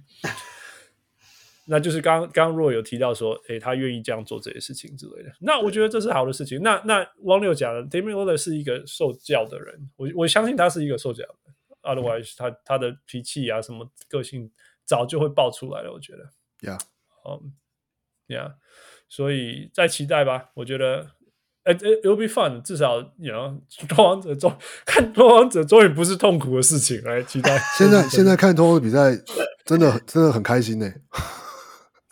那就是刚刚刚若有提到说，诶，他愿意这样做这些事情之类的。那我觉得这是好的事情。那那汪六讲的，Damian Lillard 是一个受教的人，我我相信他是一个受教的人。Otherwise，他他的脾气啊，什么个性早就会爆出来了。我觉得，Yeah，嗯，Yeah，所以再期待吧。我觉得，哎，It will be fun。至少 know，拓荒者终看拓王者终于不是痛苦的事情，来期待。现在 现在看拓荒者比赛，真的真的很开心呢。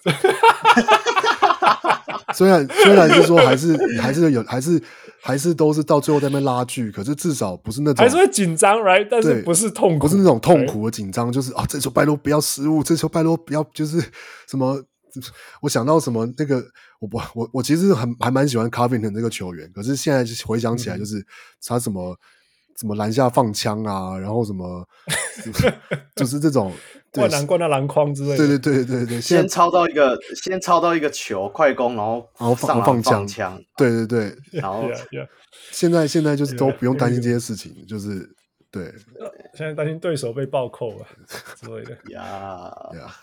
虽然虽然是说还是还是有还是还是都是到最后在那边拉锯，可是至少不是那种还是会紧张，right？但是不是痛苦，不是那种痛苦的紧张，就是啊，这球拜托不要失误，这球拜托不要就是什么，我想到什么那个，我不我我其实很还蛮喜欢 Covington 这个球员，可是现在回想起来，就是他什么。什么篮下放枪啊，然后什么，就是这种灌篮灌到篮筐之类的。对对对对对，先抄到一个，先抄到一个球快攻，然后然后放放枪。对对对，然后 现在现在就是都不用担心这些事情，就是对。现在担心对手被暴扣了 之类的。呀 呀。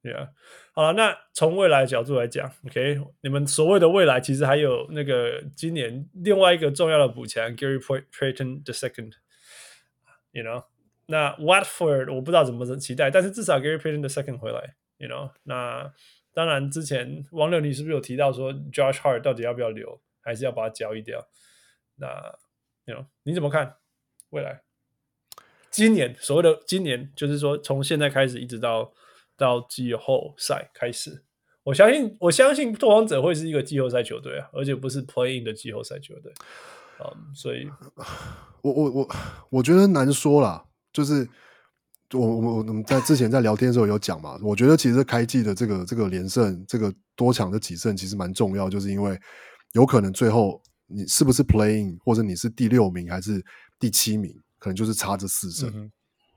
Yeah，好了，那从未来的角度来讲，OK，你们所谓的未来，其实还有那个今年另外一个重要的补强，Gary Payton the second，you know，那 Watford 我不知道怎么期待，但是至少 Gary Payton the second 回来，you know，那当然之前王六你是不是有提到说 Josh Hart 到底要不要留，还是要把他交易掉？那，you know，你怎么看未来？今年所谓的今年，就是说从现在开始一直到。到季后赛开始，我相信，我相信拓荒者会是一个季后赛球队啊，而且不是 playing 的季后赛球队。嗯、所以，我我我我觉得难说啦，就是我我我们在之前在聊天的时候有讲嘛，我觉得其实开季的这个这个连胜，这个多强的几胜其实蛮重要，就是因为有可能最后你是不是 playing，或者你是第六名还是第七名，可能就是差这四胜，嗯、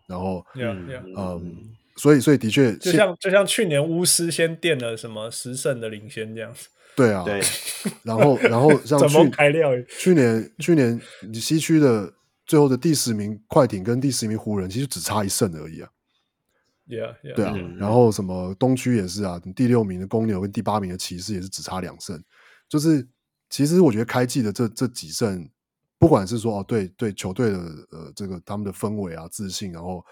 然后，yeah, yeah. 嗯。所以，所以的确，就像就像去年巫师先垫了什么十胜的领先这样子。对啊，对。然后，然后像去开料去年，去年西区的最后的第十名快艇跟第十名湖人，其实只差一胜而已啊。Yeah, yeah. 对啊。嗯、然后什么东区也是啊，第六名的公牛跟第八名的骑士也是只差两胜。就是其实我觉得开季的这这几胜，不管是说哦，对对，球队的呃这个他们的氛围啊、自信，然后。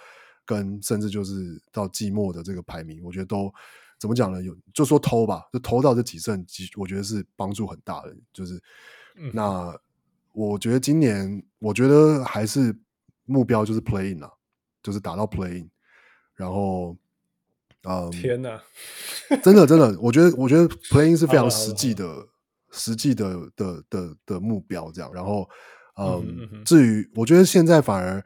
跟甚至就是到季末的这个排名，我觉得都怎么讲呢？有就说偷吧，就偷到这几胜，我觉得是帮助很大的。就是、嗯、那我觉得今年，我觉得还是目标就是 playing 啊，就是打到 playing，。然后，嗯，天哪，真的真的，我觉得我觉得 playing 是非常实际的、实际的的的的，目标。这样，然后，嗯，嗯嗯至于我觉得现在反而。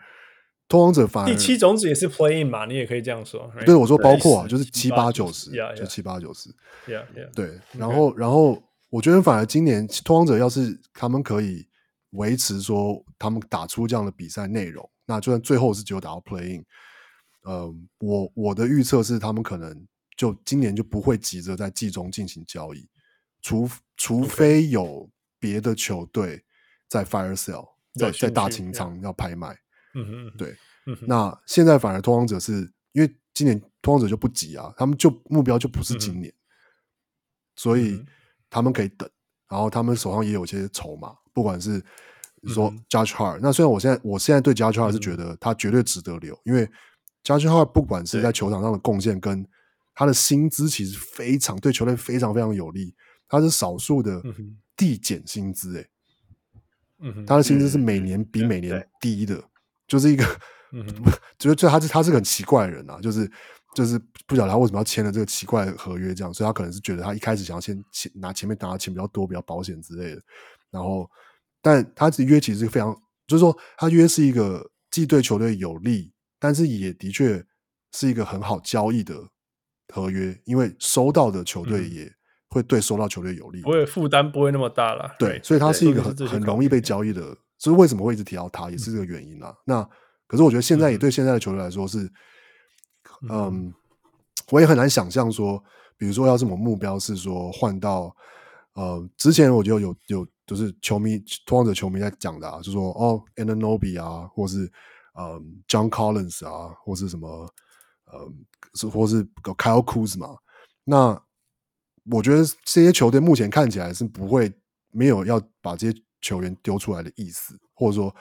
拓荒者反而第七种子也是 playing 嘛，你也可以这样说。Right? 对，我说包括啊，就是七八九十，就七八九十。Yeah, yeah. 对，然后.然后我觉得反而今年拓荒者要是他们可以维持说他们打出这样的比赛内容，那就算最后是只有打到 playing，呃，我我的预测是他们可能就今年就不会急着在季中进行交易，除除非有别的球队在 fire sale，在在大清仓要拍卖。嗯哼，对，嗯，那现在反而拓荒者是因为今年拓荒者就不急啊，他们就目标就不是今年，嗯、所以他们可以等，然后他们手上也有些筹码，不管是说 Judge Hard，、嗯、那虽然我现在我现在对 Judge Hard 是觉得他绝对值得留，嗯、因为 Judge Hard 不管是在球场上的贡献跟他的薪资，其实非常对球队非常非常有利，他是少数的递减薪资，哎，嗯哼，他的薪资是每年比每年低的。就是一个，嗯，觉得他是他是个很奇怪的人啊，就是就是不晓得他为什么要签了这个奇怪的合约，这样，所以他可能是觉得他一开始想要先拿前面拿的钱比较多，比较保险之类的。然后，但他这约其实是非常，就是说他约是一个既对球队有利，但是也的确是一个很好交易的合约，因为收到的球队也会对收到球队有利，不会负担不会那么大了。对，所以他是一个很很容易被交易的，所以为什么会一直提到他，也是这个原因那可是我觉得现在也对现在的球队来说是，嗯，嗯我也很难想象说，比如说要这种目标是说换到，呃，之前我觉得有有就是球迷托邦者球迷在讲的啊，就说哦 a n a n o b i 啊，或是呃 John Collins 啊，或是什么呃，是或是 Kyle Kuzma 嘛，那我觉得这些球队目前看起来是不会没有要把这些球员丢出来的意思，或者说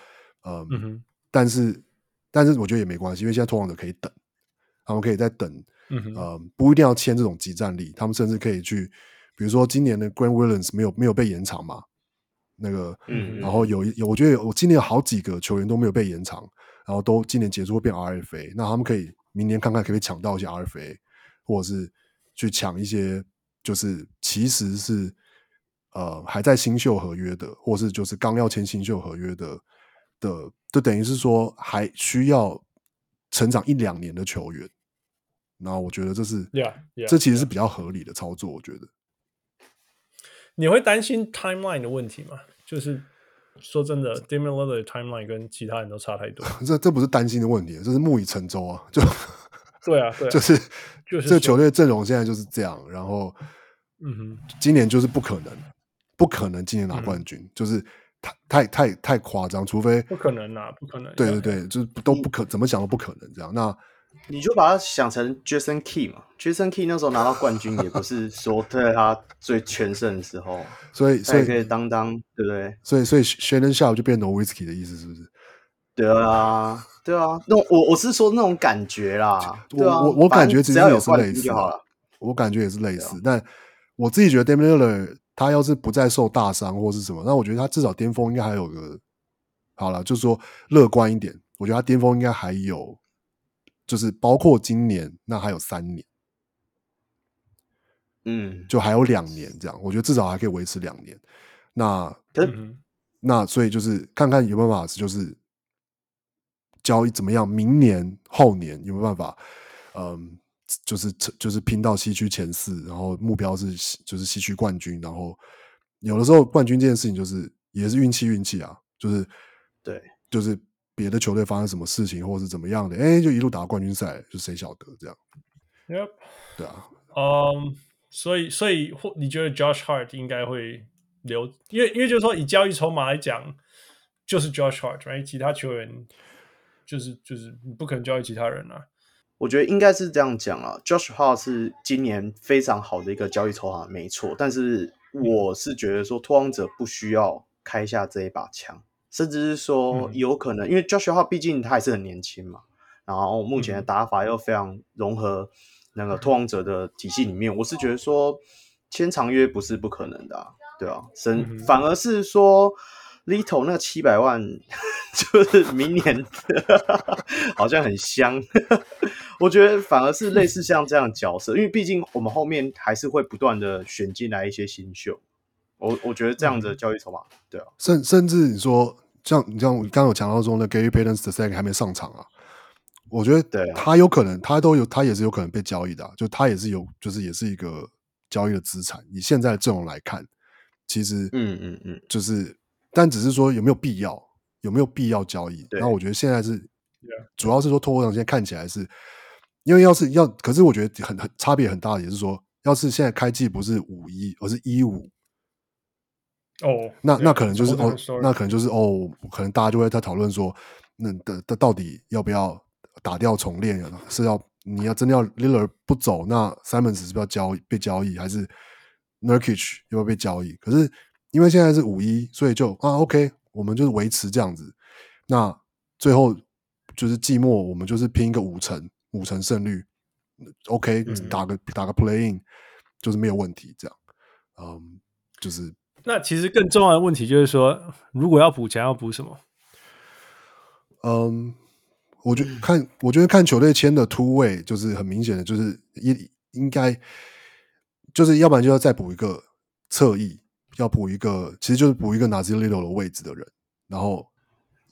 呃，嗯但是但是我觉得也没关系，因为现在托邦者可以等，他们可以在等。嗯，呃，不一定要签这种集战力，他们甚至可以去，比如说今年的 Grant Williams 没有没有被延长嘛，那个，嗯，然后有有，我觉得有我今年有好几个球员都没有被延长，然后都今年结束会变 RFA，那他们可以明年看看可不可以抢到一些 RFA，或者是去抢一些就是其实是呃还在新秀合约的，或是就是刚要签新秀合约的的，就等于是说还需要成长一两年的球员。然后我觉得这是，yeah, yeah, 这其实是比较合理的操作。我觉得，你会担心 timeline 的问题吗？就是说真的的 timeline 跟其他人都差太多。这这不是担心的问题，这是木已成舟啊！就 对啊，对啊，就是就是这球队阵容现在就是这样。然后，嗯哼，今年就是不可能，不可能今年拿冠军，嗯、就是太太太太夸张，除非不可能啊，不可能。对对对，就是都不可，怎么想都不可能这样。那你就把它想成 Jason Key 嘛，Jason Key 那时候拿到冠军也不是说在他最全盛的时候，所以所以可以当当，对不对？所以所以 Shannon Sharpe 就变 No Whisky 的意思是不是？对啊，对啊，那我我是说那种感觉啦，我我我感觉其实也是类似我感觉也是类似，但我自己觉得 Damian Lillard 他要是不再受大伤或是什么，那我觉得他至少巅峰应该还有个，好了，就是说乐观一点，我觉得他巅峰应该还有。就是包括今年，那还有三年，嗯，就还有两年这样，我觉得至少还可以维持两年。那，嗯、那所以就是看看有没有办法，就是交易怎么样，明年后年有没有办法，嗯，就是就是拼到西区前四，然后目标是就是西区冠军，然后有的时候冠军这件事情就是也是运气运气啊，就是对，就是。别的球队发生什么事情，或者是怎么样的，哎，就一路打到冠军赛，就谁晓得这样？Yep，对啊，嗯，所以，所以，或你觉得 Josh Hart 应该会留？因为，因为就是说，以交易筹码来讲，就是 Josh Hart，right？其他球员就是就是不可能交易其他人啊。我觉得应该是这样讲啊，Josh Hart 是今年非常好的一个交易筹码，没错。但是我是觉得说，拓荒者不需要开下这一把枪。甚至是说有可能，嗯、因为 Josh Hart 毕竟他还是很年轻嘛，然后目前的打法又非常融合那个拓荒者的体系里面，我是觉得说签长约不是不可能的，啊，对啊，甚、嗯、反而是说 Little 那个七百万 就是明年 好像很香，我觉得反而是类似像这样的角色，因为毕竟我们后面还是会不断的选进来一些新秀，我我觉得这样的交易筹码，对啊，甚甚至你说。像你像我刚刚有强调说，那 Gary Payton II 还没上场啊，我觉得他有可能，他都有，他也是有可能被交易的，啊，就他也是有，就是也是一个交易的资产。以现在的阵容来看，其实，嗯嗯嗯，就是，但只是说有没有必要，有没有必要交易？那我觉得现在是，主要是说拓荒者现在看起来是，因为要是要，可是我觉得很很差别很大的，也是说，要是现在开季不是五一，而是一五。哦、oh，那那可能就是哦，那可能就是哦，可能大家就会在讨论说，那的的到底要不要打掉重练？是要你要真的要 Lillard 不走，那 Simons 是不是要交被交易，还是 Nurkic 要不要被交易？可是因为现在是五一，所以就啊 OK，我们就是维持这样子。那最后就是季末，我们就是拼一个五成五成胜率，OK，、嗯、打个打个 Playing 就是没有问题。这样，嗯，就是。那其实更重要的问题就是说，如果要补强，要补什么？嗯，我觉得看，我觉得看球队签的突位，就是很明显的，就是应应该，就是要不然就要再补一个侧翼，要补一个，其实就是补一个 Nassir Little 的位置的人，然后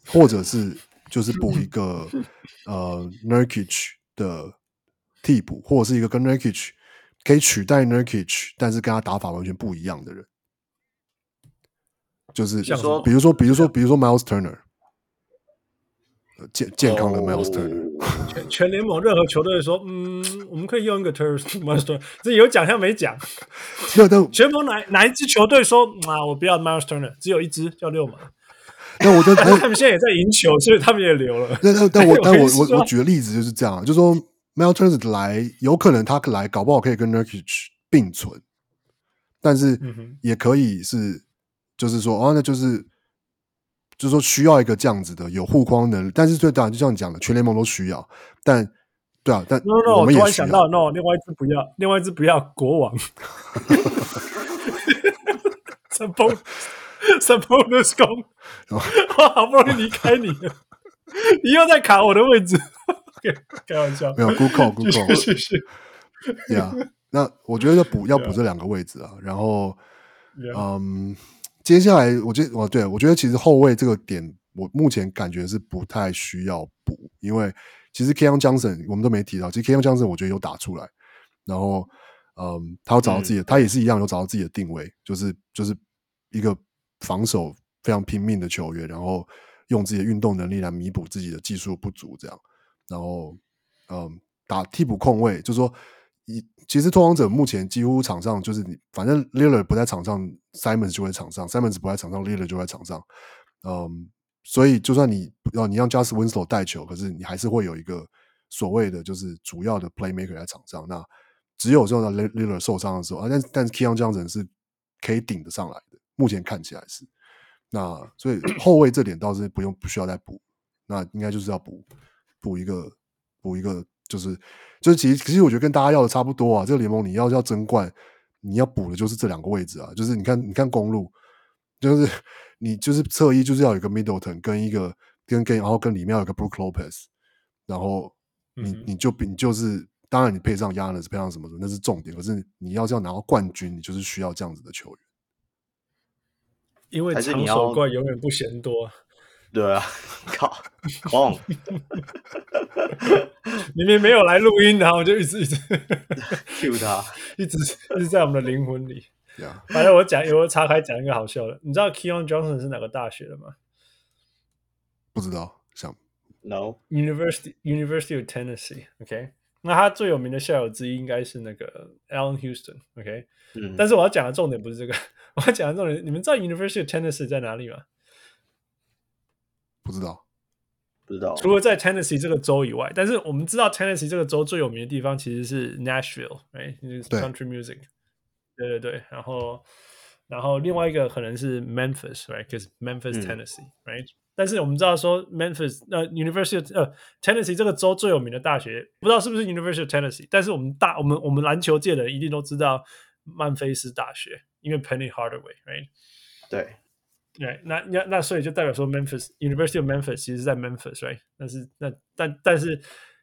或者是就是补一个呃 Nurkic 的替补，或者是一个跟 Nurkic 可以取代 Nurkic，但是跟他打法完全不一样的人，就是像说比如说，比如说，比如说 Miles Turner，呃健健康的 Miles Turner，、哦全全联盟任何球队说，嗯，我们可以用一个 Turner Miles Turner，这有奖项没奖。那但 全联盟哪哪一支球队说啊，我不要 Miles Turner，只有一支叫六马。那我就 他们现在也在赢球，所以他们也留了。那那但我但我我我我举的例子就是这样，就是说 Miles Turner 来，有可能他来，搞不好可以跟 Nurkic 并存，但是也可以是，就是说哦，那就是就是说需要一个这样子的有护框能力，但是最当然就像你讲的，全联盟都需要，但对啊，但 No no，我突然想到，No，另外一只不要，另外一只不要国王。什么什么的功？我好不容易离开你了，你又在卡我的位置。开玩笑，没有 call，续继续。yeah, 那我觉得要补要补这两个位置啊，然后 Yeah. 嗯，接下来我觉得哦，对我觉得其实后卫这个点，我目前感觉是不太需要补，因为其实 Keon Johnson 我们都没提到，其实 Keon Johnson 我觉得有打出来，然后嗯，他有找到自己的，嗯他也是一样有找到自己的定位，就是就是一个防守非常拼命的球员，然后用自己的运动能力来弥补自己的技术不足，这样，然后嗯，打替补控卫，就是说。一其实拓荒者目前几乎场上就是你，反正 Lillard 不在场上，Simons 就会场上；Simons 不在场上，Lillard 就在场上。嗯，所以就算你要你让 Justice Winslow 带球，可是你还是会有一个所谓的就是主要的 Playmaker 在场上。那只有这种 Lillard 受伤的时候啊，但但是 Keon Johnson 是可以顶得上来的，目前看起来是。那所以 后卫这点倒是不用不需要再补，那应该就是要补补一个补一个。就是，就是其实其实我觉得跟大家要的差不多啊。这个联盟你要要争冠，你要补的就是这两个位置啊。就是你看，你看公路，就是你就是侧翼就是要有一个 Middleton 跟一个跟跟，然后跟里面要有一个 Brook Lopez，然后你你就你就是，当然你配上 Giannis 配上什么什么那是重点，可是你要是要拿到冠军，你就是需要这样子的球员。因为长手怪永远不嫌多。对啊，靠，空，明明没有来录音，然后我就一直一直 cue 他，一直一直在我们的灵魂里。Yeah. 反正我讲，我岔开讲一个好笑的。你知道 Keon Johnson 是哪个大学的吗？不知道，想 No University University of Tennessee。OK，那他最有名的校友之一应该是那个 Allen Houston。OK，嗯，但是我要讲的重点不是这个，我要讲的重点，你们知道 University of Tennessee 在哪里吗？不知道，不知道。除了在 Tennessee 这个州以外，但是我们知道 Tennessee 这个州最有名的地方其实是 Nashville，right？就是 country music。对对对，然后然后另外一个可能是 Memphis，right？Because Memphis、嗯、Tennessee，right？但是我们知道说 Memphis 呃 University 呃 Tennessee 这个州最有名的大学，不知道是不是 University of Tennessee，但是我们大我们我们篮球界的人一定都知道曼菲斯大学，因为 Penny Hardaway，right？对。对，那那那所以就代表说，Memphis University of Memphis 其实是在 Memphis，right？但是那但但是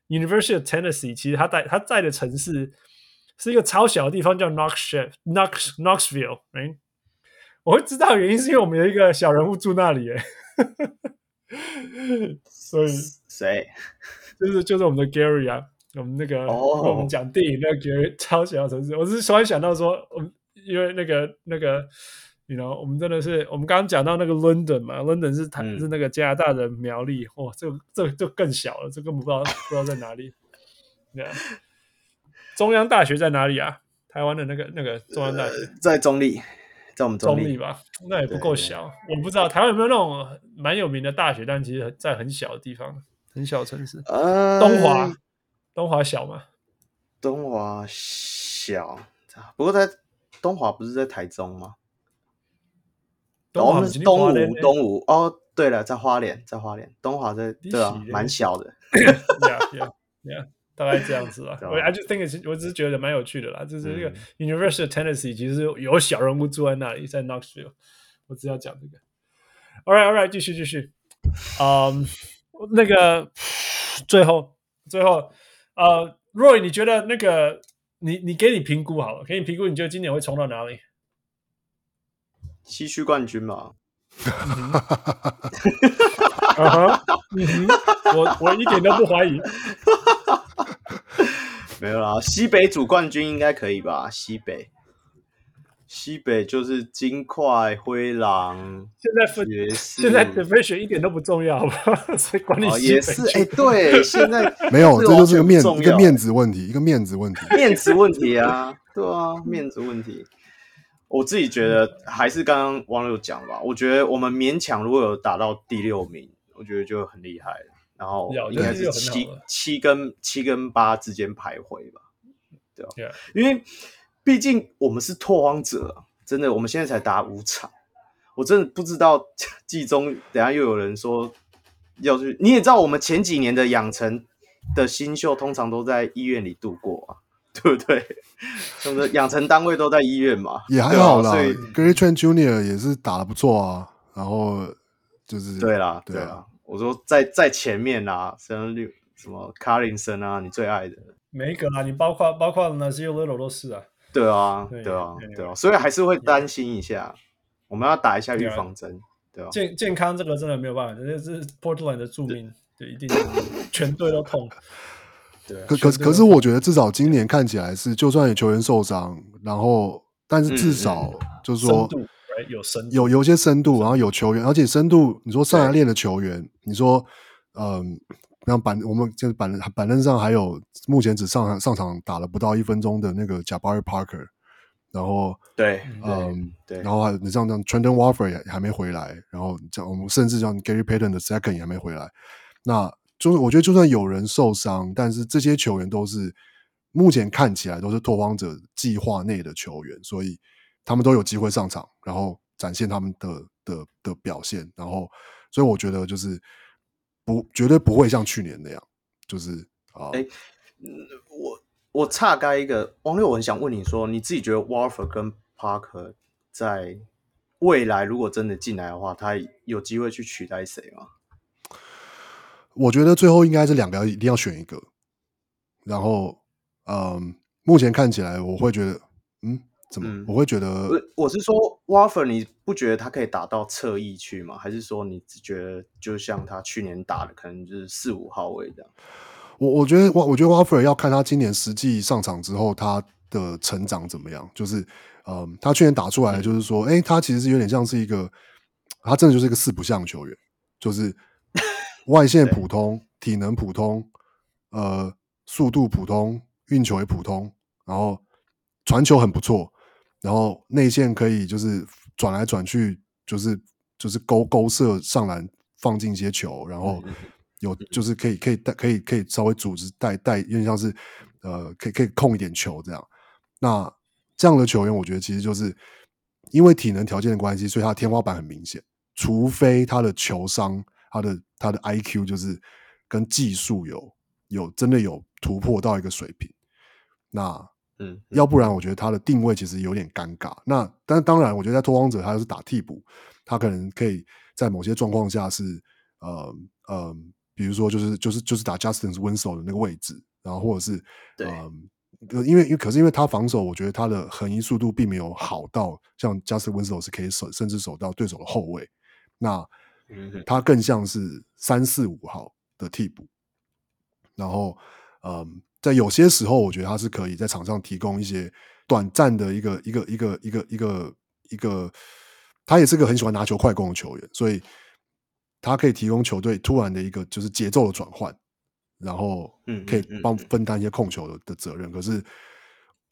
University of Tennessee 其实它在它在的城市是一个超小的地方，叫 Knoxville Knox Knoxville，right？我会知道原因是因为我们有一个小人物住那里，哎，所以谁？就是就是我们的 Gary 啊，我们那个、oh. 我们讲电影那个 Gary 超小的城市，我是突然想到说，我们因为那个那个。你 you know, 我们真的是，我们刚刚讲到那个 London 嘛，London 是台、嗯、是那个加拿大的苗栗，哇，这个这个、就更小了，这根本不知道不知道在哪里。对啊，中央大学在哪里啊？台湾的那个那个中央大学、呃、在中立，在我们中立，吧？那也不够小，我不知道台湾有没有那种蛮有名的大学，但其实在很小的地方，很小的城市。呃，东华，东华小吗？东华小，不过在东华不是在台中吗？东东吴东吴哦，对了，在花莲，在花莲，东华在对啊，蛮小的。yeah, yeah, yeah, 大概这样子吧。我 I just think it's, 我只是觉得蛮有趣的啦，就是这个 University of Tennessee 其实有小人物住在那里，在 Knoxville。我只要讲这个。All right, all right，继续继续。嗯、um,，那个最后最后呃、uh,，Roy，你觉得那个你你给你评估好了，给你评估，你觉得今年会冲到哪里？西区冠军嘛？我我一点都不怀疑。没有啦，西北主冠军应该可以吧？西北，西北就是金块、灰狼。现在分，现在 division 一点都不重要，好吧？所以管理西北、哦、也是，哎、欸，对，现在没有，这就是个面子，一个面子问题，一个面子问题，面子问题啊，对啊，面子问题。我自己觉得还是刚刚网友讲吧，我觉得我们勉强如果有打到第六名，我觉得就很厉害了。然后应该是七七跟七跟八之间徘徊吧，对吧？Yeah. 因为毕竟我们是拓荒者，真的，我们现在才打五场，我真的不知道季中等下又有人说要去。你也知道，我们前几年的养成的新秀通常都在医院里度过啊，对不对？我们的养成单位都在医院嘛，也还好啦。所以 Gary Trent Junior 也是打的不错啊，然后就是对啦，对啊。我说在在前面啊，像六什么卡林森啊，你最爱的每一个啊，你包括包括 Nassir Little 都是啊，对啊，对，啊，对啊，对啊，所以还是会担心一下，我们要打一下预防针，对啊，健健康这个真的没有办法，这是 Portland 的著名，对，一定全队都痛。对，可可可是我觉得至少今年看起来是，就算有球员受伤，然后但是至少就是说。嗯嗯有深有有些深度，然后有球员，而且深度，你说上来练的球员，你说，嗯，像板我们就是板板凳上还有目前只上上场打了不到一分钟的那个 Jabari Parker，然后对，嗯对，然后还你像像 Trendon Watford 也还没回来，然后像我们甚至像 Gary Payton 的 Second 也还没回来，那就是我觉得就算有人受伤，但是这些球员都是目前看起来都是拓荒者计划内的球员，所以。他们都有机会上场，然后展现他们的的的表现，然后，所以我觉得就是不绝对不会像去年那样，就是啊，哎、我我岔开一个，王六，我很想问你说，你自己觉得 Warford 跟 Park 在未来如果真的进来的话，他有机会去取代谁吗？我觉得最后应该是两个一定要选一个，然后，嗯，目前看起来我会觉得，嗯。怎么？我会觉得，我我是说，Warford，你不觉得他可以打到侧翼去吗？还是说你只觉得就像他去年打的，可能就是四五号位这样？我我觉得，我我觉得 Warford 要看他今年实际上场之后他的成长怎么样。就是，嗯，他去年打出来就是说，哎、他其实是有点像是一个，他真的就是一个四不像球员，就是外线普通，体能普通，呃，速度普通，运球也普通，然后传球很不错。然后内线可以就是转来转去，就是就是勾勾射上篮放进一些球，然后有就是可以可以带可以可以稍微组织带带，有点像是呃可以可以控一点球这样。那这样的球员，我觉得其实就是因为体能条件的关系，所以他的天花板很明显。除非他的球商，他的他的 IQ 就是跟技术有有真的有突破到一个水平，那。嗯，要不然我觉得他的定位其实有点尴尬。那但当然，我觉得在拓荒者他是打替补，他可能可以在某些状况下是呃呃，比如说就是就是就是打 Justise Winslow 的那个位置，然后或者是对，呃，因为因为可是因为他防守，我觉得他的横移速度并没有好到像 Justise Winslow 是可以守甚至守到对手的后卫。那他更像是三四五号的替补，然后嗯。在有些时候，我觉得他是可以在场上提供一些短暂的一个一个一个一个一个一个，他也是个很喜欢拿球快攻的球员，所以他可以提供球队突然的一个就是节奏的转换，然后可以帮分担一些控球的的责任。可是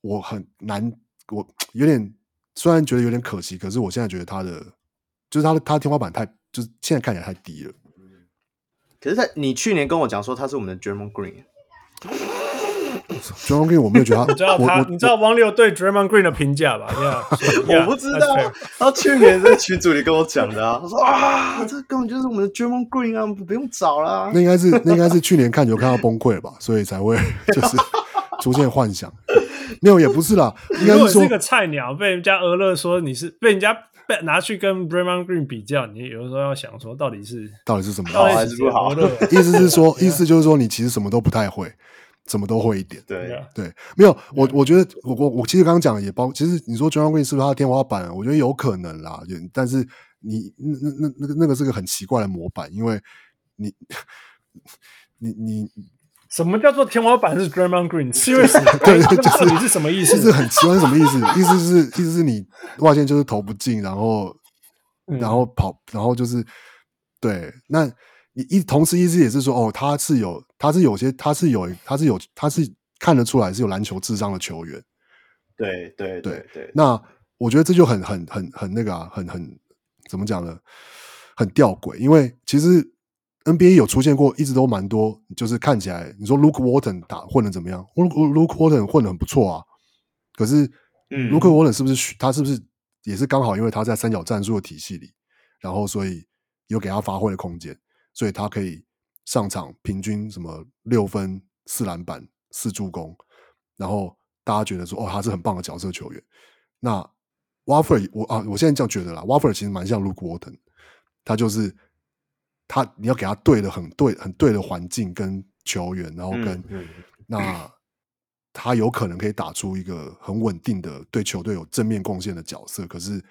我很难，我 有点虽然觉得有点可惜，可是我现在觉得他的就是他的他的天花板太就是现在看起来太低了。可是，在你去年跟我讲说他是我们的 Draymond Green。Draymond Green 我没有觉得他，你知道他，你知道王六对 Draymond Green 的评价吧？Yeah, yeah, 我不知道，他去年在群组里跟我讲的啊，他说啊，这根本就是我们的 Draymond Green 啊，不用找了。那应该是那应该是去年看球看到崩溃吧，所以才会 就是出现幻想。没有，也不是啦，应该是说是个菜鸟被人家俄勒说你是被人家被拿去跟 Draymond Green 比较，你有的时候要想说到底是到底是什么好还是不好？意思是说，意思就是说你其实什么都不太会。什么都会一点，对对，没有我，我觉得我我我其实刚刚讲的也包，其实你说 Draymond Green 是不是他的天花板？我觉得有可能啦，但是你那那那那个那个是个很奇怪的模板，因为你 你你什么叫做天花板是 Draymond Green？Seriously，对，就是你是什么意思？就是很奇怪，是什么意思？意思是意思是你外线就是投不进，然后、嗯、然后跑，然后就是对。那你一同时意思也是说，哦，他是有，他是有些，他是有，他是有，他是看得出来是有篮球智商的球员。对对对对，对对。那我觉得这就很很很很那个啊，很很怎么讲呢？很吊诡，因为其实。NBA 有出现过，一直都蛮多，就是看起来你说 Luke Walton 打混的怎么样？Luke Walton 混的很不错啊。可是，嗯，Luke Walton 是不是他是不是也是刚好因为他在三角战术的体系里，然后所以有给他发挥的空间，所以他可以上场平均什么六分、四篮板、四助攻，然后大家觉得说哦，他是很棒的角色球员。那 Watford 我啊，我现在这样觉得啦，Watford 其实蛮像 Luke Walton，他就是。他你要给他对的很对很对的环境跟球员，然后跟、嗯嗯、那他有可能可以打出一个很稳定的对球队有正面贡献的角色，可是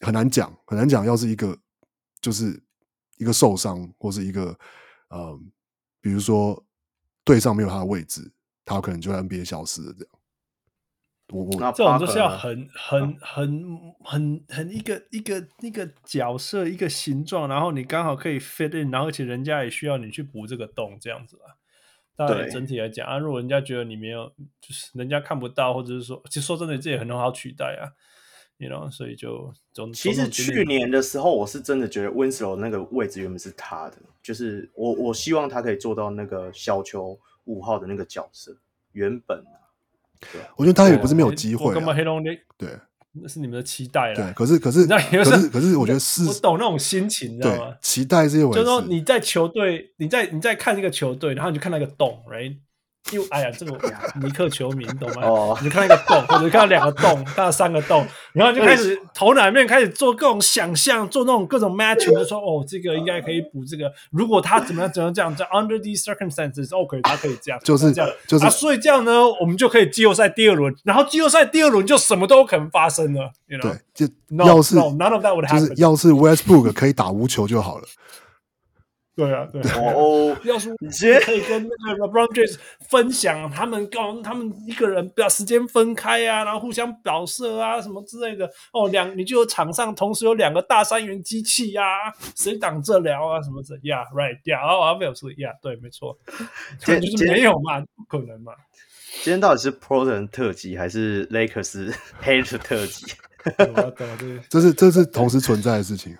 很难讲，很难讲。要是一个就是一个受伤或是一个呃，比如说队上没有他的位置，他有可能就在 NBA 消失了这样。我我这种就是要很很很很很一个一个一个角色一个形状，然后你刚好可以 fit in，然后而且人家也需要你去补这个洞，这样子啊。当然整体来讲啊，如果人家觉得你没有，就是人家看不到，或者是说，其实说真的，这也很好取代啊。You know，所以就总其实去年的时候，我是真的觉得 Winslow 那个位置原本是他的，就是我我希望他可以做到那个小球五号的那个角色，原本。我觉得他也不是没有机会、啊，对，那是你们的期待了。对，可是可是可是可是，我觉得是，我懂那种心情，你知道吗？期待是一回事，就是说你在球队，你在你在看一个球队，然后你就看到一个洞，right？就哎呀，这个尼克球迷，你懂吗？哦，你看一个洞，或者看到两个洞，看到三个洞，然后就开始头脑里面开始做各种想象，做那种各种 match，就说哦，这个应该可以补这个。如果他怎么样怎么样这样，在 under these circumstances，OK，他可以这样，就是这样，就是啊，所以这样呢，我们就可以季后赛第二轮，然后季后赛第二轮就什么都有可能发生了。You know? 对，就要是 no, no, none of that would happen，就是要是 Westbrook 可以打无球就好了。对啊，对哦，要说你直接可以跟那个 LeBron James 分享他们告他们一个人把时间分开啊，然后互相表射啊什么之类的哦，两你就有场上同时有两个大三元机器呀、啊，谁挡这聊啊什么的呀、yeah,，right 呀、yeah, 哦，没有说呀，对，没错，就是没有嘛，不可能嘛。今天到底是 Portland 特辑还是 Lakers 黑的特辑？这是这是同时存在的事情。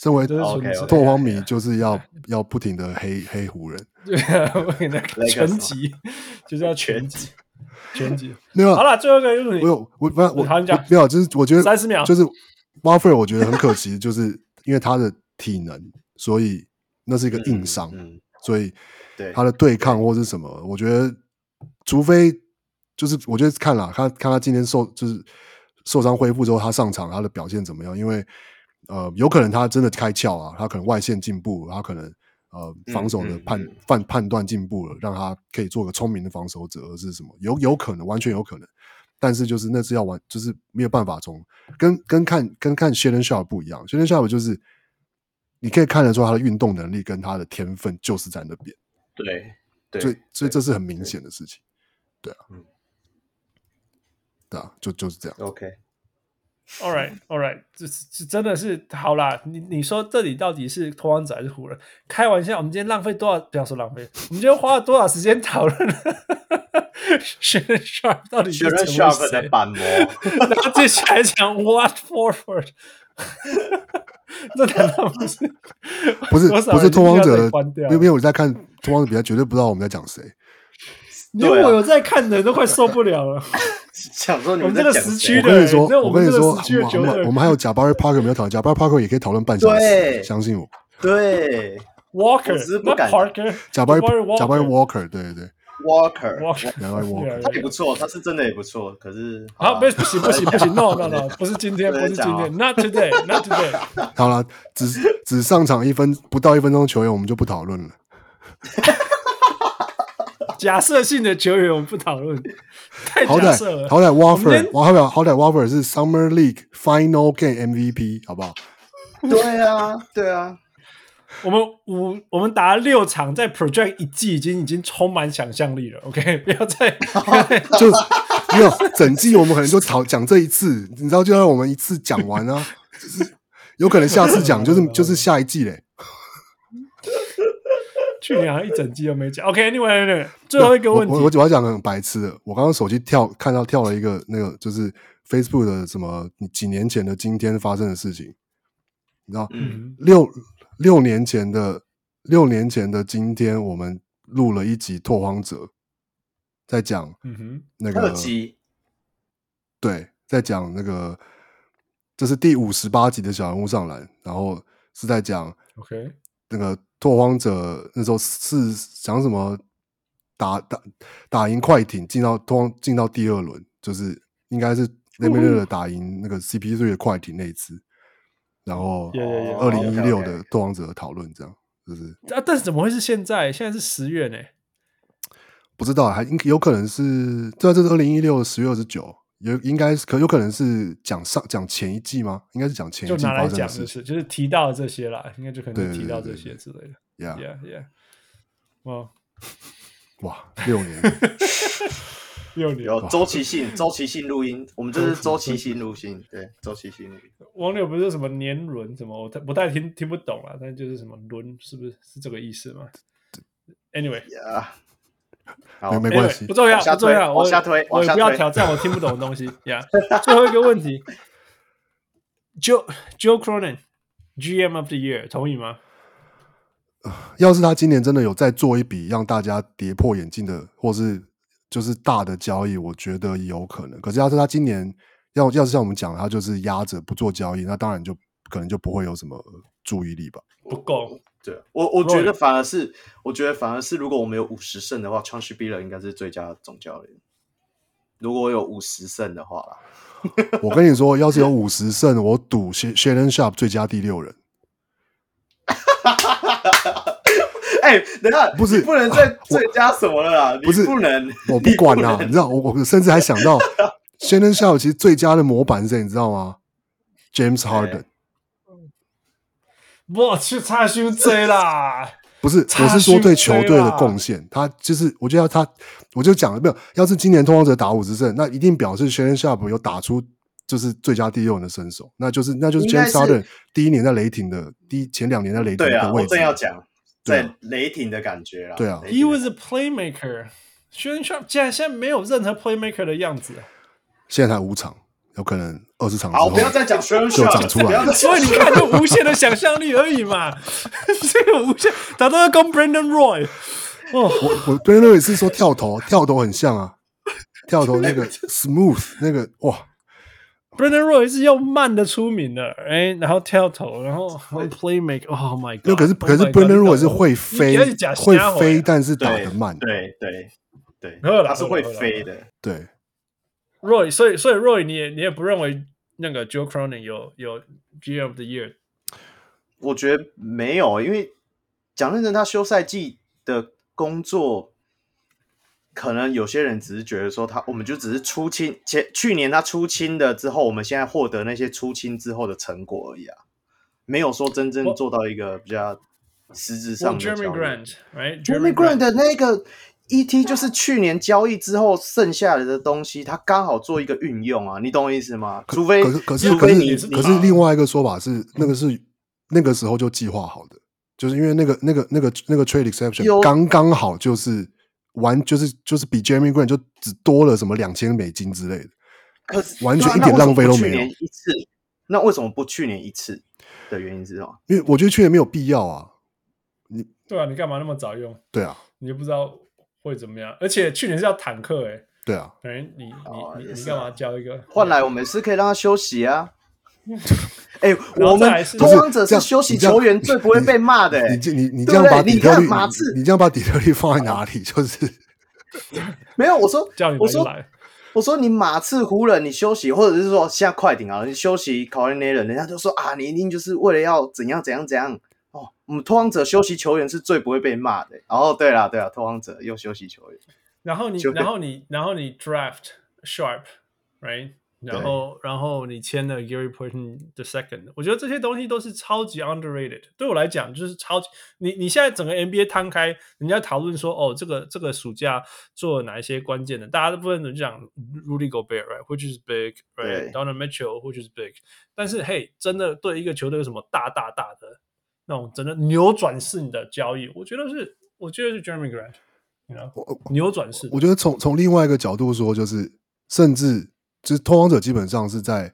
身为拓荒迷，就是要要不停的黑黑湖人，对啊，我给他全集，就是要全集，全集。没有，好了，最后一个就是你，我有，我不，我讲，没有，就是我觉得三十秒，就是 Watford 我觉得很可惜，就是因为他的体能，所以那是一个硬伤，所以他的对抗或是什么，我觉得除非就是我觉得看了，看看他今天受就是受伤恢复之后，他上场他的表现怎么样，因为。呃，有可能他真的开窍啊，他可能外线进步，他可能呃防守的判、嗯嗯嗯、判判断进步了，让他可以做个聪明的防守者，而是什么？有有可能，完全有可能。但是就是那是要完，就是没有办法从跟跟看跟看 Shaedon Sharpe 不一样，Shaedon Sharpe 就是你可以看得出他的运动能力跟他的天分就是在那边。对，对，所以所以这是很明显的事情。对，对啊，嗯，对啊，就就是这样。OK。All right, all right，这这真的是好啦。你你说这里到底是拓荒者还是湖人？开玩笑，我们今天浪费多少？不要说浪费，我们今天花了多少时间讨论？Shaedon Sharpe 到底是 Shaedon Sharpe 的板模，然后接下来讲 What Forward，这难道不是？不是不是拓荒者的？因为我在看拓荒者比赛，绝对不知道我们在讲谁。连我有在看的人都快受不了了。想说你们这个时区的，我跟你说，我跟你说，我们我们还有 Jabari Parker 没有讨论，Jabari Parker 也可以讨论半小时，相信我。对，Walker 不敢，Jabari Jabari Walker，对对对，Walker，Jabari Walker，他也不错，他是真的也不错，可是 好，不不行不行不行，No No No，不是今天，不是今天，Not today，Not today。好了，只只上场一分不到一分钟的球员，我们就不讨论了。假设性的球员我们不讨论，太假设了。好歹 Watford，我好歹好歹 Watford 是 Summer League Final Game MVP，好不好？对啊，对啊。我们五我们打了六场，在 Project 一季已经已经充满想象力了。OK，不要再 就没有整季，我们可能就讨讲这一次，你知道，就让我们一次讲完啊，就是有可能下次讲就是 就是下一季嘞。去年好像一整季都没讲。OK，Anyway，最后一个问题，我我主要讲个很白痴的，我刚刚手机跳看到跳了一个那个就是 Facebook 的什么几年前的今天发生的事情，你知道，嗯，六六年前的六年前的今天，我们录了一集《拓荒者》，在讲嗯哼那个特辑，对，在讲那个这是第五十八集的小人物上篮，然后是在讲 OK 那个拓荒者那时候是讲什么打打打赢快艇进到拓荒进到第二轮，就是应该是雷梅勒打赢那个 CP3 的快艇那一次，然后.二零一六的拓荒者的讨论这样，就是啊，但是怎么会是现在？现在是十月呢？不知道还有可能是对啊，这是二零一六十月二十九，有应该是可有可能是讲上讲前一季吗？应该是讲前一季就拿来讲就是就是提到这些啦，应该就可能提到这些之类的。，Yeah，Yeah, yeah. 哇，哇，六年。六年。有周期性，周期性录音，我们这是周期性录音，对，周期性录音。网友不是什么年轮什么，我太不太听听不懂啊，但就是什么轮，是不是是这个意思吗？Anyway，呀，好没，没关系不重要，往下推不重要，我往下推我也不要挑战我听不懂的东西。呀，最后一个问题，Joe Joe Cronin GM of the Year，同意吗？要是他今年真的有再做一笔让大家跌破眼镜的，或是就是大的交易，我觉得有可能。可是要是他今年要要是像我们讲，他就是压着不做交易，那当然就可能就不会有什么注意力吧。不够。对我，我觉得反而是，我觉得反而是，如果我们有五十胜的话，Chauncey Billups 应该是最佳总教练。如果我有五十胜的话啦，我跟你说，要是有五十胜，我赌 Shannon Sharp 最佳第六人。哎、等一下，不是不能再最佳什么了啦？不是不能，我不管啦、你不能你知道，我我甚至还想到 Shannon Sharp 其实最佳的模板是谁，你知道吗？James Harden。我去差修 J 啦！不是，我是说对球队的贡献。他就是，我觉得他，我就讲了没有。要是今年拓荒者打五十胜，那一定表示 Shannon Sharp 有打出就是最佳第六人的身手，那就是那就是 James 是 Harden 第一年在雷霆的第一前两年在雷霆对啊，我的位置。正要讲对啊在雷霆的感觉啦。对啊 He was a playmaker. Shannon Sharp 竟然现在没有任何 playmaker 的样子，现在才五场，有可能二十场之好，后不要再讲 s h a n 就长出来不要再所以你看，就无限的想象力而已嘛。这个无限，打到要跟 Brandon Roy 哦，我我 Brandon Roy 是说跳投，跳投很像啊，跳投那个 smooth 那个哇，Brandon Roy 是用慢的出名的，哎，然后跳投，然后 playmaker，Oh my god！那可是 Oh 可是 Brandon Roy 是会飞会飞，但是打对得慢，对对对，然后他是会飞的。对 Roy，所以所以 Roy 你也你也不认为那个 Joe Cronin 有有 GM of the Year？我觉得没有，因为讲认真，他休赛季的工作，可能有些人只是觉得说他，我们就只是出清前去年他出清的之后，我们现在获得那些出清之后的成果而已啊，没有说真正做到一个比较实质上的交 Jeremy 易。Grant，right？Jeremy Grant 的那个 ET 就是去年交易之后剩下来的东西，它刚好做一个运用啊，你懂我意思吗？除非可是可是除非你可是可是另外一个说法是，那个是那个时候就计划好的，就是因为那个那个那个那个 trade exception 有刚刚好就是完就是就是比 Jeremy Grant 就只多了什么两千美金之类的，可是完全一点浪费都没有年一次，那为什么不去年一次的原因是什么？因为我觉得去年没有必要啊，你对啊，你干嘛那么早用？对啊你就不知道会怎么样？而且去年是要坦克哎、欸，对啊，等于你你你你哦也是啊干嘛交一个？换来我们是可以让他休息啊。哎、然后我们再来是拓荒者是休息你这样球员最不会被骂的、欸你这你你对这样把不对底特律，你看马刺你你这样把底特律放在哪里？就是 没有，我说叫你我说们来，我说你马刺湖人你休息，或者是说现在快艇啊，你休息考虑那人，人家就说啊，你一定就是为了要怎样怎样怎样哦。我们拓荒者休息球员是最不会被骂的、欸。哦，对了对了，拓荒者又休息球员，然后你然后你然后你 draft Sharp，right？然后，然后你签了 Gary Payton the second，我觉得这些东西都是超级 underrated。对我来讲，就是超级。你你现在整个 NBA 摊开，人家讨论说，哦，这个这个暑假做了哪一些关键的，大家都部分就讲 Rudy Gobert，right，which is big，right，Donovan Mitchell，which is big。但是，嘿，真的对一个球队有什么大大大的那种真的扭转式的交易，我觉得是，我觉得是 Jeremy know，扭转式。我觉得从从另外一个角度说，就是甚至。就是拓荒者基本上是在，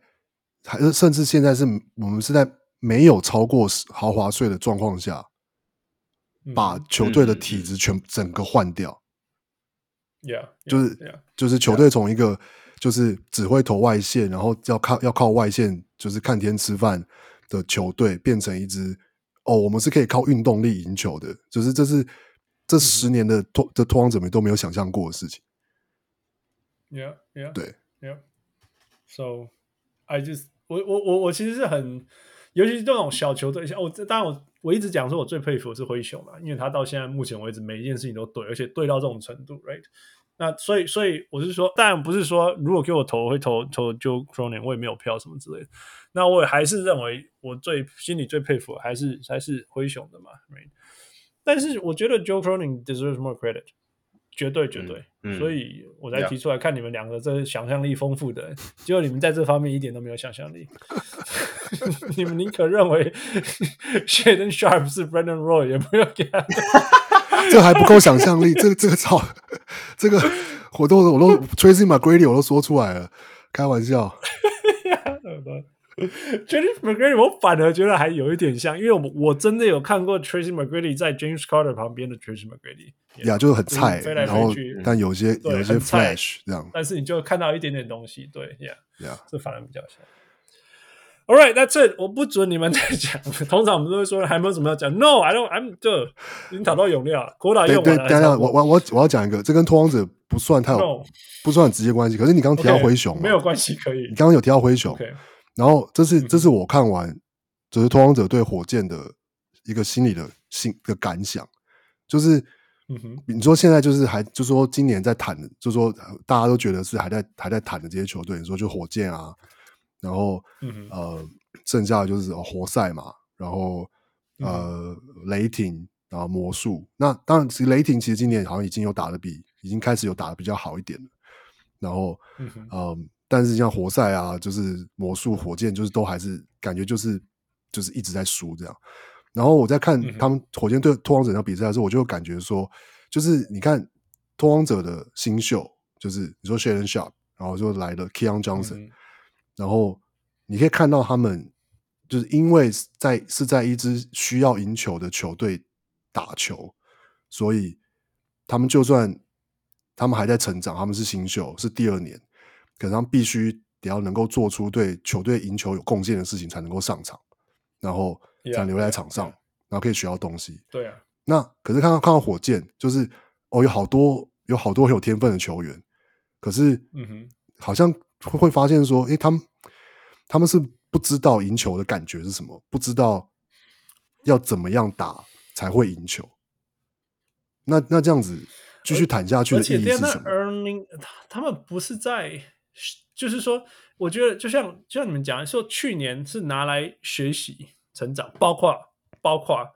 还是甚至现在是我们是在没有超过豪华税的状况下，把球队的体质全整个换掉。Yeah，就是就是球队从一个就是只会投外线，然后要靠要靠外线就是看天吃饭的球队，变成一支哦，我们是可以靠运动力赢球的。就是这是这十年的拓的拓荒者们都没有想象过的事情。Yeah，Yeah，对，Yeah。So I just 我我我我其实是很，尤其是这种小球队，像我当然我我一直讲说，我最佩服的是灰熊嘛，因为他到现在目前为止每一件事情都对，而且对到这种程度，right？那所以所以我是说，当然不是说如果给我投我会投投 Joe Cronin，我也没有票什么之类的。那我也还是认为我最心里最佩服还是还是灰熊的嘛，right？但是我觉得 Joe Cronin deserves more credit。绝对绝对，嗯嗯、所以我才提出来看你们两个这想象力丰富的，结果你们在这方面一点都没有想象力。你们宁可认为 Shaedon Sharpe 是 Brandon Roy，也不要给他。这还不够想象力，这个这个操，这个我都 我都 Tracy McGrady 我都说出来了，开玩笑。Tracy McGrady 我反而觉得还有一点像，因为我我真的有看过 Tracy McGrady 在 James Carter 旁边的 Tracy McGrady，呀，就是很菜，然后但有些有些 flash 这样，但是你就看到一点点东西，对，Yeah，这反而比较像。All right，那这我不准你们再讲，通常我们都会说还没有什么要讲。No，I don't，I'm 就已经讨到永料，国打用完了。等等，我我我我要讲一个，这跟拓荒者不算太有，不算很直接关系。可是你刚刚提到灰熊，没有关系，可以。你刚刚有提到灰熊。然后这是这是我看完，就是拓荒者对火箭的一个心理的心的感想，就是，你说现在就是还就说今年在谈，就说大家都觉得是还在还在谈的这些球队，你说就火箭啊，然后呃剩下的就是活塞嘛，然后呃雷霆，然后魔术，那当然其实雷霆其实今年好像已经有打的比已经开始有打的比较好一点了，然后嗯。呃但是像活塞啊，就是魔术、火箭，就是都还是感觉就是就是一直在输这样。然后我在看他们火箭对拓荒者那比赛的时候，我就感觉说，就是你看拓荒者的新秀，就是你说 Shaedon Sharpe，然后就来了 Keon Johnson，然后你可以看到他们就是因为在是在一支需要赢球的球队打球，所以他们就算他们还在成长，他们是新秀，是第二年。可是他们必须得要能够做出对球队赢球有贡献的事情，才能够上场，然后才留在场上，yeah, yeah, yeah. 然后可以学到东西。对啊，那可是看到看到火箭，就是哦，有好多有好多很有天分的球员，可是嗯哼，好像会会发现说，诶，他们他们是不知道赢球的感觉是什么，不知道要怎么样打才会赢球。那那这样子继续谈下去的意义是什么？他们不是在。就是说，我觉得就像就像你们讲说，去年是拿来学习成长，包括包括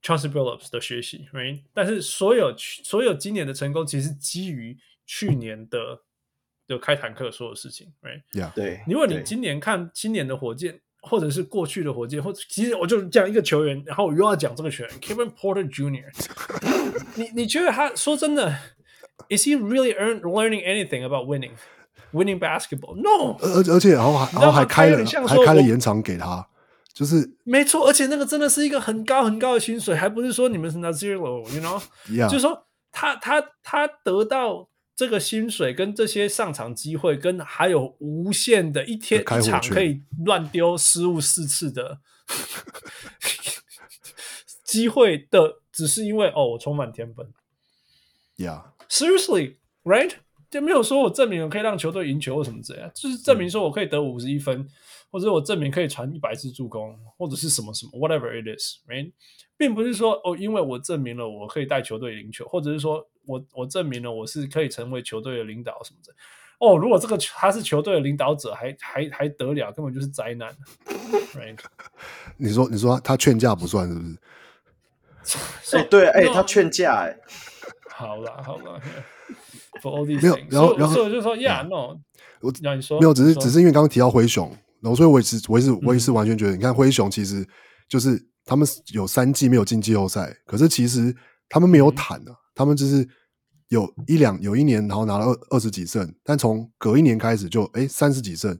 Chauncey Billups 的学习，right? 但是所有所有今年的成功，其实基于去年的的开坦克所有事情，right? 对。如果你今年看今年的火箭，或者是过去的火箭，或者其实我就讲一个球员，然后我又要讲这个球员 Kevin Porter Jr. 你你觉得他说真的，Is he really earn, learning anything about winning? Winning basketball, no。而而且然后还然后还开了还开了延长给他，就是没错。而且那个真的是一个很高很高的薪水，还不是说你们是 n a z i r o you know？Yeah. 就是说他他他得到这个薪水跟这些上场机会，跟还有无限的一天一场可以乱丢失误四次的 机会的，只是因为哦，我充满天分。Yeah，seriously, right? 就没有说我证明我可以让球队赢球或什么之类的，就是证明说我可以得五十一分，嗯、或者我证明可以传一百次助攻，或者是什么什么，whatever it is，right？并不是说哦，因为我证明了我可以带球队赢球，或者是说我我证明了我是可以成为球队的领导什么的。哦，如果这个他是球队的领导者，还还还得了，根本就是灾难。Right？你说你说他劝架不算是不是？哎、欸，对，哎、欸，他劝架，哎，好了好了，For all these 没有，然后然后就说，Yeah，No，我让你说，没有，只是说只是因为刚刚提到灰熊，然后所以我也是我也是我也是完全觉得，你看灰熊其实就是他们有三季没有进季后赛，可是其实他们没有坦啊，他们就是有一两有一年然后拿了二二十几胜，但从隔一年开始就哎三十几胜，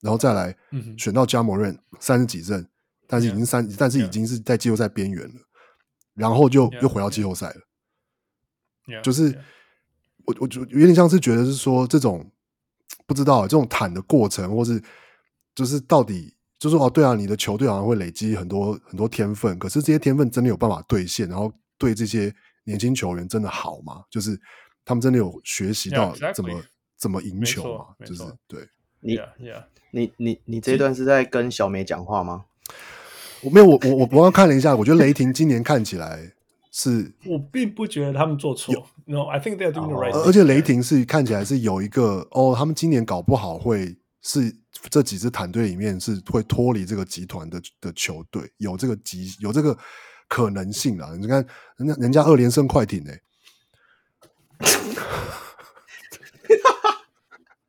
然后再来选到加盟任三十几胜，但是已经三但是已经是在季后赛边缘了。然后就又回到季后赛了.就是、我我就有点像是觉得是说这种不知道这种坦的过程，或是就是到底就是说哦对啊，你的球队好像会累积很多很多天分，可是这些天分真的有办法兑现，然后对这些年轻球员真的好吗？就是他们真的有学习到怎么、yeah, exactly. 怎么赢球吗？就是对你.你你你这一段是在跟小美讲话吗？我没有，我我我刚刚看了一下，我觉得雷霆今年看起来是，我并不觉得他们做错。No，I think they are doing the right。而且雷霆是看起来是有一个哦，他们今年搞不好会是这几支团队里面是会脱离这个集团的的球队，有这个集有这个可能性啊！你看人家人家二连胜快艇呢、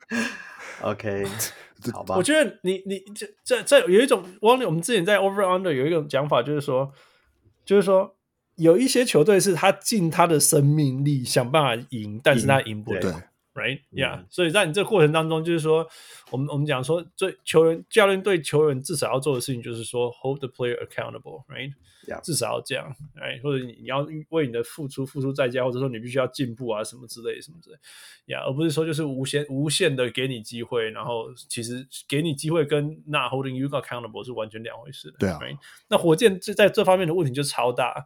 欸、，OK。好吧，我觉得你你这这这有一种，我我们之前在 Over Under 有一种讲法，就是说，就是说有一些球队是他尽他的生命力想办法赢，但是他赢不了，Right？Yeah，、嗯、所以在你这个过程当中，就是说，我们我们讲说，最球员教练对球员至少要做的事情，就是说 Hold the player accountable，Right？至少要这样，，right？，或者你你要为你的付出付出代价，或者说你必须要进步啊，什么之类什么之类，Yeah，，而不是说就是无限无限的给你机会，然后其实给你机会跟 not holding you accountable 是完全两回事的。对啊，right? 那火箭这在这方面的问题就超大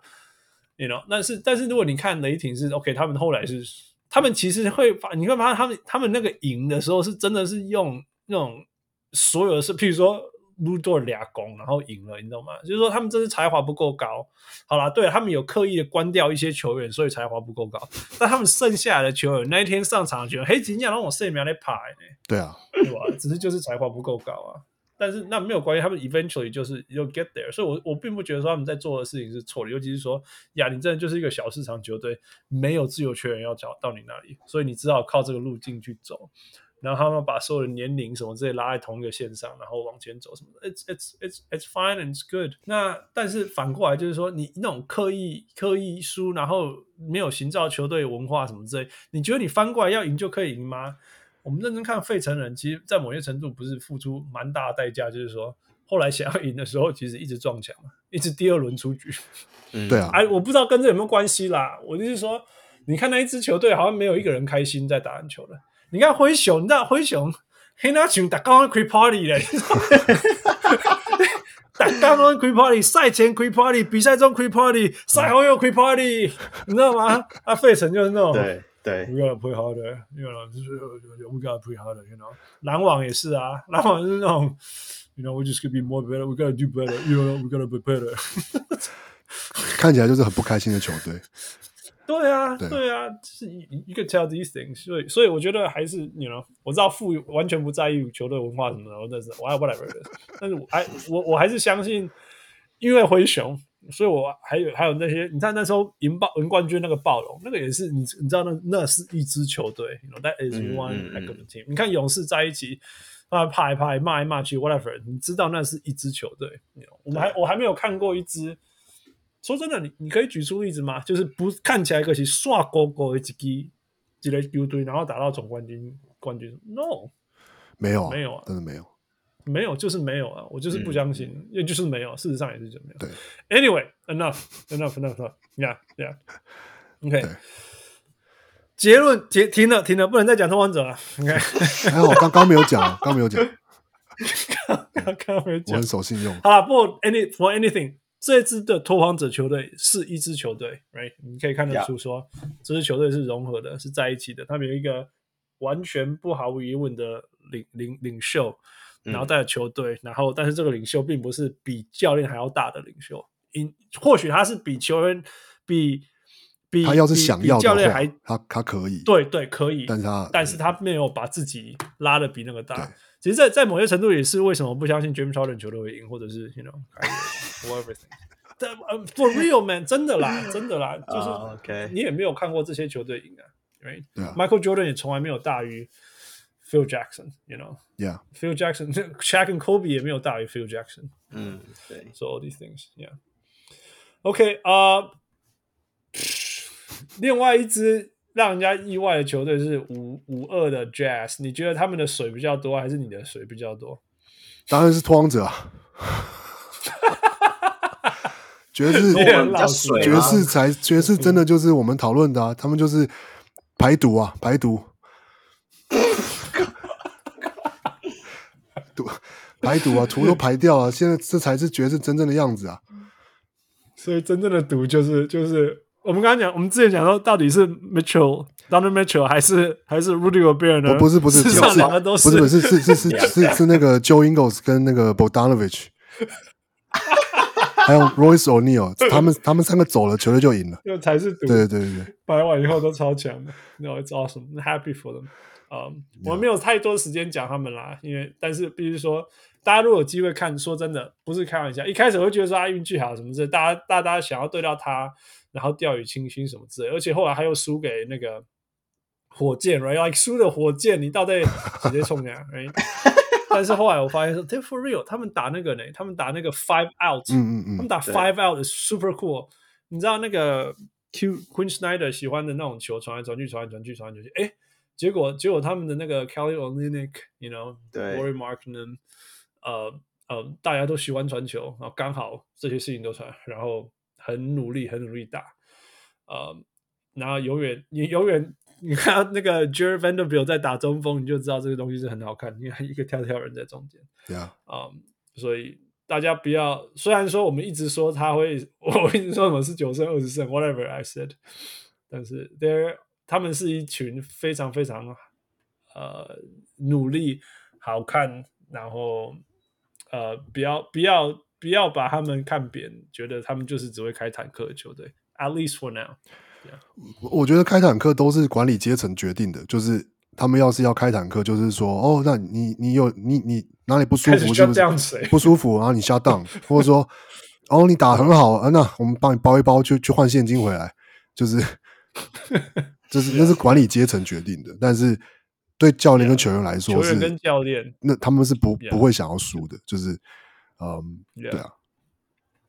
，you know，但是但是如果你看雷霆是 OK，他们后来是他们其实会发，你会发现他们他们那个赢的时候是真的是用那种所有的事，譬如说。撸多俩攻，然后赢了，你知道吗？就是说他们真是才华不够高。好啦，对他们有刻意的关掉一些球员，所以才华不够高。但他们剩下来的球员那一天上场的球员，嘿，今天让我射苗来排呢。对啊，对吧？只是就是才华不够高啊。但是那没有关系，他们 eventually 就是要 get there。所以我我并不觉得说他们在做的事情是错的，尤其是说亚林真的就是一个小市场球队，没有自由球员要找到你那里，所以你只好靠这个路径去走。然后他们把所有的年龄什么之类拉在同一个线上，然后往前走什么的，it's it's it's it's fine and it's good。那但是反过来就是说，你那种刻意刻意输，然后没有营造球队文化什么之类，你觉得你翻过来要赢就可以赢吗？我们认真看费城人，其实，在某些程度不是付出蛮大的代价，就是说后来想要赢的时候，其实一直撞墙，一直第二轮出局。嗯，对啊，哎，我不知道跟这有没有关系啦。我就是说，你看那一支球队，好像没有一个人开心在打篮球的。你看灰熊，你知道灰熊，黑那群打刚刚开 party 嘞，打刚刚开 party，赛前开 party，比赛中开 party，赛后又开 party，你知道吗？啊，费城就是那种，对对，we gotta play harder，you know，就是 we gotta play harder，you know，篮网也是啊，篮网就是那种，you know，we just gotta be more better，we gotta do better，you know，we gotta be better，看起来就是很不开心的球队。对啊，对，啊，就是一个 tell these things，所以所以我觉得还是你 you know，我知道富完全不在意球队文化什么的，但是我还 whatever，但是我还我我还是相信，因为灰熊，所以我还有还有那些，你看那时候赢暴赢冠军那个暴龙，那个也是你你知道那那是一支球队，you know，that is one heck of a team。你看勇士在一起啊，拍一拍骂一骂去 whatever，你知道那是一支球队，you know，我们还我还没有看过一支。说真的，你你可以举出例子吗？就是不看起来可是刷勾勾的一支一个球队，然后打到总冠军冠军？No，没有，没有啊，真的没有，没有就是没有啊，我就是不相信，也、嗯、就是没有，事实上也是就没有。对，Anyway，enough，enough，enough，yeah，yeah，OK 结论结停了停了，不能再讲拓荒者了。OK，还好，刚刚没有讲，刚没有讲，刚刚没有讲，我很守信用。好了，不 any for anything。这支的拓荒者球队是一支球队，right？你可以看得出说.这支球队是融合的，是在一起的。他们有一个完全不毫无疑问的领领领袖，然后带着球队，嗯、然后但是这个领袖并不是比教练还要大的领袖，因或许他是比球员比比他要是想要比教练还，他他可以，对对可以，但是他但是他没有把自己拉的比那个对大。其实在，在在某些程度也是为什么不相信 James Harden 球队会赢，或者是 you know whatever thing。但 for real man，真的啦，真的啦，就是、你也没有看过这些球队赢啊？对啊 Michael Jordan 也从来没有大于 Phil Jackson，you know。，Yeah，Phil Jackson、Shaq 跟 Kobe 也没有大于 Phil Jackson。嗯，对，So all these things, yeah. OK 啊、uh,，另外一支让人家意外的球队是五五二的 Jazz，你觉得他们的水比较多，还是你的水比较多？当然是拓荒者 啊，爵士爵吗士才爵士真的就是我们讨论的啊，他们就是排毒啊，排，毒排毒啊，毒都排掉啊，现在这才是爵士真正的样子啊。所以真正的毒就是就是我们刚刚讲，我们之前讲到到底是 Mitchell、Donovan Mitchell 还是还是 Rudy Gobert 呢？哦不是不是是上两个都不是不是是是是是是那个 Joe Ingles 跟那个 Bogdanovich，还有 Royce O'Neal，他们他们三个走了，球队就赢了。就才是毒。对对对对，白完以后都超强的，No, it's awesome, happy for them. 嗯、um,，我们没有太多时间讲他们啦，因为但是必须说，大家如果有机会看，说真的不是开玩笑，一开始我会觉得说他运气好什么之类，大家大家想要对到他，然后掉以轻心什么之类，而且后来他又输给那个火箭，right？like 输的火箭，你到底直接冲呀，right？但是后来我发现说，they for real，他们打那个呢，他们打那个 five out，嗯嗯嗯，他们打 five out is super cool。你知道那个 Q Queen Snyder 喜欢的那种球，传来传去，传来传去，传来传去，哎，结果结果他们的那个 Kelly Olynyk，you know，对 Lauri Markkanen，呃呃，大家都喜欢传球，然后刚好这些事情都传，然后很努力，很努力打，呃，然后永远你永远你看到那个 Jared Vanderbilt 在打中锋，你就知道这个东西是很好看，因为一个跳跳人在中间。对啊，啊、um,，所以大家不要，虽然说我们一直说他会，我一直说我们是九胜二十胜，whatever I said，但是 there 他们是一群非常非常呃努力、好看，然后呃不要不要不要把他们看扁，觉得他们就是只会开坦克的球队，at least for now。我我觉得开坦克都是管理阶层决定的，就是他们要是要开坦克，就是说，哦，那你你有你你哪里不舒服是不是？不舒服，然后你 shut down，或者说，哦，你打很好，啊，那我们帮你包一包，去去换现金回来，就是，就是那是管理阶层决定的，但是对教练跟球员来说是，球员跟教练，那他们是不.不会想要输的，就是，嗯.对啊。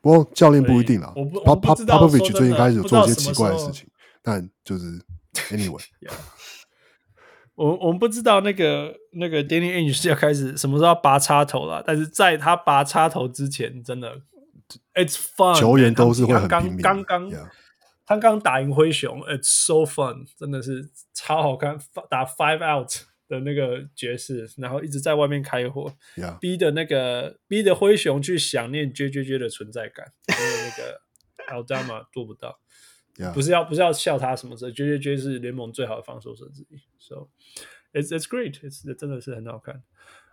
不过教练不一定啦我不我不知道 Popovich 最近开始有做一些奇怪的事情，但就是 anyway。我我们不知道那个那个 Danny Ainge 是要开始什么时候要拔插头了，但是在他拔插头之前，真的 It's fun。球员都是会很刚拼命刚刚 Yeah 他刚打赢灰熊，It's so fun，真的是超好看，打 five out 的那个爵士，然后一直在外面开火逼的那个逼的灰熊去想念 J J J 的存在感，因为那个 Aldama 做不到。不是要不是要笑他什么的，J J J 是联盟最好的防守者之一，so it's it's great，it's 真的是很好看。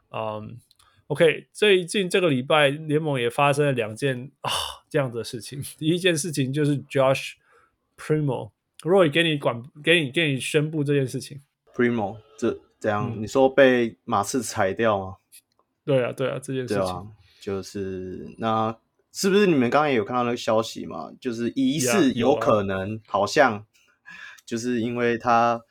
嗯、um,，OK，最近这个礼拜联盟也发生了两件啊这样的事情。第一件事情就是 Josh Primo，Roy 给你管给你给你宣布这件事情。Primo 这怎样、嗯，你说被马刺裁掉吗？对啊，对啊，这件事情。啊，就是那是不是你们刚刚也有看到那个消息嘛？就是疑似有可能，好像 就是因为他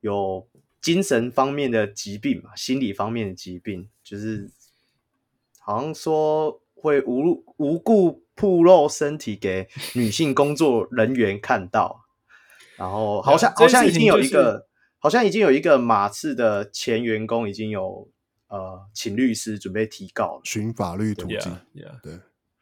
有精神方面的疾病嘛，心理方面的疾病，就是好像说会无无故暴露身体给女性工作人员看到，然后好像、啊、好像已经有一个、就是，好像已经有一个马刺的前员工已经有呃请律师准备提告了，寻法律途径 yeah, yeah. 对。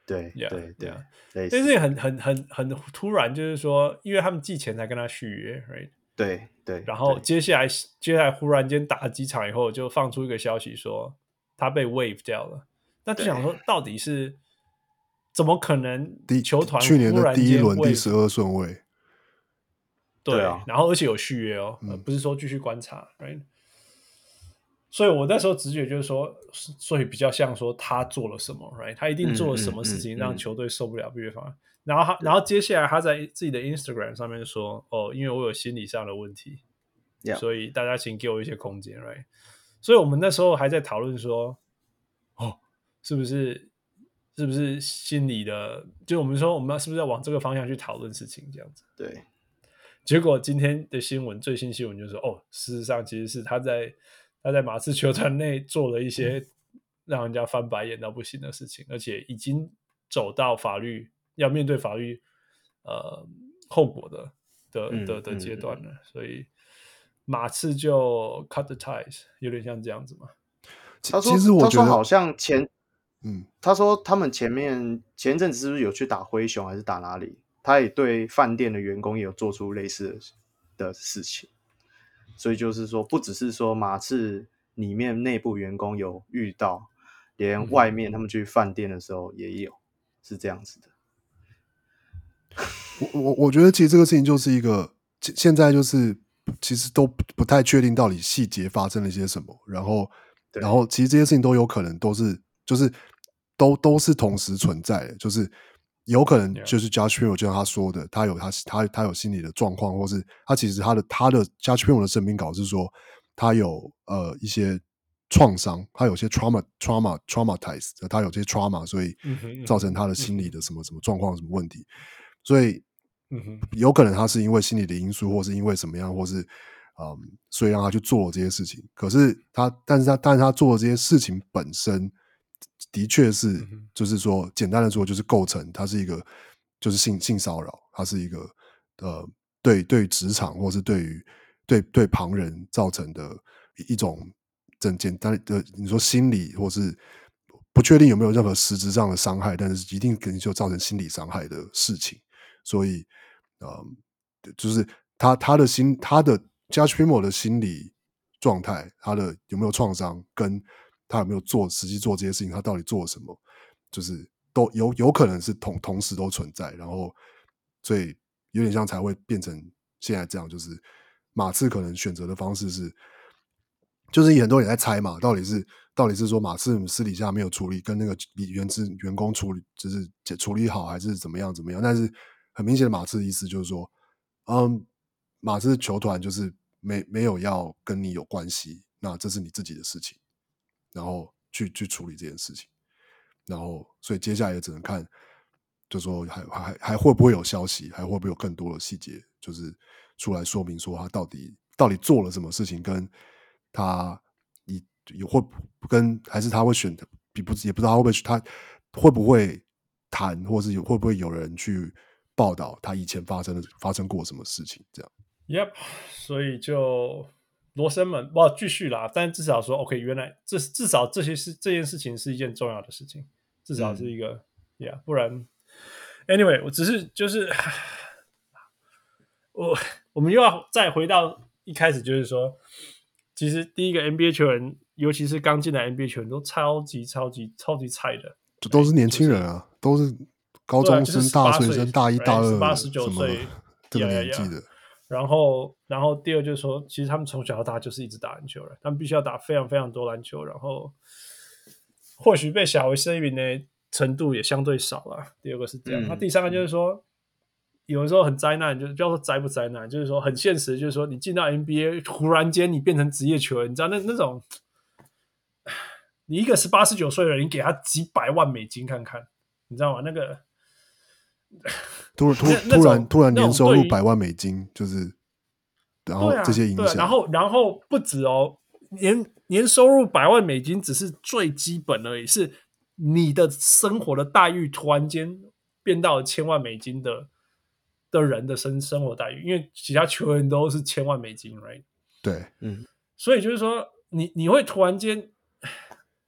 对 yeah, 对对.对，但是很很很很突然，就是说，因为他们寄钱才跟他续约，right？对对，然后接下来接下来忽然间打了几场以后，就放出一个消息说他被 waive 掉了。那就想说，到底是怎么可能？球团去年的第一轮第十二顺位，对，啊，然后而且有续约哦，嗯、不是说继续观察，right？所以我那时候直觉就是说，所以比较像说他做了什么，right？他一定做了什么事情让球队受不了毕业方案。嗯嗯嗯、然后他，然后接下来他在自己的 Instagram 上面说，哦，因为我有心理上的问题.所以大家请给我一些空间，right？所以我们那时候还在讨论说，哦，是不是是不是心理的？就我们说我们要是不是要往这个方向去讨论事情，这样子。对。结果今天的新闻，最新新闻就是说，哦，事实上其实是他在。他在马刺球团内做了一些 让人家翻白眼到不行的事情，而且已经走到法律要面对法律呃后果的的的的阶段了，所以马刺就 cut the ties，有点像这样子嘛。他说，他说好像前，嗯，他说他们前面前阵子是不是有去打灰熊还是打哪里？他也对饭店的员工也有做出类似的事情。所以就是说，不只是说马刺里面内部员工有遇到，连外面他们去饭店的时候也有，是这样子的。我我我觉得其实这个事情就是一个现在就是其实都不太确定到底细节发生了些什么，然后然后其实这些事情都有可能都是就是都都是同时存在的，就是。有可能就是 Primo 就像他说的，他有他他他有心理的状况，或是他其实他的他的 Primo 的声明稿是说他有呃一些创伤，他有些 trauma trauma traumatized，他有些 trauma，所以造成他的心理的什么什么状况什么问题，所以有可能他是因为心理的因素，或是因为什么样，或是嗯，所以让他去做这些事情。可是他，但是他但是他做的这些事情本身。的确是，就是说，简单的说，就是构成它是一个，就是性性骚扰，它是一个呃，对对职场或是对于对对旁人造成的一种整简单的，你说心理或是不确定有没有任何实质上的伤害，但是一定肯定就造成心理伤害的事情。所以，呃，就是他他的心，他的 Josh Primo 的心理状态，他的有没有创伤跟。他有没有做实际做这些事情？他到底做了什么？就是都有有可能是同同时都存在，然后所以有点像才会变成现在这样。就是马刺可能选择的方式是，就是很多人在猜嘛，到底是到底是说马刺私底下没有处理，跟那个原职员工处理，就是解处理好，还是怎么样怎么样？但是很明显的，马刺的意思就是说，嗯，马刺球团就是没没有要跟你有关系，那这是你自己的事情。然后去去处理这件事情，然后所以接下来也只能看，就说还还还会不会有消息，还会不会有更多的细节，就是出来说明说他到底到底做了什么事情，跟他你有会跟还是他会选择，比不也不知道他会不会他会不会谈，或是有会不会有人去报道他以前发生的发生过什么事情这样。Yep，所以就。罗生门，不继续啦，但至少说，OK，原来这至少这些事，这件事情是一件重要的事情，至少是一个，，yeah, 不然，Anyway，我只是就是，我我们又要再回到一开始，就是说，其实第一个 NBA 球员，尤其是刚进来 NBA 球员，都超级超级超级菜的，这都是年轻人啊，就是、都是高中生、就是、大学生、大一、大二、八十九岁这个年纪的。然后，然后第二就是说，其实他们从小到大就是一直打篮球了，他们必须要打非常非常多篮球，然后或许被小为声誉的程度也相对少了。第二个是这样，那、嗯、第三个就是说，有的时候很灾难，就是不要说灾不灾难，就是说很现实，就是说你进到 NBA，突然间你变成职业球员，你知道那那种，你一个十八十九岁的人，你给他几百万美金看看，你知道吗？那个。突突突然突然年收入百万美金，就是，然后这些影响，然后然后不止哦，年年收入百万美金只是最基本而已，是你的生活的待遇突然间变到了千万美金的的人的生生活待遇，因为其他球员都是千万美金，right？对，嗯，所以就是说，你你会突然间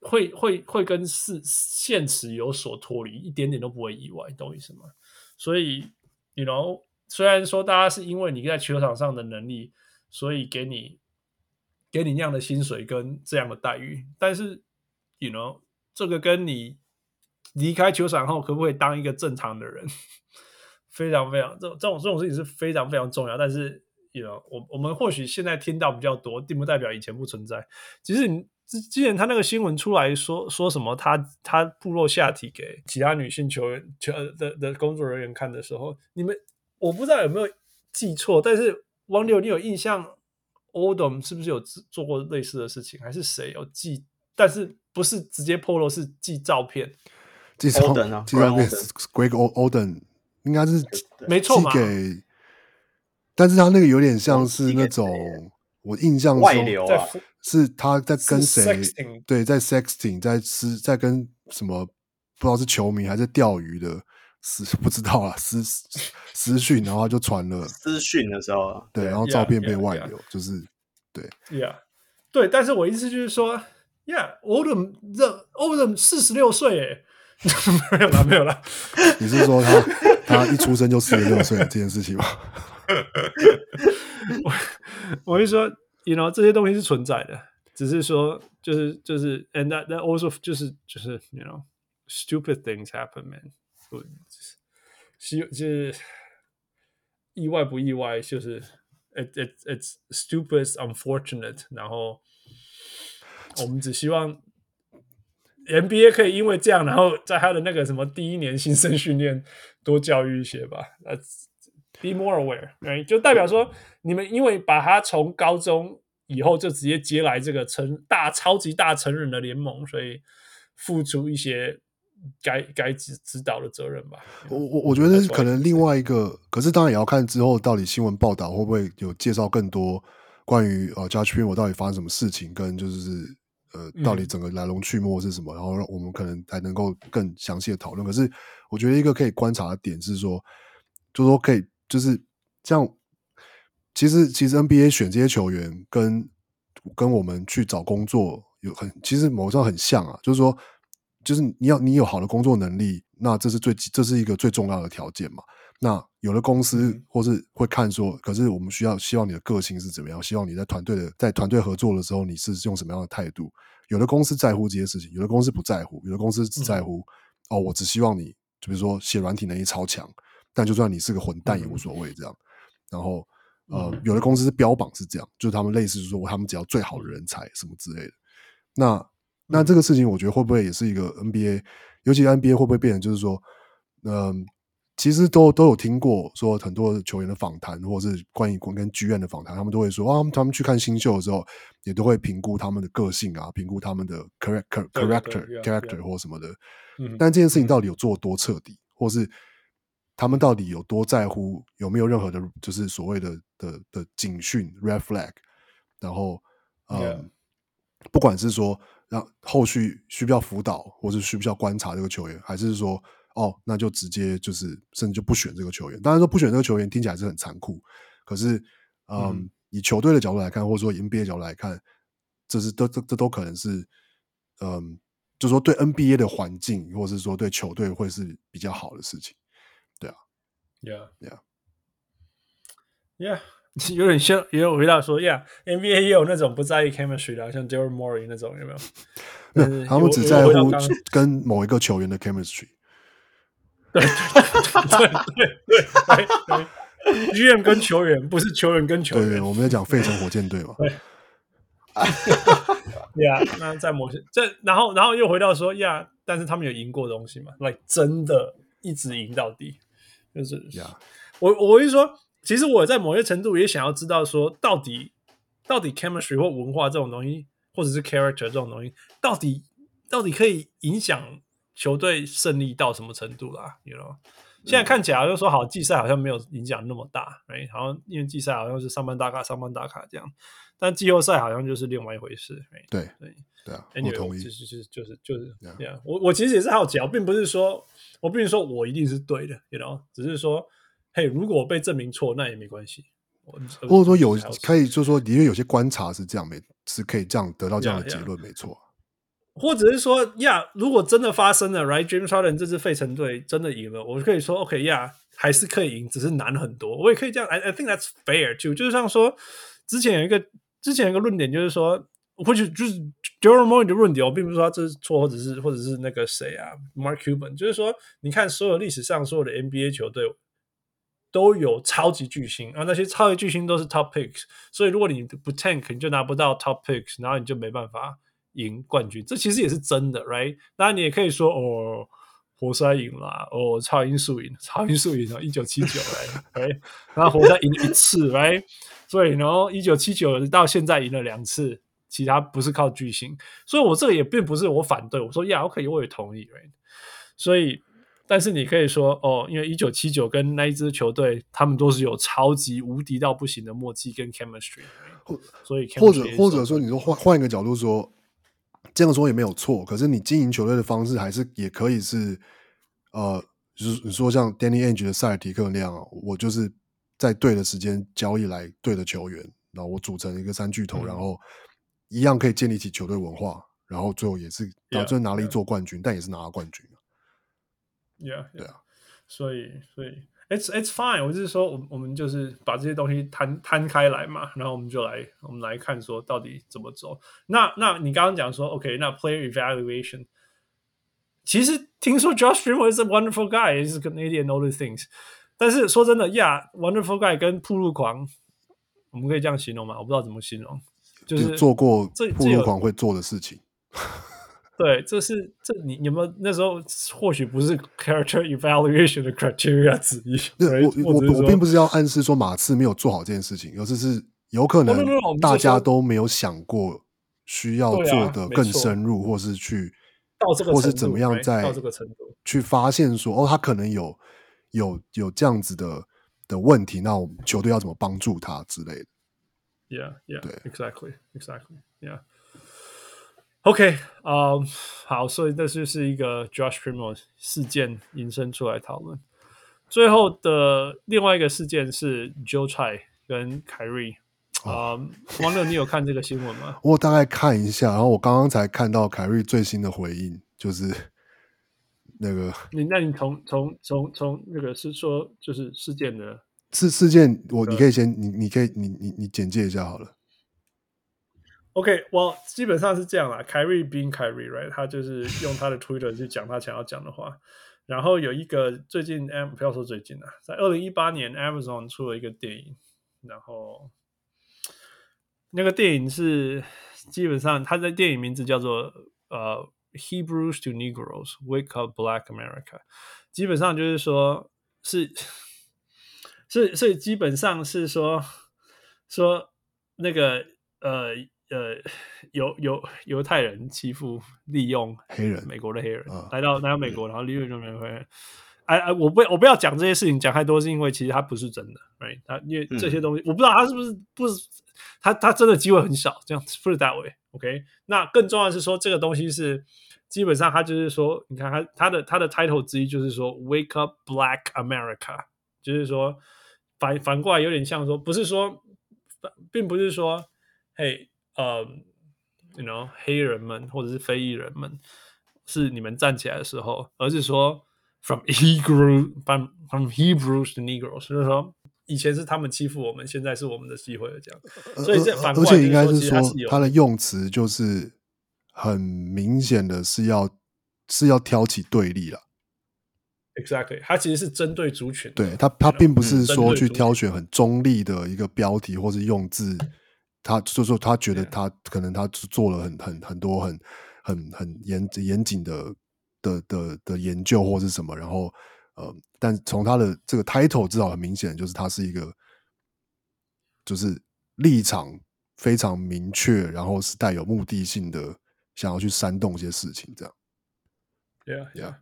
会会会跟是现实有所脱离，一点点都不会意外，懂我意思吗？所以，you know，虽然说大家是因为你在球场上的能力，所以给你给你那样的薪水跟这样的待遇，但是，you know，这个跟你离开球场后可不可以当一个正常的人，非常非常这这种这种事情是非常非常重要。但是，you know，我我们或许现在听到比较多，并不代表以前不存在。其实你之之前他那个新闻出来说说什么他，他他暴露下体给其他女性球员球的的工作人员看的时候，你们我不知道有没有记错，但是汪六，你有印象，Oldham 是不是有做过类似的事情，还是谁有寄？但是不是直接暴露，是寄照片。寄照片啊，寄照片，Greg Oden 应该是没错嘛。给，但是他那个有点像是那种，我印象中外流啊，是他在跟谁？对，在 sexting，在私，在跟什么不知道是球迷还是钓鱼的私，不知道啊，私私 讯，然后他就传了私讯的时候，对，然后照片被外流，就是对，Yeah，对，但是我意思就是说，Yeah，Oldham 这 Oldham 四十六岁诶。没有了，没有了。你是说他他一出生就四十六岁这件事情吗？我我是说，you know 这些东西是存在的，只是说就是就是，and that that also 就是就是 you know stupid things happen man，是就是意外不意外，就是 it it it's stupid unfortunate，然后我们只希望。NBA 可以因为这样，然后在他的那个什么第一年新生训练多教育一些吧。Let's be more aware，、right? 就代表说你们因为把他从高中以后就直接接来这个成大超级大成人的联盟，所以付出一些该该指指导的责任吧。我我我觉得可能另外一个，可是当然也要看之后到底新闻报道会不会有介绍更多关于呃 Josh Primo 到底发生什么事情，跟就是。呃，到底整个来龙去脉是什么？嗯、然后让我们可能才能够更详细的讨论。可是，我觉得一个可以观察的点是说，就是说可以就是这样。其实，其实 NBA 选这些球员跟跟我们去找工作有很，其实某上很像啊。就是说，就是你要你有好的工作能力，那这是最这是一个最重要的条件嘛。那有的公司或是会看说，可是我们需要希望你的个性是怎么样？希望你在团队的在团队合作的时候，你是用什么样的态度？有的公司在乎这些事情，有的公司不在乎，有的公司只在乎、嗯、哦，我只希望你，就比如说写软体能力超强，但就算你是个混蛋也无所谓这样。然后呃，有的公司是标榜是这样，就是他们类似说他们只要最好的人才什么之类的。那那这个事情，我觉得会不会也是一个 NBA，尤其 NBA 会不会变成就是说，嗯、呃。其实都都有听过说很多球员的访谈，或者是关于跟剧院的访谈，他们都会说啊，他们去看新秀的时候，也都会评估他们的个性啊，评估他们的 correct character character 或什么的。但这件事情到底有做多彻底，或是他们到底有多在乎，有没有任何的，就是所谓的的的警讯 red flag？然后，嗯，不管是说让后续需不需要辅导，或是需不需要观察这个球员，还是说。哦，那就直接就是甚至就不选这个球员。当然说不选这个球员听起来是很残酷，可是，嗯，嗯以球队的角度来看，或者说 NBA 角度来看，这是都这这都可能是，嗯，就说对 NBA 的环境，或者是说对球队会是比较好的事情。对啊，Yeah，Yeah，Yeah，有点像，也有回答说，Yeah，NBA 也有那种不在意 chemistry 的，像 Daryl Morey 那种，有没有？那他们只在乎跟某一个球员的 chemistry。对对对对对对，GM 跟球员不是球员跟球员。对，我们在讲费城火箭队嘛。对，呀，那在某些这，然后然后又回到说呀，但是他们有赢过东西嘛？Like 真的一直赢到底，就是呀。我我是说，其实我在某些程度也想要知道说，到底到底 chemistry 或文化这种东西，或者是 character 这种东西，到底到底可以影响。球队胜利到什么程度啦？You know，现在看起来就说好，季赛好像没有影响那么大，哎、right?，好像因为季赛好像是上班打卡、上班打卡这样，但季后赛好像就是另外一回事。Right? 对对对啊，anyway, 我同意，就是就是就是就是这样。我我其实也是好奇，啊并不是说我并不是说我一定是对的，You know，只是说，嘿，如果我被证明错，那也没关系。或者说有可以，就是说，因为有些观察是这样，没是可以这样得到这样的结论，没错。或者是说，呀，如果真的发生了，right，James Harden 这支费城队真的赢了，我可以说，OK，呀，还是可以赢，只是难很多。我也可以这样，I I think that's fair too。就是像说，之前有一个之前有一个论点，就是说，或许就是 Daryl Morey 的论点，我并不是说这是错，或者是或者是那个谁啊，Mark Cuban，就是说，你看所有历史上所有的 NBA 球队，都有超级巨星，啊那些超级巨星都是 top picks，所以如果你不 tank，你就拿不到 top picks，然后你就没办法赢冠军。这其实也是真的，right？当然你也可以说哦，活塞赢了，哦，超音速赢，超音速赢了，一九七九来，哎，然后活塞赢一次，right？所以然后一九七九到现在赢了两次，其他不是靠巨星，所以我这个也并不是我反对，我说呀，我可以，我也同意，right？所以。但是你可以说哦，因为一九七九跟那一支球队，他们都是有超级无敌到不行的默契跟 chemistry，所以或者或者说你说换换一个角度说，这样说也没有错。可是你经营球队的方式还是也可以是，呃，就是你说像 Danny Ainge 的塞尔提克那样，我就是在对的时间交易来对的球员，然后我组成一个三巨头，嗯、然后一样可以建立起球队文化，然后最后也是到最后拿了一座冠军.但也是拿了冠军。Yeah, yeah. 对啊，所以所以 it's it's fine。我就是说，我我们就是把这些东西摊摊开来嘛，然后我们就来我们来看说到底怎么走。那那你刚刚讲说，OK，那 player evaluation，其实听说 Josh Primo is a wonderful guy, is Canadian all the things。但是说真的，Yeah，wonderful guy 跟铺路狂，我们可以这样形容吗？我不知道怎么形容，就是，做过暴露狂会做的事情。对，这是这你你们那时候或许不是 character evaluation 的 criteria 之一。对，我我我并不是要暗示说马刺没有做好这件事情，而是是有可能大家都没有想过需要做的更深入，或是去到这个或是怎么样在到这个程度去发现说哦，他可能有有有这样子的的问题，那我们球队要怎么帮助他之类的。Yeah, yeah,，exactly, exactly, yeah. OK，啊、um，好，所以这就是一个 Josh Primo 事件引申出来讨论。最后的另外一个事件是 Joe Chai 跟凯瑞。啊、um, 哦，王六，你有看这个新闻吗？我大概看一下，然后我刚刚才看到凯瑞最新的回应，就是那个你，那你从从从从那个是说就是事件的事事件，我你可以先你你可以你你你简介一下好了。OK，我、well, 基本上是这样啦。凯瑞 being 凯瑞，right？他就是用他的 Twitter 去讲他想要讲的话。然后有一个最近，不要说最近了，在二零一八年，Amazon 出了一个电影。然后那个电影是基本上，他的电影名字叫做呃、uh,，Hebrews to Negroes，Wake Up Black America。基本上就是说，是是所以基本上是说说那个呃。呃，犹犹犹太人欺负利用黑人，美国的黑人、啊、来到来到美国，然后利用就美国人。哎哎，我不我不要讲这些事情讲太多，是因为其实它不是真的，right？它因为这些东西、嗯、我不知道它是不是不是它它真的机会很少，这样 put it that way，OK？那更重要的是说这个东西是基本上它就是说，你看它它的它的 title 之一就是说 Wake Up Black America，就是说反反过来有点像说，不是说并不是说嘿。呃、um,，you know，黑人们或者是非裔人们是你们站起来的时候，而是说 from Hebrew from from Hebrews to Negroes，就是说以前是他们欺负我们，现在是我们的机会了，这样。所以这反过来，而且应该是说，他的用词就是很明显的是要是要挑起对立了。Exactly，他其实是针对族群，对他他并不是说去挑选很中立的一个标题或是用字。他就说，他觉得他可能他做了很很很多很很很严严谨的的的的研究或是什么，然后呃，但从他的这个 title 至少很明显，就是他是一个就是立场非常明确，然后是带有目的性的，想要去煽动一些事情，这样。Yeah, yeah.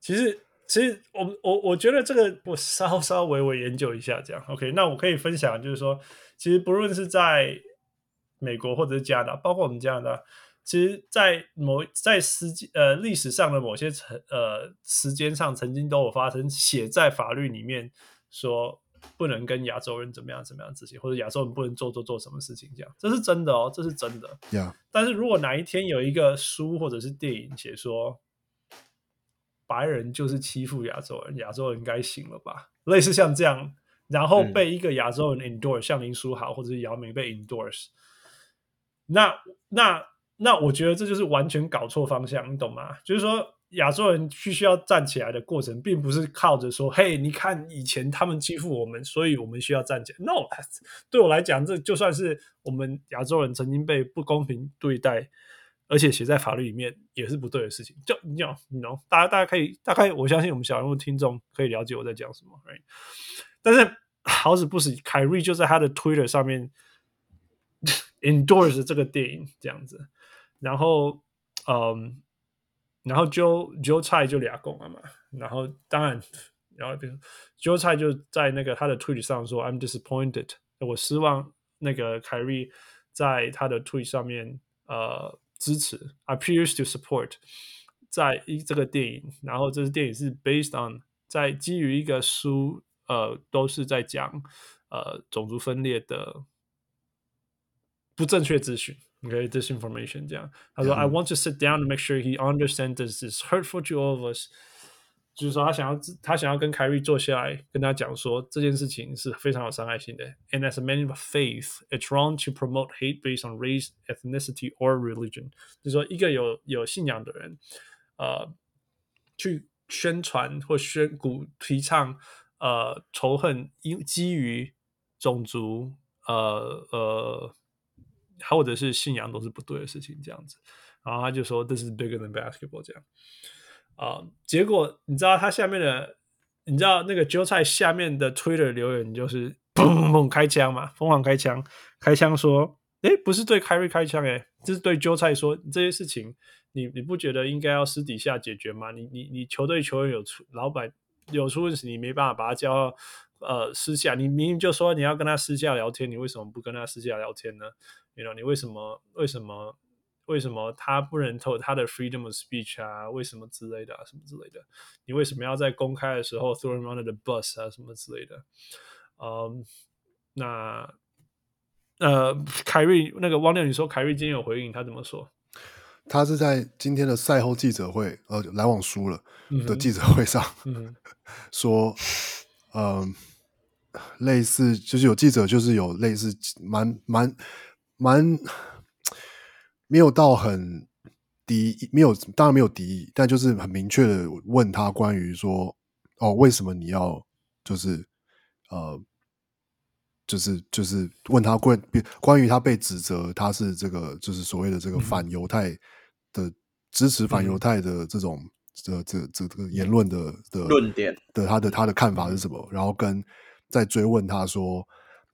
其实其实我我我觉得这个我稍稍微微研究一下，这样 OK。那我可以分享，就是说，其实不论是在美国或者是加拿大，包括我们加拿大，其实，在某在时间呃历史上的某些层呃时间上，曾经都有发生写在法律里面说不能跟亚洲人怎么样怎么样这些，或者亚洲人不能做做做什么事情，这样这是真的哦，这是真的。但是如果哪一天有一个书或者是电影写说白人就是欺负亚洲人，亚洲人该醒了吧？类似像这样，然后被一个亚洲人 endorse，、嗯、像林书豪或者是姚明被 endorse。那那那，那我觉得这就是完全搞错方向，你懂吗？就是说，亚洲人必须要站起来的过程，并不是靠着说：“嘿，你看以前他们欺负我们，所以我们需要站起来。” No，对我来讲，这就算是我们亚洲人曾经被不公平对待，而且写在法律里面也是不对的事情。就你讲，你 know，大家大家可以大概，我相信我们小人物听众可以了解我在讲什么。但是好死不死，凯瑞就在他的 Twitter 上面 endorse 这个电影这样子，然后嗯。然后 Joe Joe 蔡就俩拱了嘛，然后当然，然后 Joe 蔡就在那个他的 Twitter 上说 I'm disappointed，我失望那个凯瑞在他的 Twitter 上面呃支持 appears to support 在一这个电影，然后这是电影是 based on 在基于一个书呃都是在讲呃种族分裂的不正确资讯。Okay, disinformation 这样，他说、嗯、I want to sit down and make sure he understands this is hurtful to all of us。 就是说，他想要他想要跟凯瑞坐下来，跟他讲说这件事情是非常有伤害性的。And as man of faith, it's wrong to promote hate based on race, ethnicity or religion。就是说，一个有有信仰的人，呃，去宣传或宣鼓提倡呃仇恨，因基于种族，呃呃。或者是信仰都是不对的事情，这样子，然后他就说 “This is bigger than basketball” 这样，啊、结果你知道他下面的，你知道那个韭菜下面的 Twitter 留言就是砰砰砰开枪嘛，疯狂开枪，开枪说，哎，不是对凯瑞开枪，哎，这是对韭菜说这些事情，你你不觉得应该要私底下解决吗？你你你球队球员有出，老板有出问题，你没办法把他叫到呃私下，你明明就说你要跟他私下聊天，你为什么不跟他私下聊天呢？You know, 你为什么为什么为什么他不能透他的 freedom of speech 啊？为什么之类的啊？什么之类的？你为什么要在公开的时候 throw him under the bus 啊？什么之类的？嗯、um,，那呃，凯瑞那个汪亮，你说凯瑞今天有回应，他怎么说？他是在今天的赛后记者会，呃，篮网输了的记者会上、嗯、说，嗯、呃，类似就是有记者就是有类似蛮蛮。蛮没有到很敌意，没有当然没有敌意，但就是很明确的问他关于说哦，为什么你要就是呃，就是就是问他关关于他被指责他是这个就是所谓的这个反犹太的、嗯、支持反犹太的这种这这这这个言论的的论点的他的他的看法是什么？然后跟再追问他说，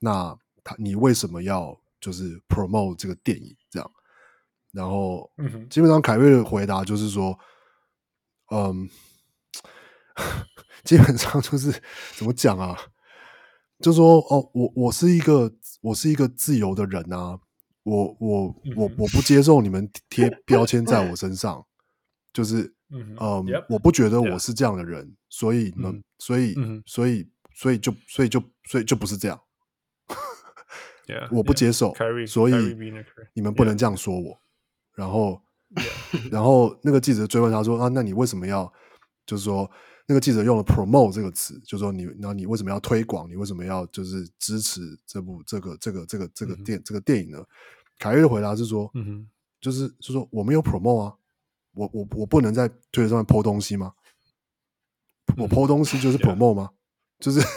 那他你为什么要？就是 promote 这个电影这样，然后基本上凯瑞的回答就是说，嗯，基本上就是怎么讲啊？就说哦，我我是一个我是一个自由的人啊，我我我我不接受你们贴 标签在我身上，就是嗯，我不觉得我是这样的人，所以你们所以所以所以就所以就所以就不是这样。Yeah, 我不接受，yeah, 所以你们不能这样说我。然后然后那个记者追问他说：“啊，那你为什么要？就是说，那个记者用了 ‘promote’ 这个词，就是说你，那你为什么要推广？你为什么要就是支持这部这个这个这个这个电、mm -hmm. 这个电影呢？”凯瑞的回答是说：“嗯哼，就是就是说我没有 promote 啊，我我我不能在推特上面 po 东西吗？我 po 东西就是 promote 吗？就是。”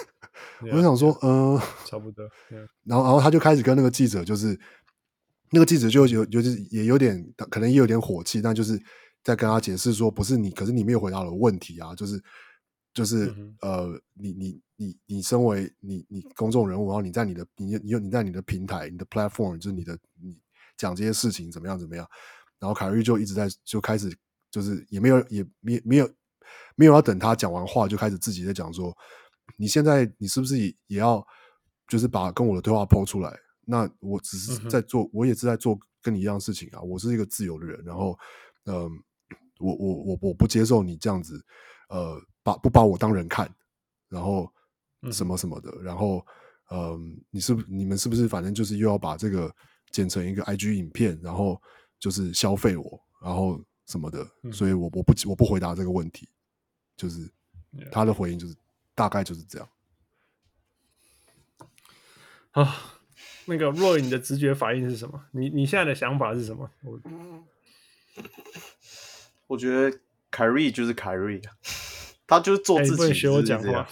我就想说，嗯、呃，差不多。Yeah. 然后，然后他就开始跟那个记者，就是那个记者就有，就是也有点，可能也有点火气，但就是在跟他解释说，不是你，可是你没有回答我的问题啊，就是就是、嗯、呃，你你你你身为你你公众人物，然后你在你的你你有你在你的平台，你的 platform，就是你的你讲这些事情怎么样怎么样，然后凯瑞就一直在就开始就是也没有也没没有没有要等他讲完话，就开始自己在讲说。你现在你是不是也也要就是把跟我的对话抛出来？那我只是在做，嗯、我也是在做跟你一样的事情啊。我是一个自由的人，然后，嗯、呃，我我我我不接受你这样子，呃，把不把我当人看，然后什么什么的，嗯、然后，嗯、呃，你是不你们是不是反正就是又要把这个剪成一个 IG 影片，然后就是消费我，然后什么的？嗯、所以我我不我不回答这个问题，就是他的回应就是。大概就是这样。啊，那个 Roy，你的直觉反应是什么？你你现在的想法是什么？我我觉得凯瑞就是凯瑞，他就是做自己。欸、学我讲话。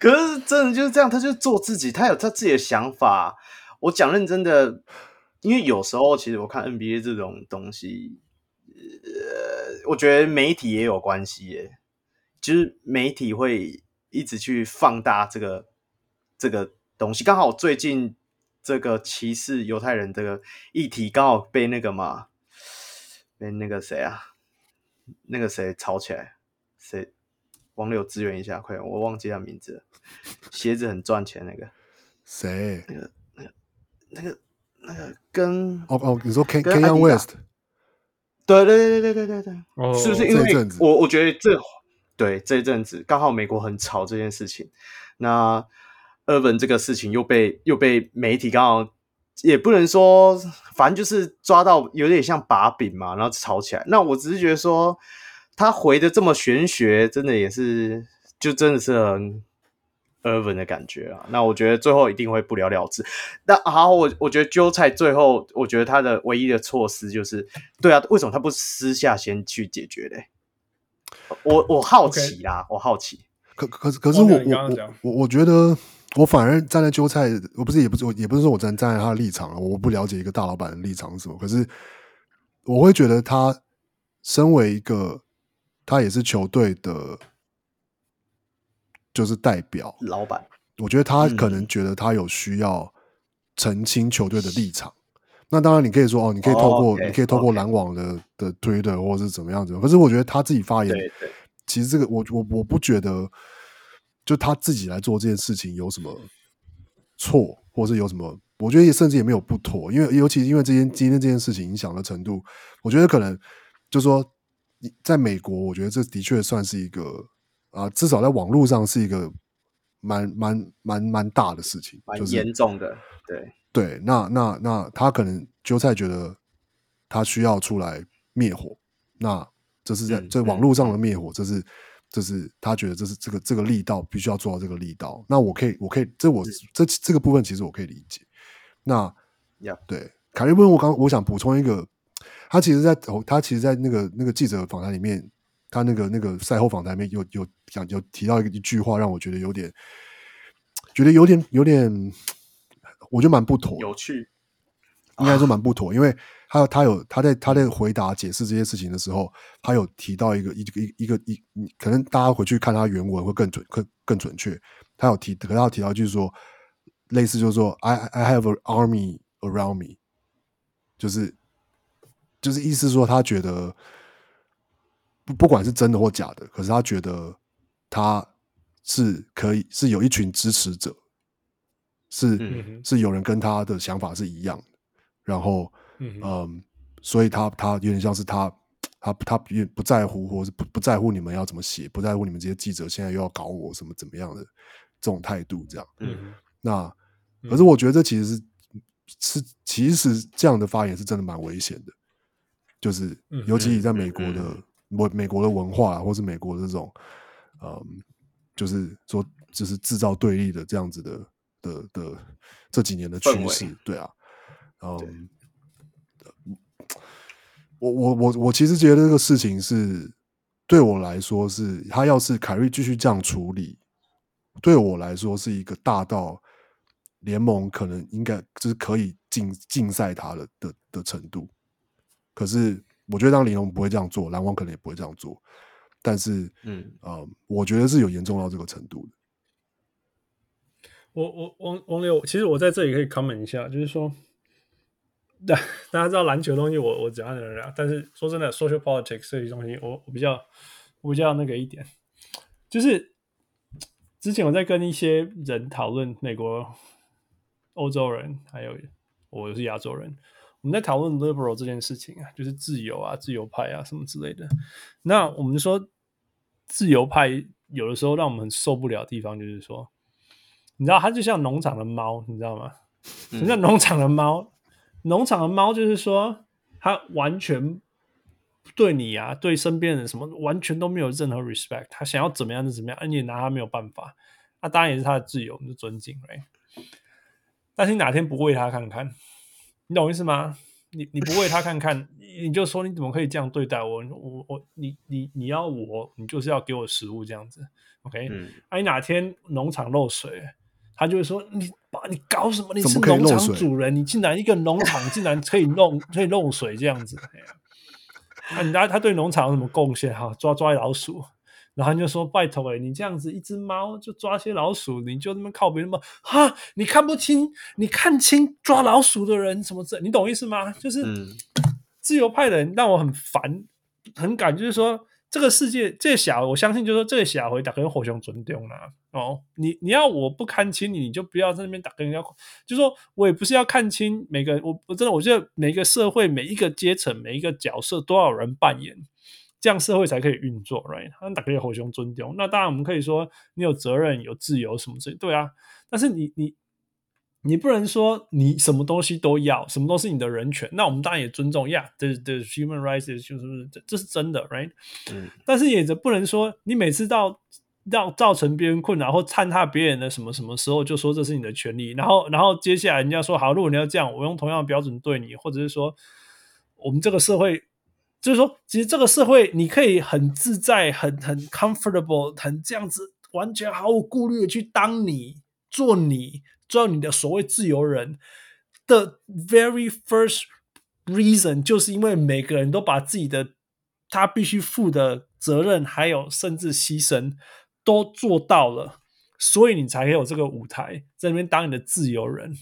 可是真的就是这样，他就做自己，他有他自己的想法。我讲认真的，因为有时候其实我看 NBA 这种东西，呃，我觉得媒体也有关系耶，就是媒体会一直去放大这个这个东西。刚好最近这个歧视犹太人这个议题，刚好被那个嘛，被那个谁啊，那个谁吵起来，谁？网友支援一下，快点！我忘记他名字了。鞋子很赚钱那个 谁？那个、那个、那个、那个跟哦哦，你说 Kanye West？对对对对对对对，哦、是不是因为我我觉得这对这一阵子刚好美国很吵这件事情，那 Irving 这个事情又被又被媒体刚好也不能说，反正就是抓到有点像把柄嘛，然后吵起来。那我只是觉得说。他回的这么玄学，真的也是，就真的是很 Irving 的感觉啊。那我觉得最后一定会不了了之。那好，我我觉得韭菜最后，我觉得他的唯一的措施就是，对啊，为什么他不私下先去解决嘞？我我好奇啦，Okay. 我好奇。可可是可是我我我我觉得我反而站在韭菜，我不是也不是也不是说我站站在他的立场了，我不了解一个大老板的立场是什么。可是我会觉得他身为一个。他也是球队的，就是代表老板。我觉得他可能觉得他有需要澄清球队的立场。嗯、那当然，你可以说哦，你可以透过、你可以透过篮网的.的 Twitter 或者是怎么样子。可是我觉得他自己发言，对对其实这个我我我不觉得，就他自己来做这件事情有什么错，或是有什么？我觉得也甚至也没有不妥，因为尤其因为这件今天这件事情影响的程度，我觉得可能就是说。在美国，我觉得这的确算是一个啊，至少在网络上是一个蛮蛮蛮蛮大的事情，蛮严重的。就是、对对，那那那他可能韭菜觉得他需要出来灭火，那这是在在网络上的灭火，这是这是他觉得这是这个这个力道必须要做到这个力道。那我可以我可以这我这这个部分其实我可以理解。那呀，对，凯利问我刚我想补充一个。他其实在，在他其实，在那个那个记者访谈里面，他那个那个赛后访谈里面有有讲有提到一句话，让我觉得有点，觉得有点有点，我觉得蛮不妥，有趣，应该说蛮不妥，因为他他有他在他在回答解释这些事情的时候，他有提到一个一个一个一，可能大家回去看他原文会更准更更准确，他有提，可他有提到就是说，类似就是说，I I have an army around me，就是。就是意思说，他觉得不不管是真的或假的，可是他觉得他是可以是有一群支持者，是、嗯、是有人跟他的想法是一样的，然后嗯，嗯，所以他他有点像是他他他不不在乎，或是不不在乎你们要怎么写，不在乎你们这些记者现在又要搞我什么怎么样的这种态度，这样。嗯，那可是我觉得这其实是是其实这样的发言是真的蛮危险的。就是，尤其你在美国的美、嗯、美国的文化，或是美国的这种，嗯，就是说，就是制造对立的这样子的的的这几年的趋势，对啊，嗯，我我我我其实觉得这个事情是对我来说是，他要是凯瑞继续这样处理，对我来说是一个大到联盟可能应该就是可以禁禁赛他的的的程度。可是，我觉得当联盟不会这样做，篮网可能也不会这样做。但是，嗯，呃，我觉得是有严重到这个程度的。我我王王刘，其实我在这里可以 comment 一下，就是说，大 大家知道篮球的东西我，我我怎样的人啊？但是说真的，social politics 这些东西，我我比较我比较那个一点，就是之前我在跟一些人讨论美国、欧洲人，还有我是亚洲人。我们在讨论 liberal 这件事情啊，就是自由啊、自由派啊什么之类的。那我们说自由派有的时候让我们很受不了的地方，就是说，你知道，它就像农场的猫，你知道吗？什么叫农场的猫？农场的猫就是说，它完全对你啊、对身边人什么完全都没有任何 respect，它想要怎么样就怎么样，而你也拿它没有办法。那当然也是它的自由，我们就尊敬，right？但是你哪天不喂它看看？你懂我意思吗？你你不喂它看看，你就说你怎么可以这样对待我？我我你你你要我，你就是要给我食物这样子，OK？嗯，哎、啊，哪天农场漏水，他就会说你把你搞什么？你是农场主人，你竟然一个农场 竟然可以弄可以漏水这样子？啊，你他他对农场有什么贡献？哈，抓抓老鼠。然后就说拜托诶，你这样子一只猫就抓些老鼠，你就那么靠别人吗？哈，你看不清，你看清抓老鼠的人什么这？你懂意思吗？就是自由派的人让我很烦，很感，就是说这个世界这个小，我相信就是说这个小回打跟火熊尊重啦。哦，你你要我不看清你，你就不要在那边打跟人家，就是说我也不是要看清每个，我我真的我觉得每个社会每一个阶层每一个角色都要有人扮演。这样社会才可以运作，right？他打开火熊尊重，那当然我们可以说你有责任、有自由什么之类，对啊。但是你你你不能说你什么东西都要，什么都是你的人权。那我们当然也尊重呀，这这 human rights 就是这这是真的，right？嗯。但是也不能说你每次到要造成别人困扰或践踏别人的什么什么时候，就说这是你的权利。然后然后接下来人家说好，如果你要这样，我用同样的标准对你，或者是说我们这个社会。就是说，其实这个社会，你可以很自在、很很 comfortable、很这样子，完全毫无顾虑的去当你、做你、做你的所谓自由人的 very first reason，就是因为每个人都把自己的他必须负的责任，还有甚至牺牲都做到了，所以你才有这个舞台在那边当你的自由人。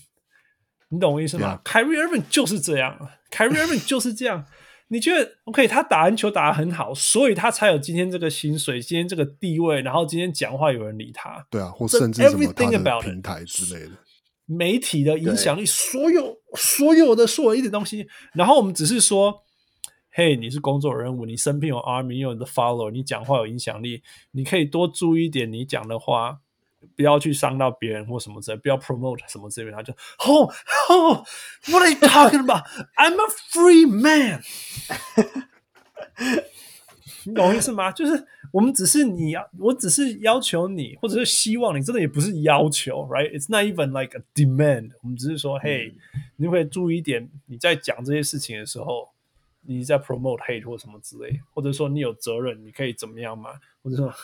你懂我意思吗？Kyrie Irving 就是这样，Kyrie Irving 就是这样。你觉得 OK？他打篮球打得很好，所以他才有今天这个薪水，今天这个地位，然后今天讲话有人理他。对啊，或甚至什么他的平台之类的，媒体的影响力，所有所有的所有一点东西。然后我们只是说，嘿，你是工作人物，你身边有 army，有你的 follow，你讲话有影响力，你可以多注意一点你讲的话。不要去伤到别人或什么之类，不要 promote 什么之类，他就吼吼，What are you talking about? I'm a free man。你懂意思吗？就是我们只是你要，我只是要求你，或者是希望你，真的也不是要求，right? It's not even like a demand。我们只是说，嘿，你会注意一点，你在讲这些事情的时候，你在 promote hate 或什么之类，或者说你有责任，你可以怎么样嘛？或者说。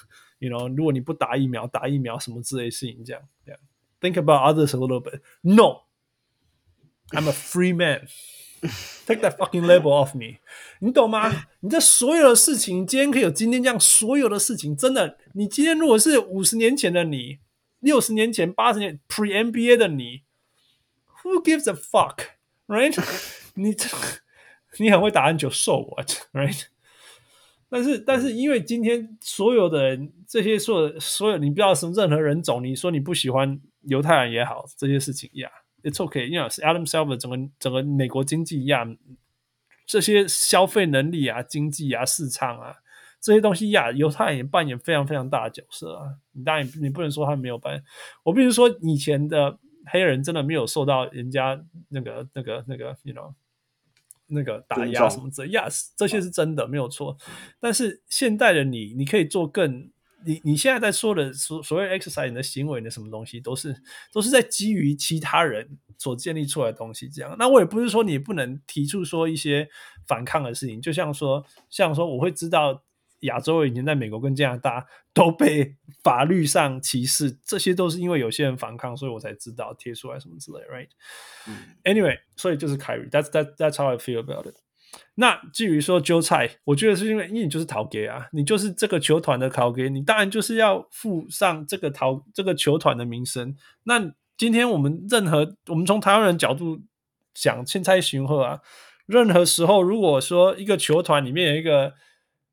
You know，如果你不打疫苗，打疫苗什么之类的事情，这样，这样，Think about others a little bit. No, I'm a free man. Take that fucking label off me. 你懂吗？你这所有的事情，今天可以有今天这样所有的事情，真的，你今天如果是五十年前的你，六十年前、八十年 pre NBA 的你，Who gives a fuck, right? 你这你很会打篮球，so what, right? 但是，但是，因为今天所有的人，这些所有所有，你不知道什么任何人种，你说你不喜欢犹太人也好，这些事情呀、yeah，it's okay，因为是 Adam Silver 整个整个美国经济一样，这些消费能力啊、经济啊、市场啊这些东西呀，犹太人也扮演非常非常大的角色啊。你当然你不能说他没有扮演，我必须说以前的黑人真的没有受到人家那个那个那个，you know。那个打压什么之类，yes，这些是真的没有错。但是现代的你，你可以做更，你你现在在说的所所谓 exercise 你的行为的什么东西，都是都是在基于其他人所建立出来的东西。这样，那我也不是说你不能提出说一些反抗的事情，就像说，像说我会知道。亚洲人以前在美国跟加拿大 都被法律上歧视，这些都是因为有些人反抗，所以我才知道贴出来什么之类，right？Anyway，所以就是 Kyrie，that's that that's how I feel about it。那至于说韭菜，我觉得是因为因为你就是逃给啊，你就是这个球团的逃给，你当然就是要附上这个逃这个球团的名声。那今天我们任何我们从台湾人角度讲，凊彩想好啊，任何时候如果说一个球团里面有一个。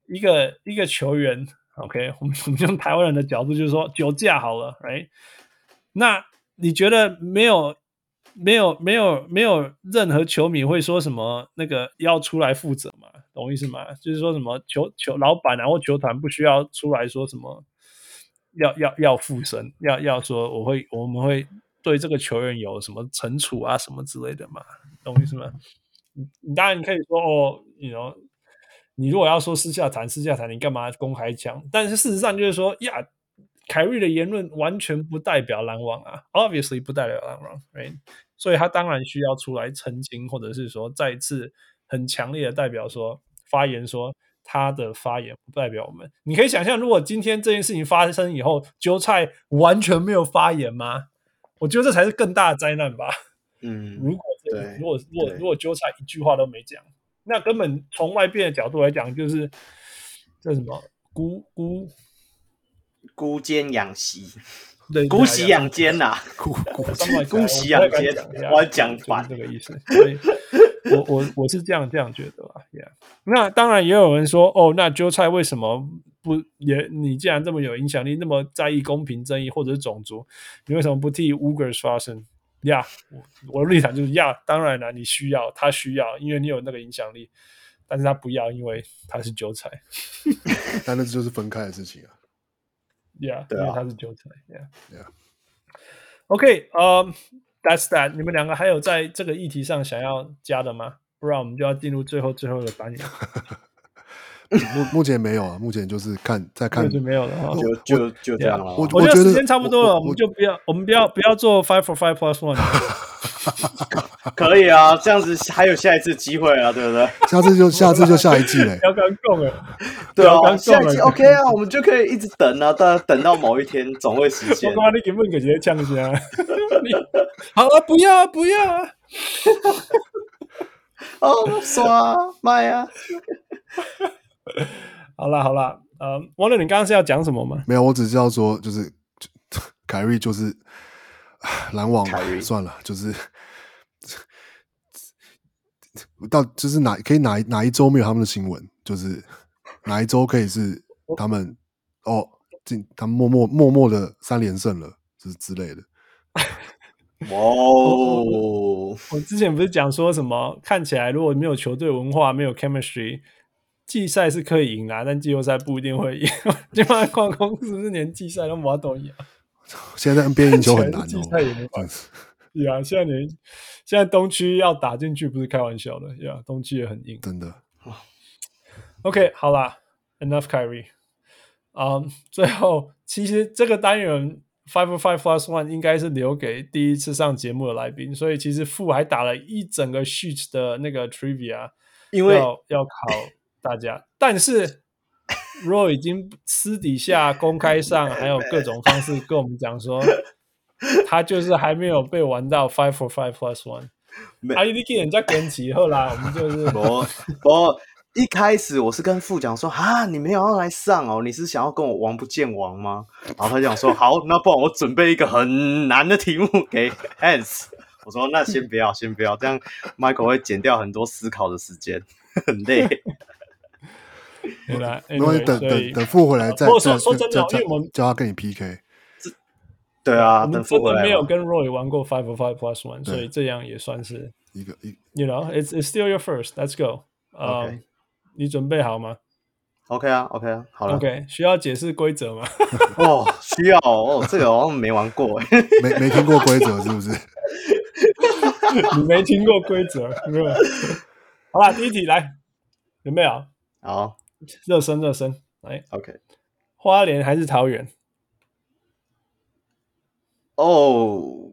一个一个球员，OK，我们 我们用台湾人的角度就是说酒驾好了哎那你觉得没有没有没有没有任何球迷会说什么那个要出来负责吗？懂我意思吗？就是说什么球球老板啊或球团不需要出来说什么要要要负责，要要说我会我们会对这个球员有什么惩处啊什么之类的嘛？懂我意思吗？你当然可以说哦，你 you know。你如果要说私下谈，私下谈，你干嘛公开讲？但是事实上就是说呀凯瑞的言论完全不代表篮网啊，obviously 不代表篮网，right？所以他当然需要出来澄清，或者是说再次很强烈的代表说发言说。他的发言不代表我们。你可以想象，如果今天这件事情发生以后，韭菜完全没有发言吗？我觉得这才是更大的灾难吧。嗯，如果对，如果如果如果韭菜一句话都没讲，那根本从外边的角度来讲，就是这什么孤孤孤奸养媳，对，姑息养奸呐，姑姑姑息养奸，我要讲反这个意思。我我我是这样这样觉得啊，Yeah。那当然也有人说，哦，那韭菜为什么不也？你既然这么有影响力，那么在意公平正义或者是种族，你为什么不替 Uyghurs 发声呀？我我的立场就是呀，当然了，你需要他需要，因为你有那个影响力，但是他不要，因为他是韭菜。但那就是分开的事情啊。Yeah，对啊，因为他是韭菜。Yeah，Yeah。Yeah. OK，呃、um,。That's that。你们两个还有在这个议题上想要加的吗？不然我们就要进入最后最后的单元。目目前没有啊，目前就是看再看，就没有了哈，就就就这样了。我我觉得时间差不多了，我，们就不要，我们不要不要做 five for five plus one。可以啊，这样子还有下一次机会啊，对不对？下次就下次就下一季嘞。要刚够了，对啊，下一季 OK 啊，我们就可以一直等啊，大家等到某一天总会实现。我刚刚你根本给直接呛一下。好啊，不要啊，不要啊！哦，刷卖啊！好了好了，呃，王六，你刚刚是要讲什么吗？没有，我只知道说，就是 凯瑞就是 篮网嘛，算了，就是 到就是哪可以哪哪一周没有他们的新闻，就是哪一周可以是他们哦，进他们默默默默的三连胜了，就是之类的。哇哦！我之前不是讲说什么？看起来如果没有球队文化，没有 chemistry，季赛是可以赢的，但季后赛不一定会赢。就像矿工是不是连季赛都没都赢？现在 NBA 赢球很难哦。季赛也没办法。对啊，现在连现在东区要打进去不是开玩笑的呀，东区也很硬，真的。OK，好啦，Enough Kyrie。嗯，最后其实这个单元。Five Five Plus One 应该是留给第一次上节目的来宾，所以其实傅还打了一整个 sheet 的那个 trivia，因为要要考大家。但是 Roy 已经私底下公开上 还有各种方式跟我们讲说，他就是还没有被玩到 Five for Five Plus One。阿姨，你给人家跟起后来，我们就是我我。一开始我是跟副讲说啊，你没有要来上哦，你是想要跟我王不见王吗？然后他讲说好，那不然我准备一个很难的题目给 Hans。我说那先不要，先不要，这样 Michael 会减掉很多思考的时间，很累。因为 等等等付回来再说。说真的，因为我们叫他跟你 PK。对啊，我们真的没有跟 Roy 玩过 Five for Five Plus One，所以这样也算是一个一。You know, it's it's still your first. Let's go. Okay. 你准备好吗？OK 啊，OK 啊，好了。OK，需要解释规则吗？哦，需要哦，这个我好像没玩过，没没听过规则是不是？你没听过规则，没有。好吧，第一题来，准备好？好，热身热身，来，OK。花莲还是桃园？哦，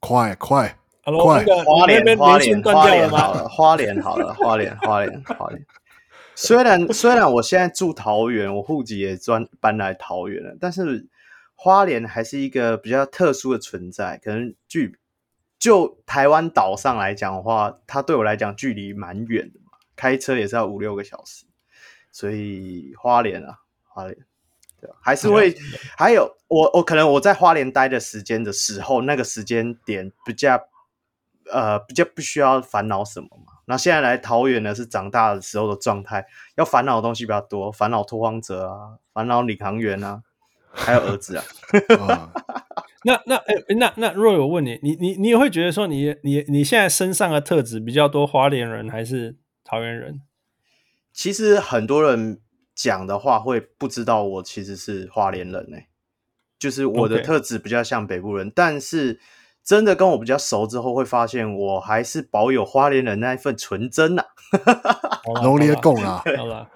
快快。Hello, 快，花莲花莲花莲好了，花莲好了，花莲花莲花莲。虽然虽然我现在住桃园，我户籍也专搬来桃园了，但是花莲还是一个比较特殊的存在。可能距就台湾岛上来讲的话，它对我来讲距离蛮远的嘛，开车也是要五六个小时。所以花莲啊，花莲，对吧？还是会还有我我可能我在花莲待的时间的时候，那个时间点比较。呃，比较不需要烦恼什么嘛。那现在来桃园呢，是长大的时候的状态，要烦恼的东西比较多，烦恼拓荒者啊，烦恼领航员啊，还有儿子啊。那那哎、欸，那那若有问你，你你你也会觉得说你，你你你现在身上的特质比较多花莲人还是桃园人？其实很多人讲的话会不知道我其实是花莲人呢、欸，就是我的特质比较像北部人.但是。真的跟我比较熟之后，会发现我还是保有花莲人那一份纯真呐、啊。农业共啊，好了，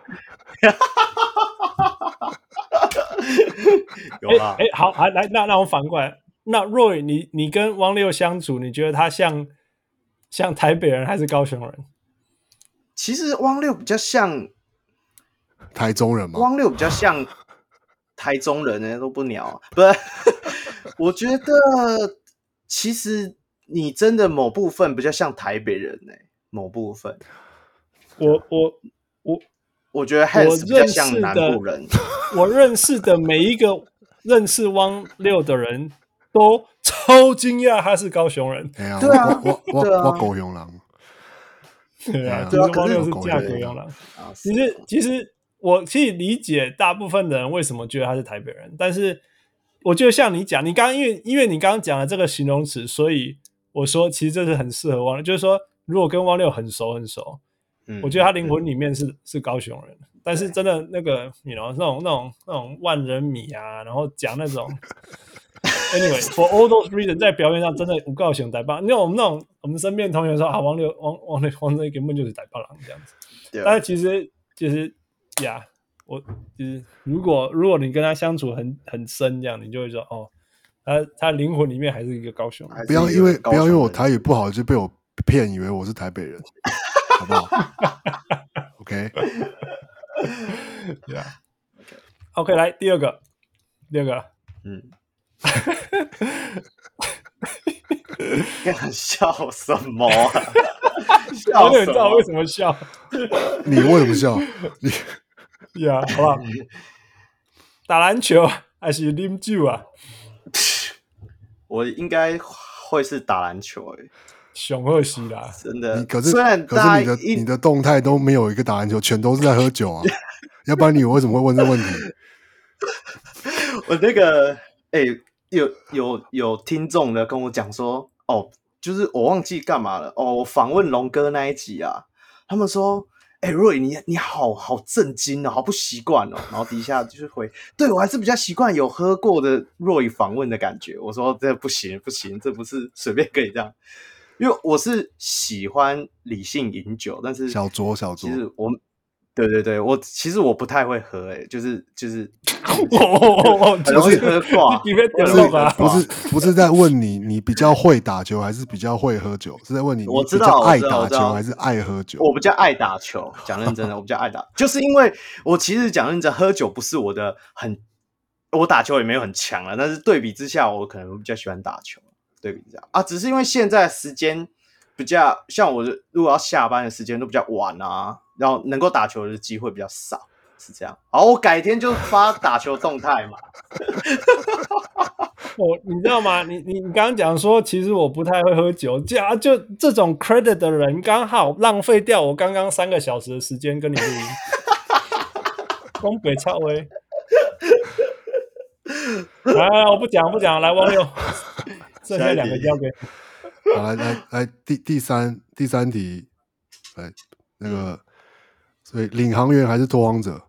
有啦。哎、欸欸，好，来来，那那我反过来，那 Roy，你你跟汪六相处，你觉得他像像台北人还是高雄人？其实汪六比较像台中人嘛，汪六比较像 台中人呢，都不鸟、啊，不是？我觉得其实你真的某部分比较像台北人呢，某部分。我我我我觉得较像南部人。我认识的每一个认识汪六的人都超惊讶他是高雄人。对啊，我我我我高雄人。对啊，就是汪六是嫁狗样了。其实，其实我可以理解大部分的人为什么觉得他是台北人，但是我觉得像你讲，你刚刚因为因为你刚刚讲了这个形容词，所以我说其实这是很适合汪六，就是说如果跟汪六很熟很熟，嗯，我觉得他灵魂里面是、嗯、是高雄人，但是真的那个你 you know 那种那种那种万人迷啊，然后讲那种。Anyway，for all those reasons，在表面上真的不高兴，台北。因为我们那种我们身边同学说啊，王六、王王六、王六根本就是台北人这样子。但是其实其实呀，我就是如果如果你跟他相处很很深，这样你就会说哦，他他灵魂里面还是一个高雄。不要因为不要因为我台语不好就被我骗以为我是台北人，好不好？OK。对啊。OK，来第二个，第二个，嗯。哈哈哈笑什么啊？我也不知道为什么笑。你为什么笑？你呀，好吧。打篮球还是啉酒啊？我应该会是打篮球诶、欸。熊二喜啦，真的。可是，虽然可是你的你的动态都没有一个打篮球，全都是在喝酒啊。要不然你为什么会问这问题？我那个诶。欸有有有听众的跟我讲说，哦，就是我忘记干嘛了，哦，我访问龙哥那一集啊，他们说，哎、欸，Roy，你你好好震惊哦，好不习惯哦，然后底下就是回，对我还是比较习惯有喝过的 Roy 访问的感觉，我说这不行不行，这不是随便可以这样，因为我是喜欢理性饮酒，但是小酌小酌，其实我。对对对，我其实我不太会喝，诶，就是就是，哦，很容易喝挂，不是不是不是在问你，你比较会打球还是比较会喝酒？是在问你，我知道爱打球还是爱喝酒？我比较爱打球，讲认真的，我比较爱打，就是因为我其实讲认真，喝酒不是我的很，我打球也没有很强了，但是对比之下，我可能比较喜欢打球，对比之下啊，只是因为现在时间比较像我，如果要下班的时间都比较晚啊。然后能够打球的机会比较少，是这样。好，我改天就发打球动态嘛。我，你知道吗？你你你刚刚讲说，其实我不太会喝酒，这样就这种 credit 的人，刚好浪费掉我刚刚三个小时的时间跟你录音。东北超威。来来，我不讲不讲，来汪六，剩下两个交给。好，来来来，第第三第三题，来那个。所以领航员还是拓荒者？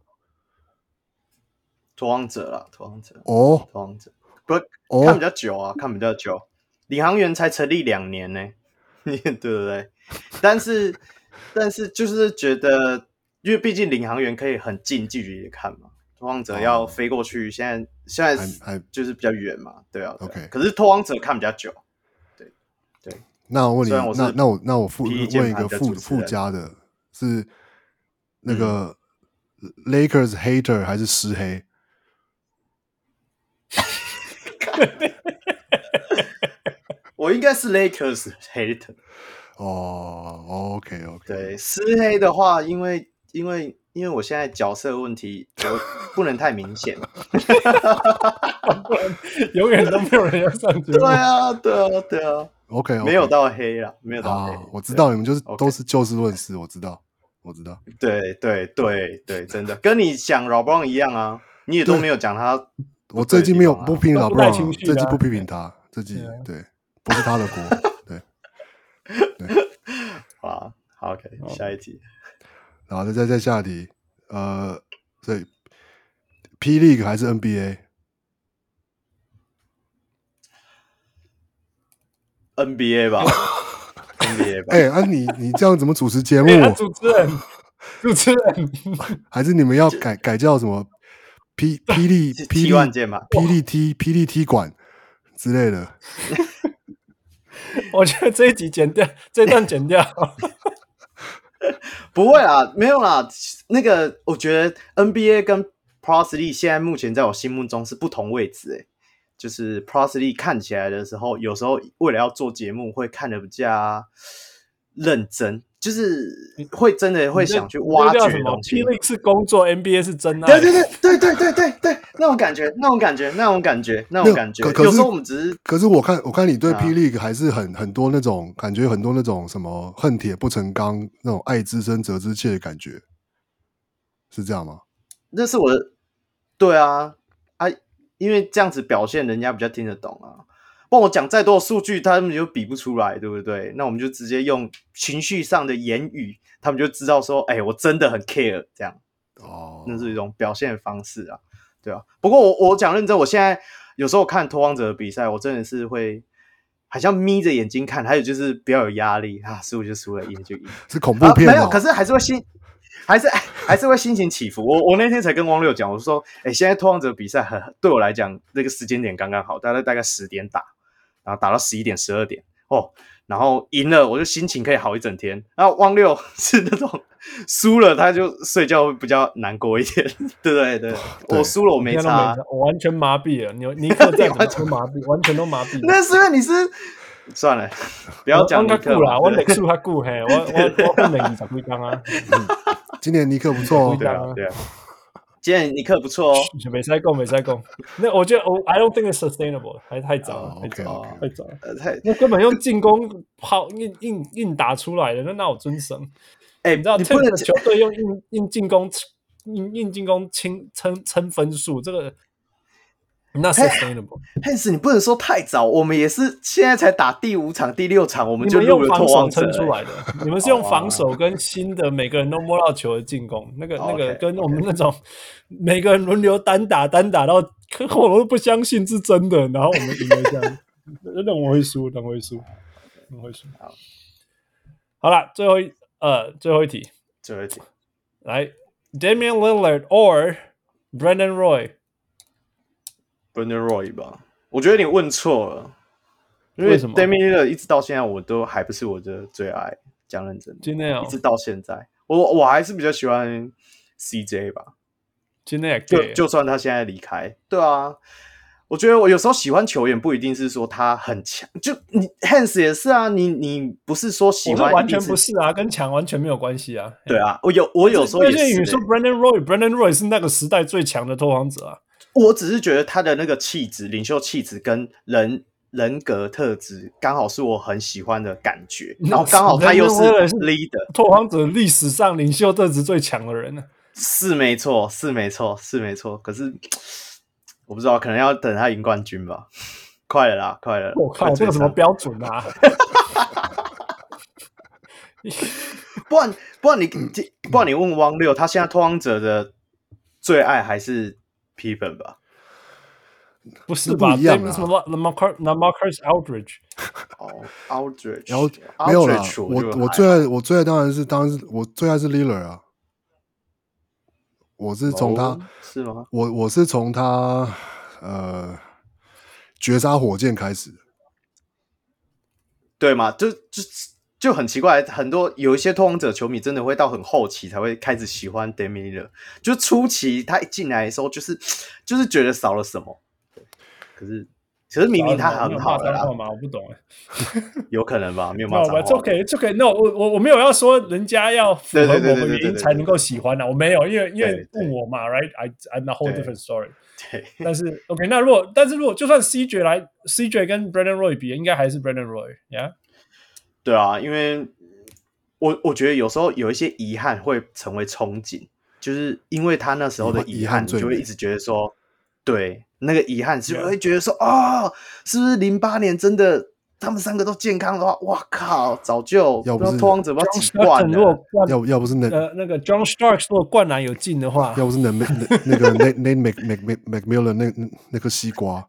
拓荒者啦，拓荒者哦，拓荒者不，oh. 看比较久啊，看比较久。领航员才成立两年呢，对不对？但是，但是就是觉得，因为毕竟领航员可以很近距离的看嘛，拓荒者要飞过去，现在现在还就是比较远嘛，对啊，对啊。OK，可是拓荒者看比较久，对对。那我问你，那那我那我附问一个附附加的是。那个 Lakers hater 还是湿黑？我应该是 Lakers hater。哦、oh，OK OK。对，湿黑的话，因为因为因为我现在角色问题，我 不能太明显，永远都没有人要上节目。对啊，对啊，对啊。OK，没有到黑了，没有到黑。我知道你们就是都是就事论事，我知道。我知道，对对对对，真的跟你讲 LeBron 一样啊，你也都没有讲他、啊。我最近没有不批评 LeBron，这季不批评他，这季对，不是他的锅，对 对。好，好，OK，下一题，然后再再再下一题，呃，所以 P League 还是 NBA？NBA 吧。哎，啊你你这样怎么主持节目？主持人，主持人，还是你们要改改叫什么霹霹雳霹雳万剑嘛霹雳踢霹雳踢馆之类的。我觉得这一集剪掉，这段剪掉。不会啦，没有啦。那个，我觉得 NBA 跟 Pro League 现在目前在我心目中是不同位置。诶，就是 Pro League 看起来的时候，有时候为了要做节目，会看得比较认真。就是会真的会想去挖掘东西。P-League 是工作，NBA 是真爱。对对对对对对对对，那种感觉，那种感觉，那种感觉，那种感觉。可有时候我们只是，可是我看我看你对 P-League 还是很很多那种感觉，很多那种什么恨铁不成钢那种爱之深责之切的感觉，是这样吗？那是我的，对啊啊，因为这样子表现，人家比较听得懂啊。帮我讲再多的数据，他们就比不出来，对不对？那我们就直接用情绪上的言语，他们就知道说，哎，我真的很 care，这样哦，那是一种表现方式啊，对啊。不过我我讲认真，我现在有时候看拓荒者的比赛，我真的是会好像眯着眼睛看，还有就是比较有压力啊，输就输了，赢就赢，是恐怖片、哦啊、没有，可是还是会心，还是 还是会心情起伏。我我那天才跟汪六讲，我说，哎，现在拓荒者比赛很对我来讲，那个时间点刚刚好，大概大概十点打。然后打到十一点、十二点哦，然后赢了，我就心情可以好一整天。然后汪六 是那种 输了，他就睡觉会比较难过一点，对不对？对，我输了我没差，我完全麻痹了。你尼克在完全麻痹，完全都麻痹。那是因为你是算了，不要讲尼克了，我美术他顾嘿，我我我每年才会讲啊。今年尼克不错哦，对啊，对啊。今年尼克不错哦，没赛过，没赛过。那我觉得，我 I don't think it's sustainable，还太早了，太早，太早，太那根本用进攻抛硬硬硬打出来的，那那我尊神。哎，你知道，你不能球队用硬硬进攻硬硬进攻清撑撑分数，这个。那 sustainable，Hans，你不能说太早，我们也是现在才打第五场、第六场，我们就用防守撑出来的。你们是用防守跟新的每个人都摸到球的进攻，那个那个跟我们那种每个人轮流单打单打到，我都不相信是真的。然后我们赢了这样，那我会输，那我会输，那会输。好，好了，最后一呃最后一题，最后一题，来，Damian Lillard or Brandon Roy。Brandon Roy 吧，我觉得你问错了，因为 Damian Lillard 一直到现在我都还不是我的最爱，讲认真的，今天、哦、一直到现在，我我还是比较喜欢 CJ 吧。今天就就算他现在离开，对啊，我觉得我有时候喜欢球员不一定是说他很强，就你 Hans 也是啊，你你不是说喜欢完全不是啊，跟强完全没有关系啊。对啊，我有我有时候也是、欸。你说 Brandon Roy，Brandon Roy 是那个时代最强的拓荒者啊。我只是觉得他的那个气质、领袖气质跟人人格特质，刚好是我很喜欢的感觉。然后刚好他又是 leader，拓荒者历史上领袖特质最强的人呢。是没错，是没错，是没错。可是我不知道，可能要等他赢冠军吧。快了啦，快了！我靠，这个什么标准啊？不然不然你不然你问汪六，他现在拓荒者的最爱还是？批本吧，不是吧？什么？The Marcus The Marcus Aldridge 哦，Aldridge，没有了。我我最爱我最爱当然是当时我最爱是 Lillard 啊。我是从他、哦、是吗？我我是从他呃绝杀火箭开始，对吗？就就。就很奇怪，很多有一些拓荒者球迷真的会到很后期才会开始喜欢 Lillard，就初期他一进来的时候，就是就是觉得少了什么。对，可是可是明明他很好的啦。我不懂哎，有可能吧？没有办法。就可以就可以。No，我我我没有要说人家要符合我们原因才能够喜欢的，我没有，因为因为问我嘛，Right？I I'm a whole different story。对。但是 OK，那如果但是如果就算 CJ 来，CJ 跟 Brandon Roy 比，应该还是 Brandon Roy，Yeah。对啊，因为我我觉得有时候有一些遗憾会成为憧憬，就是因为他那时候的遗憾，你就会一直觉得说，对那个遗憾，是会觉得说，哦，是不是零八年真的他们三个都健康的话，哇靠，早就要不是拓荒者不知道几冠了，要要不是那呃那个 John Starks 如果灌篮有进的话，要不是那那那个 Nate Nate Mc McMillan 那那那颗西瓜。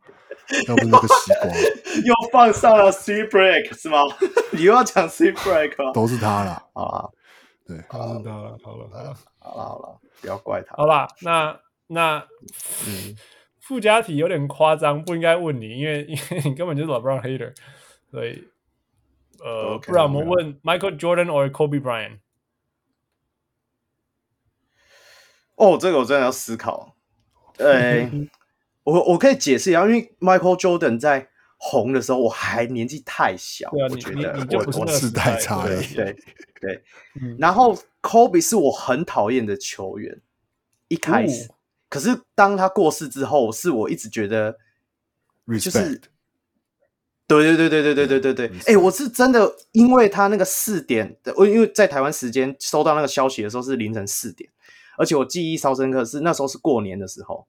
要不是那个西瓜，又放上了 C break 是吗？你又要讲 C break 都是他了啊！对，都是他了。好了，好了，好了，好了，不要怪他。好吧，那那嗯，附加题有点夸张，不应该问你，因为因为你根本就是 LeBron hater，所以呃，okay, 不然我们问 Michael Jordan or Kobe Bryant。哦，这个我真的要思考。呃，我我可以解释一下，因为 Michael Jordan 在红的时候，我还年纪太小，啊、我觉得我我时代差对对对。然后 Kobe 是我很讨厌的球员，一开始。哦、可是当他过世之后，是我一直觉得就是对对对对对对对对对。哎、欸，我是真的因为他那个四点，我因为在台湾时间收到那个消息的时候是凌晨四点。而且我记忆稍深刻，是那时候是过年的时候，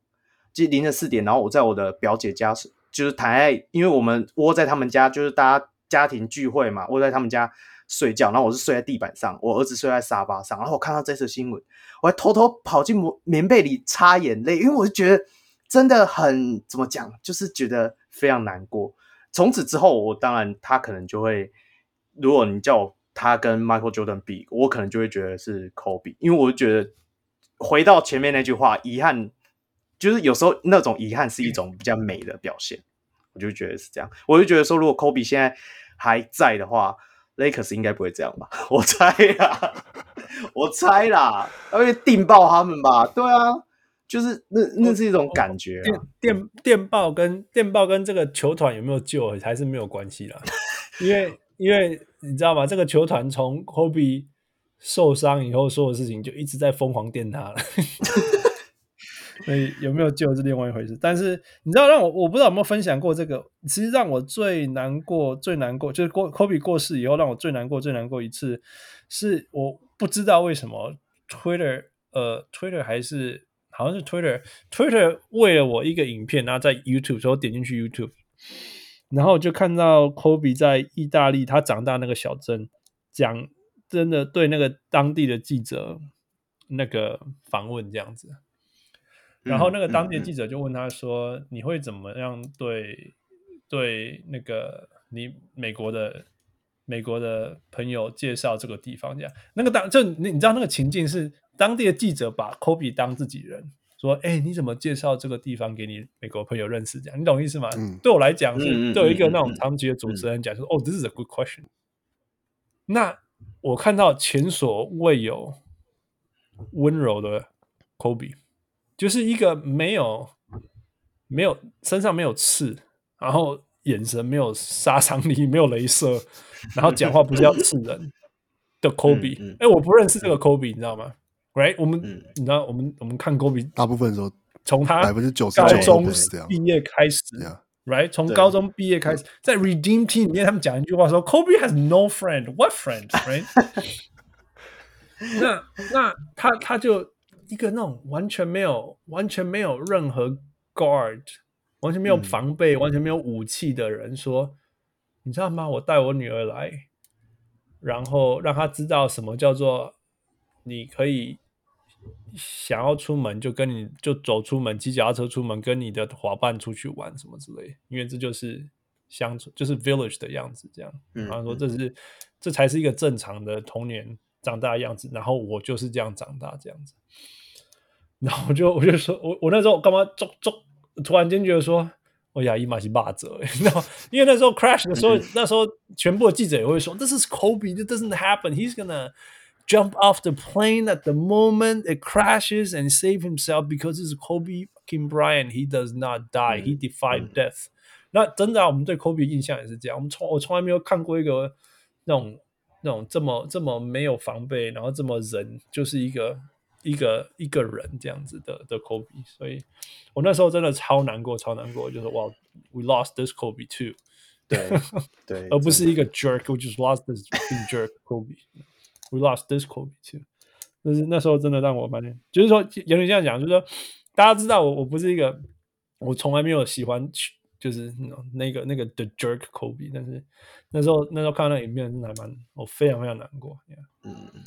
就凌晨四点，然后我在我的表姐家，就是躺在，因为我们窝在他们家，就是大家家庭聚会嘛，窝在他们家睡觉，然后我是睡在地板上，我儿子睡在沙发上，然后我看到这则新闻，我还偷偷跑进棉被里擦眼泪，因为我就觉得真的很怎么讲，就是觉得非常难过。从此之后，我当然他可能就会，如果你叫我他跟 Michael Jordan 比，我可能就会觉得是 Kobe，因为我就觉得。回到前面那句话，遗憾就是有时候那种遗憾是一种比较美的表现，我就觉得是这样。我就觉得说，如果 Kobe 现在还在的话，Lakers 应该不会这样吧？我猜啦，我猜啦，会电爆他们吧？对啊，就是那那是一种感觉、啊。电电电爆跟电爆跟这个球团有没有救还是没有关系啦？因为因为你知道吗？这个球团从 Kobe。受伤以后，所有事情就一直在疯狂电他了，所以有没有救是另外一回事。但是你知道，让我我不知道有没有分享过这个，其实让我最难过、最难过就是过 Kobe 过世以后，让我最难过、最难过一次，是我不知道为什么 Twitter 呃 Twitter 还是好像是 Twitter Twitter 为了我一个影片，然后在 YouTube 时候点进去 YouTube，然后就看到 Kobe 在意大利他长大那个小镇讲。真的对那个当地的记者那个访问这样子，然后那个当地的记者就问他说：“嗯嗯嗯、你会怎么样对对那个你美国的美国的朋友介绍这个地方？”这样，那个当就你你知道那个情境是当地的记者把 Kobe 当自己人，说：“哎，你怎么介绍这个地方给你美国朋友认识？”这样，你懂意思吗？嗯、对我来讲是，是对一个那种长期的主持人讲说：“哦、嗯嗯嗯 oh,，this is a good question。”那。我看到前所未有温柔的 Kobe，就是一个没有没有身上没有刺，然后眼神没有杀伤力，没有镭射，然后讲话不是要刺人的 Kobe。哎、嗯嗯欸，我不认识这个 Kobe，你知道吗？Right？我们、嗯、你知道，我们我们看 Kobe，大部分时候从他高中毕业开始。Right，从高中毕业开始，在 Redeem Team 里面，他们讲一句话说：“Kobe has no friend. What friend? Right？” 那那他他就一个那种完全没有、完全没有任何 guard，完全没有防备、嗯、完全没有武器的人说：“你知道吗？我带我女儿来，然后让她知道什么叫做你可以。”想要出门就跟你就走出门，骑脚踏车出门，跟你的伙伴出去玩什么之类，因为这就是乡村，就是 village 的样子，这样。然后说这是、嗯、这才是一个正常的童年长大的样子。然后我就是这样长大这样子。然后我就我就说我我那时候干嘛走走，突然间觉得说，我呀，伊玛是霸者，然后因为那时候 crash 的时候，那时候全部的记者也会说，This is Kobe, it doesn't happen, he's gonna。Jump off the plane at the moment it crashes and save himself because it's Kobe King Bryant. He does not die. He defied death. 那真的啊，我们对 Kobe 印象也是这样。我们从我从来没有看过一个那种那种这么这么没有防备，然后这么人就是一个一个一个人这样子的的 Kobe。所以我那时候真的超难过，超难过，就是哇，we lost this Kobe too。对对，而不是一个 jerk，we just lost this big jerk Kobe。We lost this Kobe too，就是那时候真的让我蛮，就是说有点这样讲，就是说大家知道我我不是一个，我从来没有喜欢就是那个那个 The Jerk Kobe，但是那时候那时候看到那影片真的还蛮，我非常非常难过。Yeah. 嗯呀，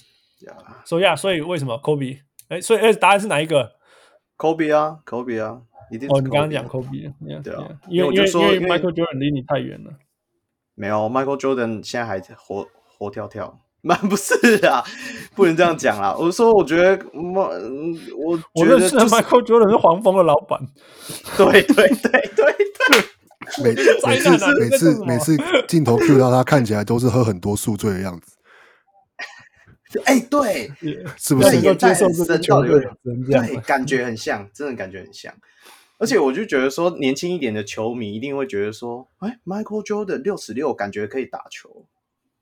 所以啊，所以为什么 Kobe？哎，所以哎，答案是哪一个？Kobe 啊，Kobe 啊，一定是 Kobe 啊。哦，你刚刚讲 Kobe，yeah, 对啊，因为因为因为 Michael Jordan 离你太远了。没有，Michael Jordan 现在还活活跳跳。蛮不是啊，不能这样讲啦。我说，我觉得，我我我认识的 Michael Jordan 是黄蜂的老板。对对对对对。每每次每次每次镜头 cue 到他，看起来都是喝很多宿醉的样子。哎，对，是不是？要接受这个球队，对，感觉很像，真的感觉很像。而且我就觉得说，年轻一点的球迷一定会觉得说，哎，Michael Jordan 六十六，感觉可以打球，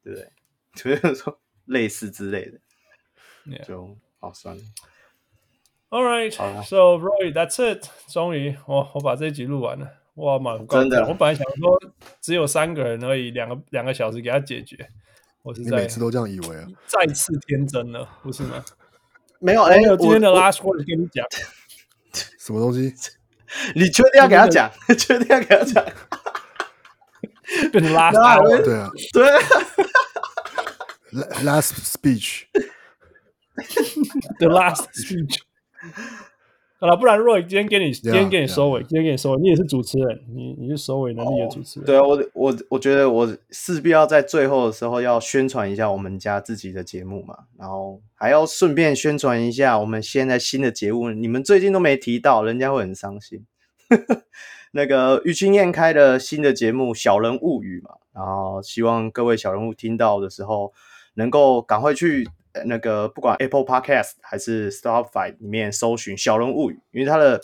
对不对？就是说类似之类的.就好算了。All right, so Roy, that's it。终于，我我把这一集录完了。哇，蛮。真的，我本来想说只有三个人而已，两个两个小时给他解决。我是在每次都这样以为啊，再次天真了，不是吗？没有，哎，有今天的 last word 跟你讲，什么东西？你确定要给他讲？确定要给他讲？变成 last hour，对啊，对。Last speech，the last speech。好了，不然 Roy 今天给你，今天给你收尾，今天给你收尾。你也是主持人，你你是收尾能力的主持人。对啊，我我我觉得我势必要在最后的时候要宣传一下我们家自己的节目嘛，然后还要顺便宣传一下我们现在新的节目，你们最近都没提到，人家会很伤心。那个于青燕开的新的节目《小人物语》嘛，然后希望各位小人物听到的时候。能够赶快去那个不管 Apple Podcast 还是 Spotify 里面搜寻《小人物语》，因为他的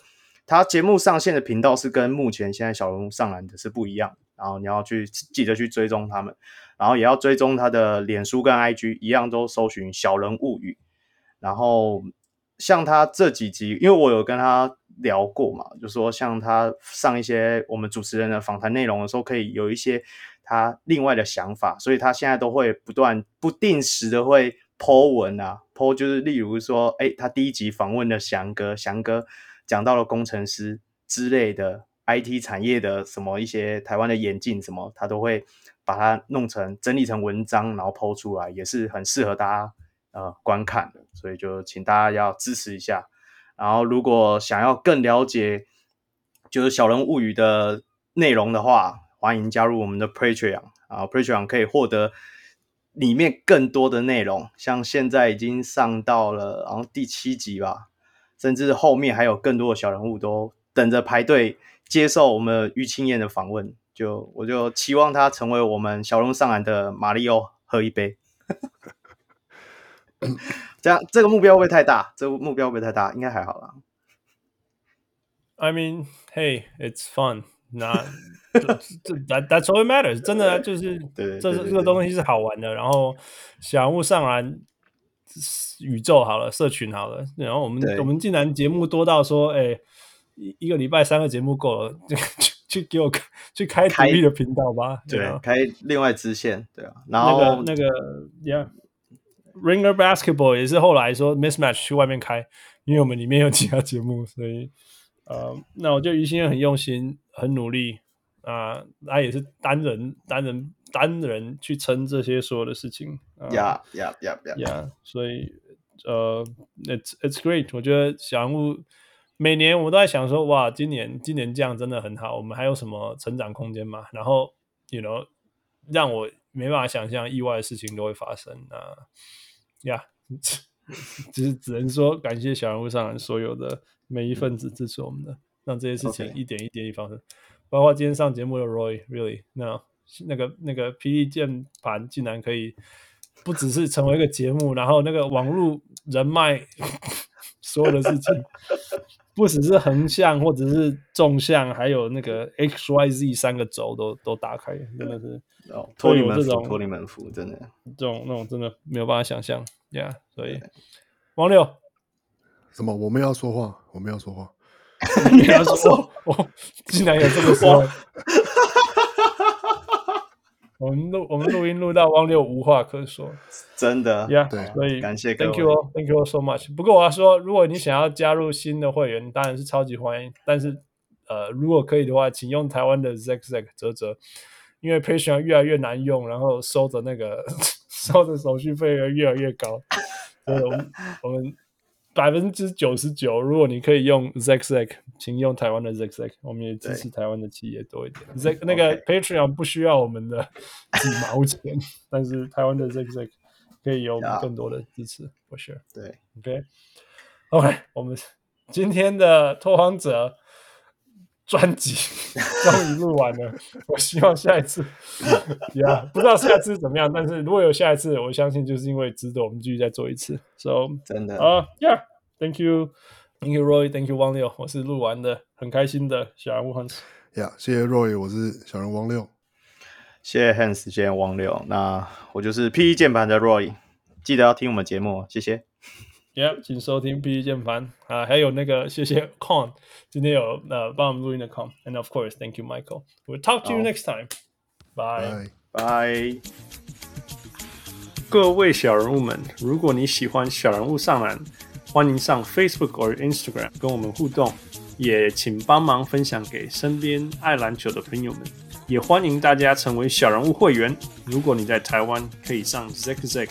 他节目上线的频道是跟目前现在小人物上栏的是不一样，然后你要去记得去追踪他们，然后也要追踪他的脸书跟 IG 一样，都搜寻《小人物语》。然后像他这几集，因为我有跟他聊过嘛，就说像他上一些我们主持人的访谈内容的时候，可以有一些。他另外的想法，所以他现在都会不断不定时的会 po 文啊，po 就是例如说，哎，他第一集访问的翔哥，翔哥讲到了工程师之类的 IT 产业的什么一些台湾的演进什么，他都会把它弄成整理成文章，然后 po 出来，也是很适合大家呃观看的，所以就请大家要支持一下。然后如果想要更了解就是小人物语的内容的话，欢迎加入我们的 Patreon 啊，Patreon 可以获得里面更多的内容，像现在已经上到了然后第七集吧，甚至后面还有更多的小人物都等着排队接受我们于青燕的访问，就我就期望他成为我们小龙上岸的马里奥喝一杯，这样这个目标会不会太大？这个目标会不会太大？应该还好啦。I mean, hey, it's fun. 那这这 that that's all it matters，真的就是这这个东西是好玩的。然后小人物上篮宇宙好了，社群好了，然后我们我们竟然节目多到说，哎，一一个礼拜三个节目够了，就去给我去开独立的频道吧。对，开另外支线，对啊。然后那个那个，Yeah，Ringer Basketball 也是后来说 Mismatch 去外面开，因为我们里面有其他节目，所以呃，那我就于心很用心。很努力啊，他也是单人、单人、单人去撑这些所有的事情。呀呀呀呀！所以呃，it's it's great。我觉得小人物每年我都在想说，哇，今年今年这样真的很好。我们还有什么成长空间吗？然后，you know，让我没办法想象意外的事情都会发生啊。呀，只是只能说感谢小人物上所有的每一份子支持我们的。让这些事情一点一点一发生，Okay. 包括今天上节目的 Roy，Really，那那个那个霹雳键盘竟然可以不只是成为一个节目，然后那个网络人脉所有的事情，不只是横向或者是纵向，还有那个 X Y Z 三个轴都都打开，真的是托你们福，托你门福，真的这种那种真的没有办法想象，Yeah，所以王六什么？我们要说话，我们要说话。你要说，我竟然有这么说，我们录我们录音录到汪六无话可说，真的呀，对，所以感谢，Thank you all，Thank you all so much。不过我要说，如果你想要加入新的会员，当然是超级欢迎。但是，呃，如果可以的话，请用台湾的 Zack Zack 泽泽，因为 Patreon 越来越难用，然后收的那个 收的手续费越来越高，所以我们我们。百分之九十九，如果你可以用 Zack Zack，请用台湾的 Zack Zack，我们也支持台湾的企业多一点。Zack 那个 Patreon 不需要我们的几毛钱，但是台湾的 Zack Zack 可可以有.更多的支持，for sure。对，OK，OK，我们今天的拓荒者专辑终于录完了。我希望下一次，Yeah，不知道下一次怎么样，但是如果有下一次，我相信就是因为值得我们继续再做一次。So，真的。啊、uh,，Yeah，Thank you，Thank you Roy，Thank you 汪六，我是录完的，很开心的小人物 Hans。呀，谢谢 Roy，我是小人汪六。谢谢 Hans，谢谢汪六。那我就是 PE 键盘的 Roy，记得要听我们节目，谢谢。Yeah，请收听 PE 键盘啊，还有那个谢谢 Con，今天有呃帮我们录音的 Con，and of course，Thank you Michael。We'll talk to you next time。Bye。拜。各位小人物们，如果你喜欢小人物上篮，欢迎上 Facebook 或 Instagram 跟我们互动，也请帮忙分享给身边爱篮球的朋友们。也欢迎大家成为小人物会员。如果你在台湾，可以上 Zack Zack；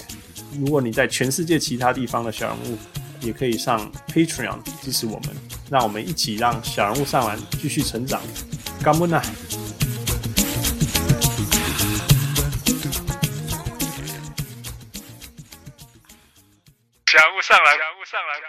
如果你在全世界其他地方的小人物，也可以上 Patreon 支持我们。让我们一起让小人物上完继续成长。干杯呐！小人物上来，小人物上来，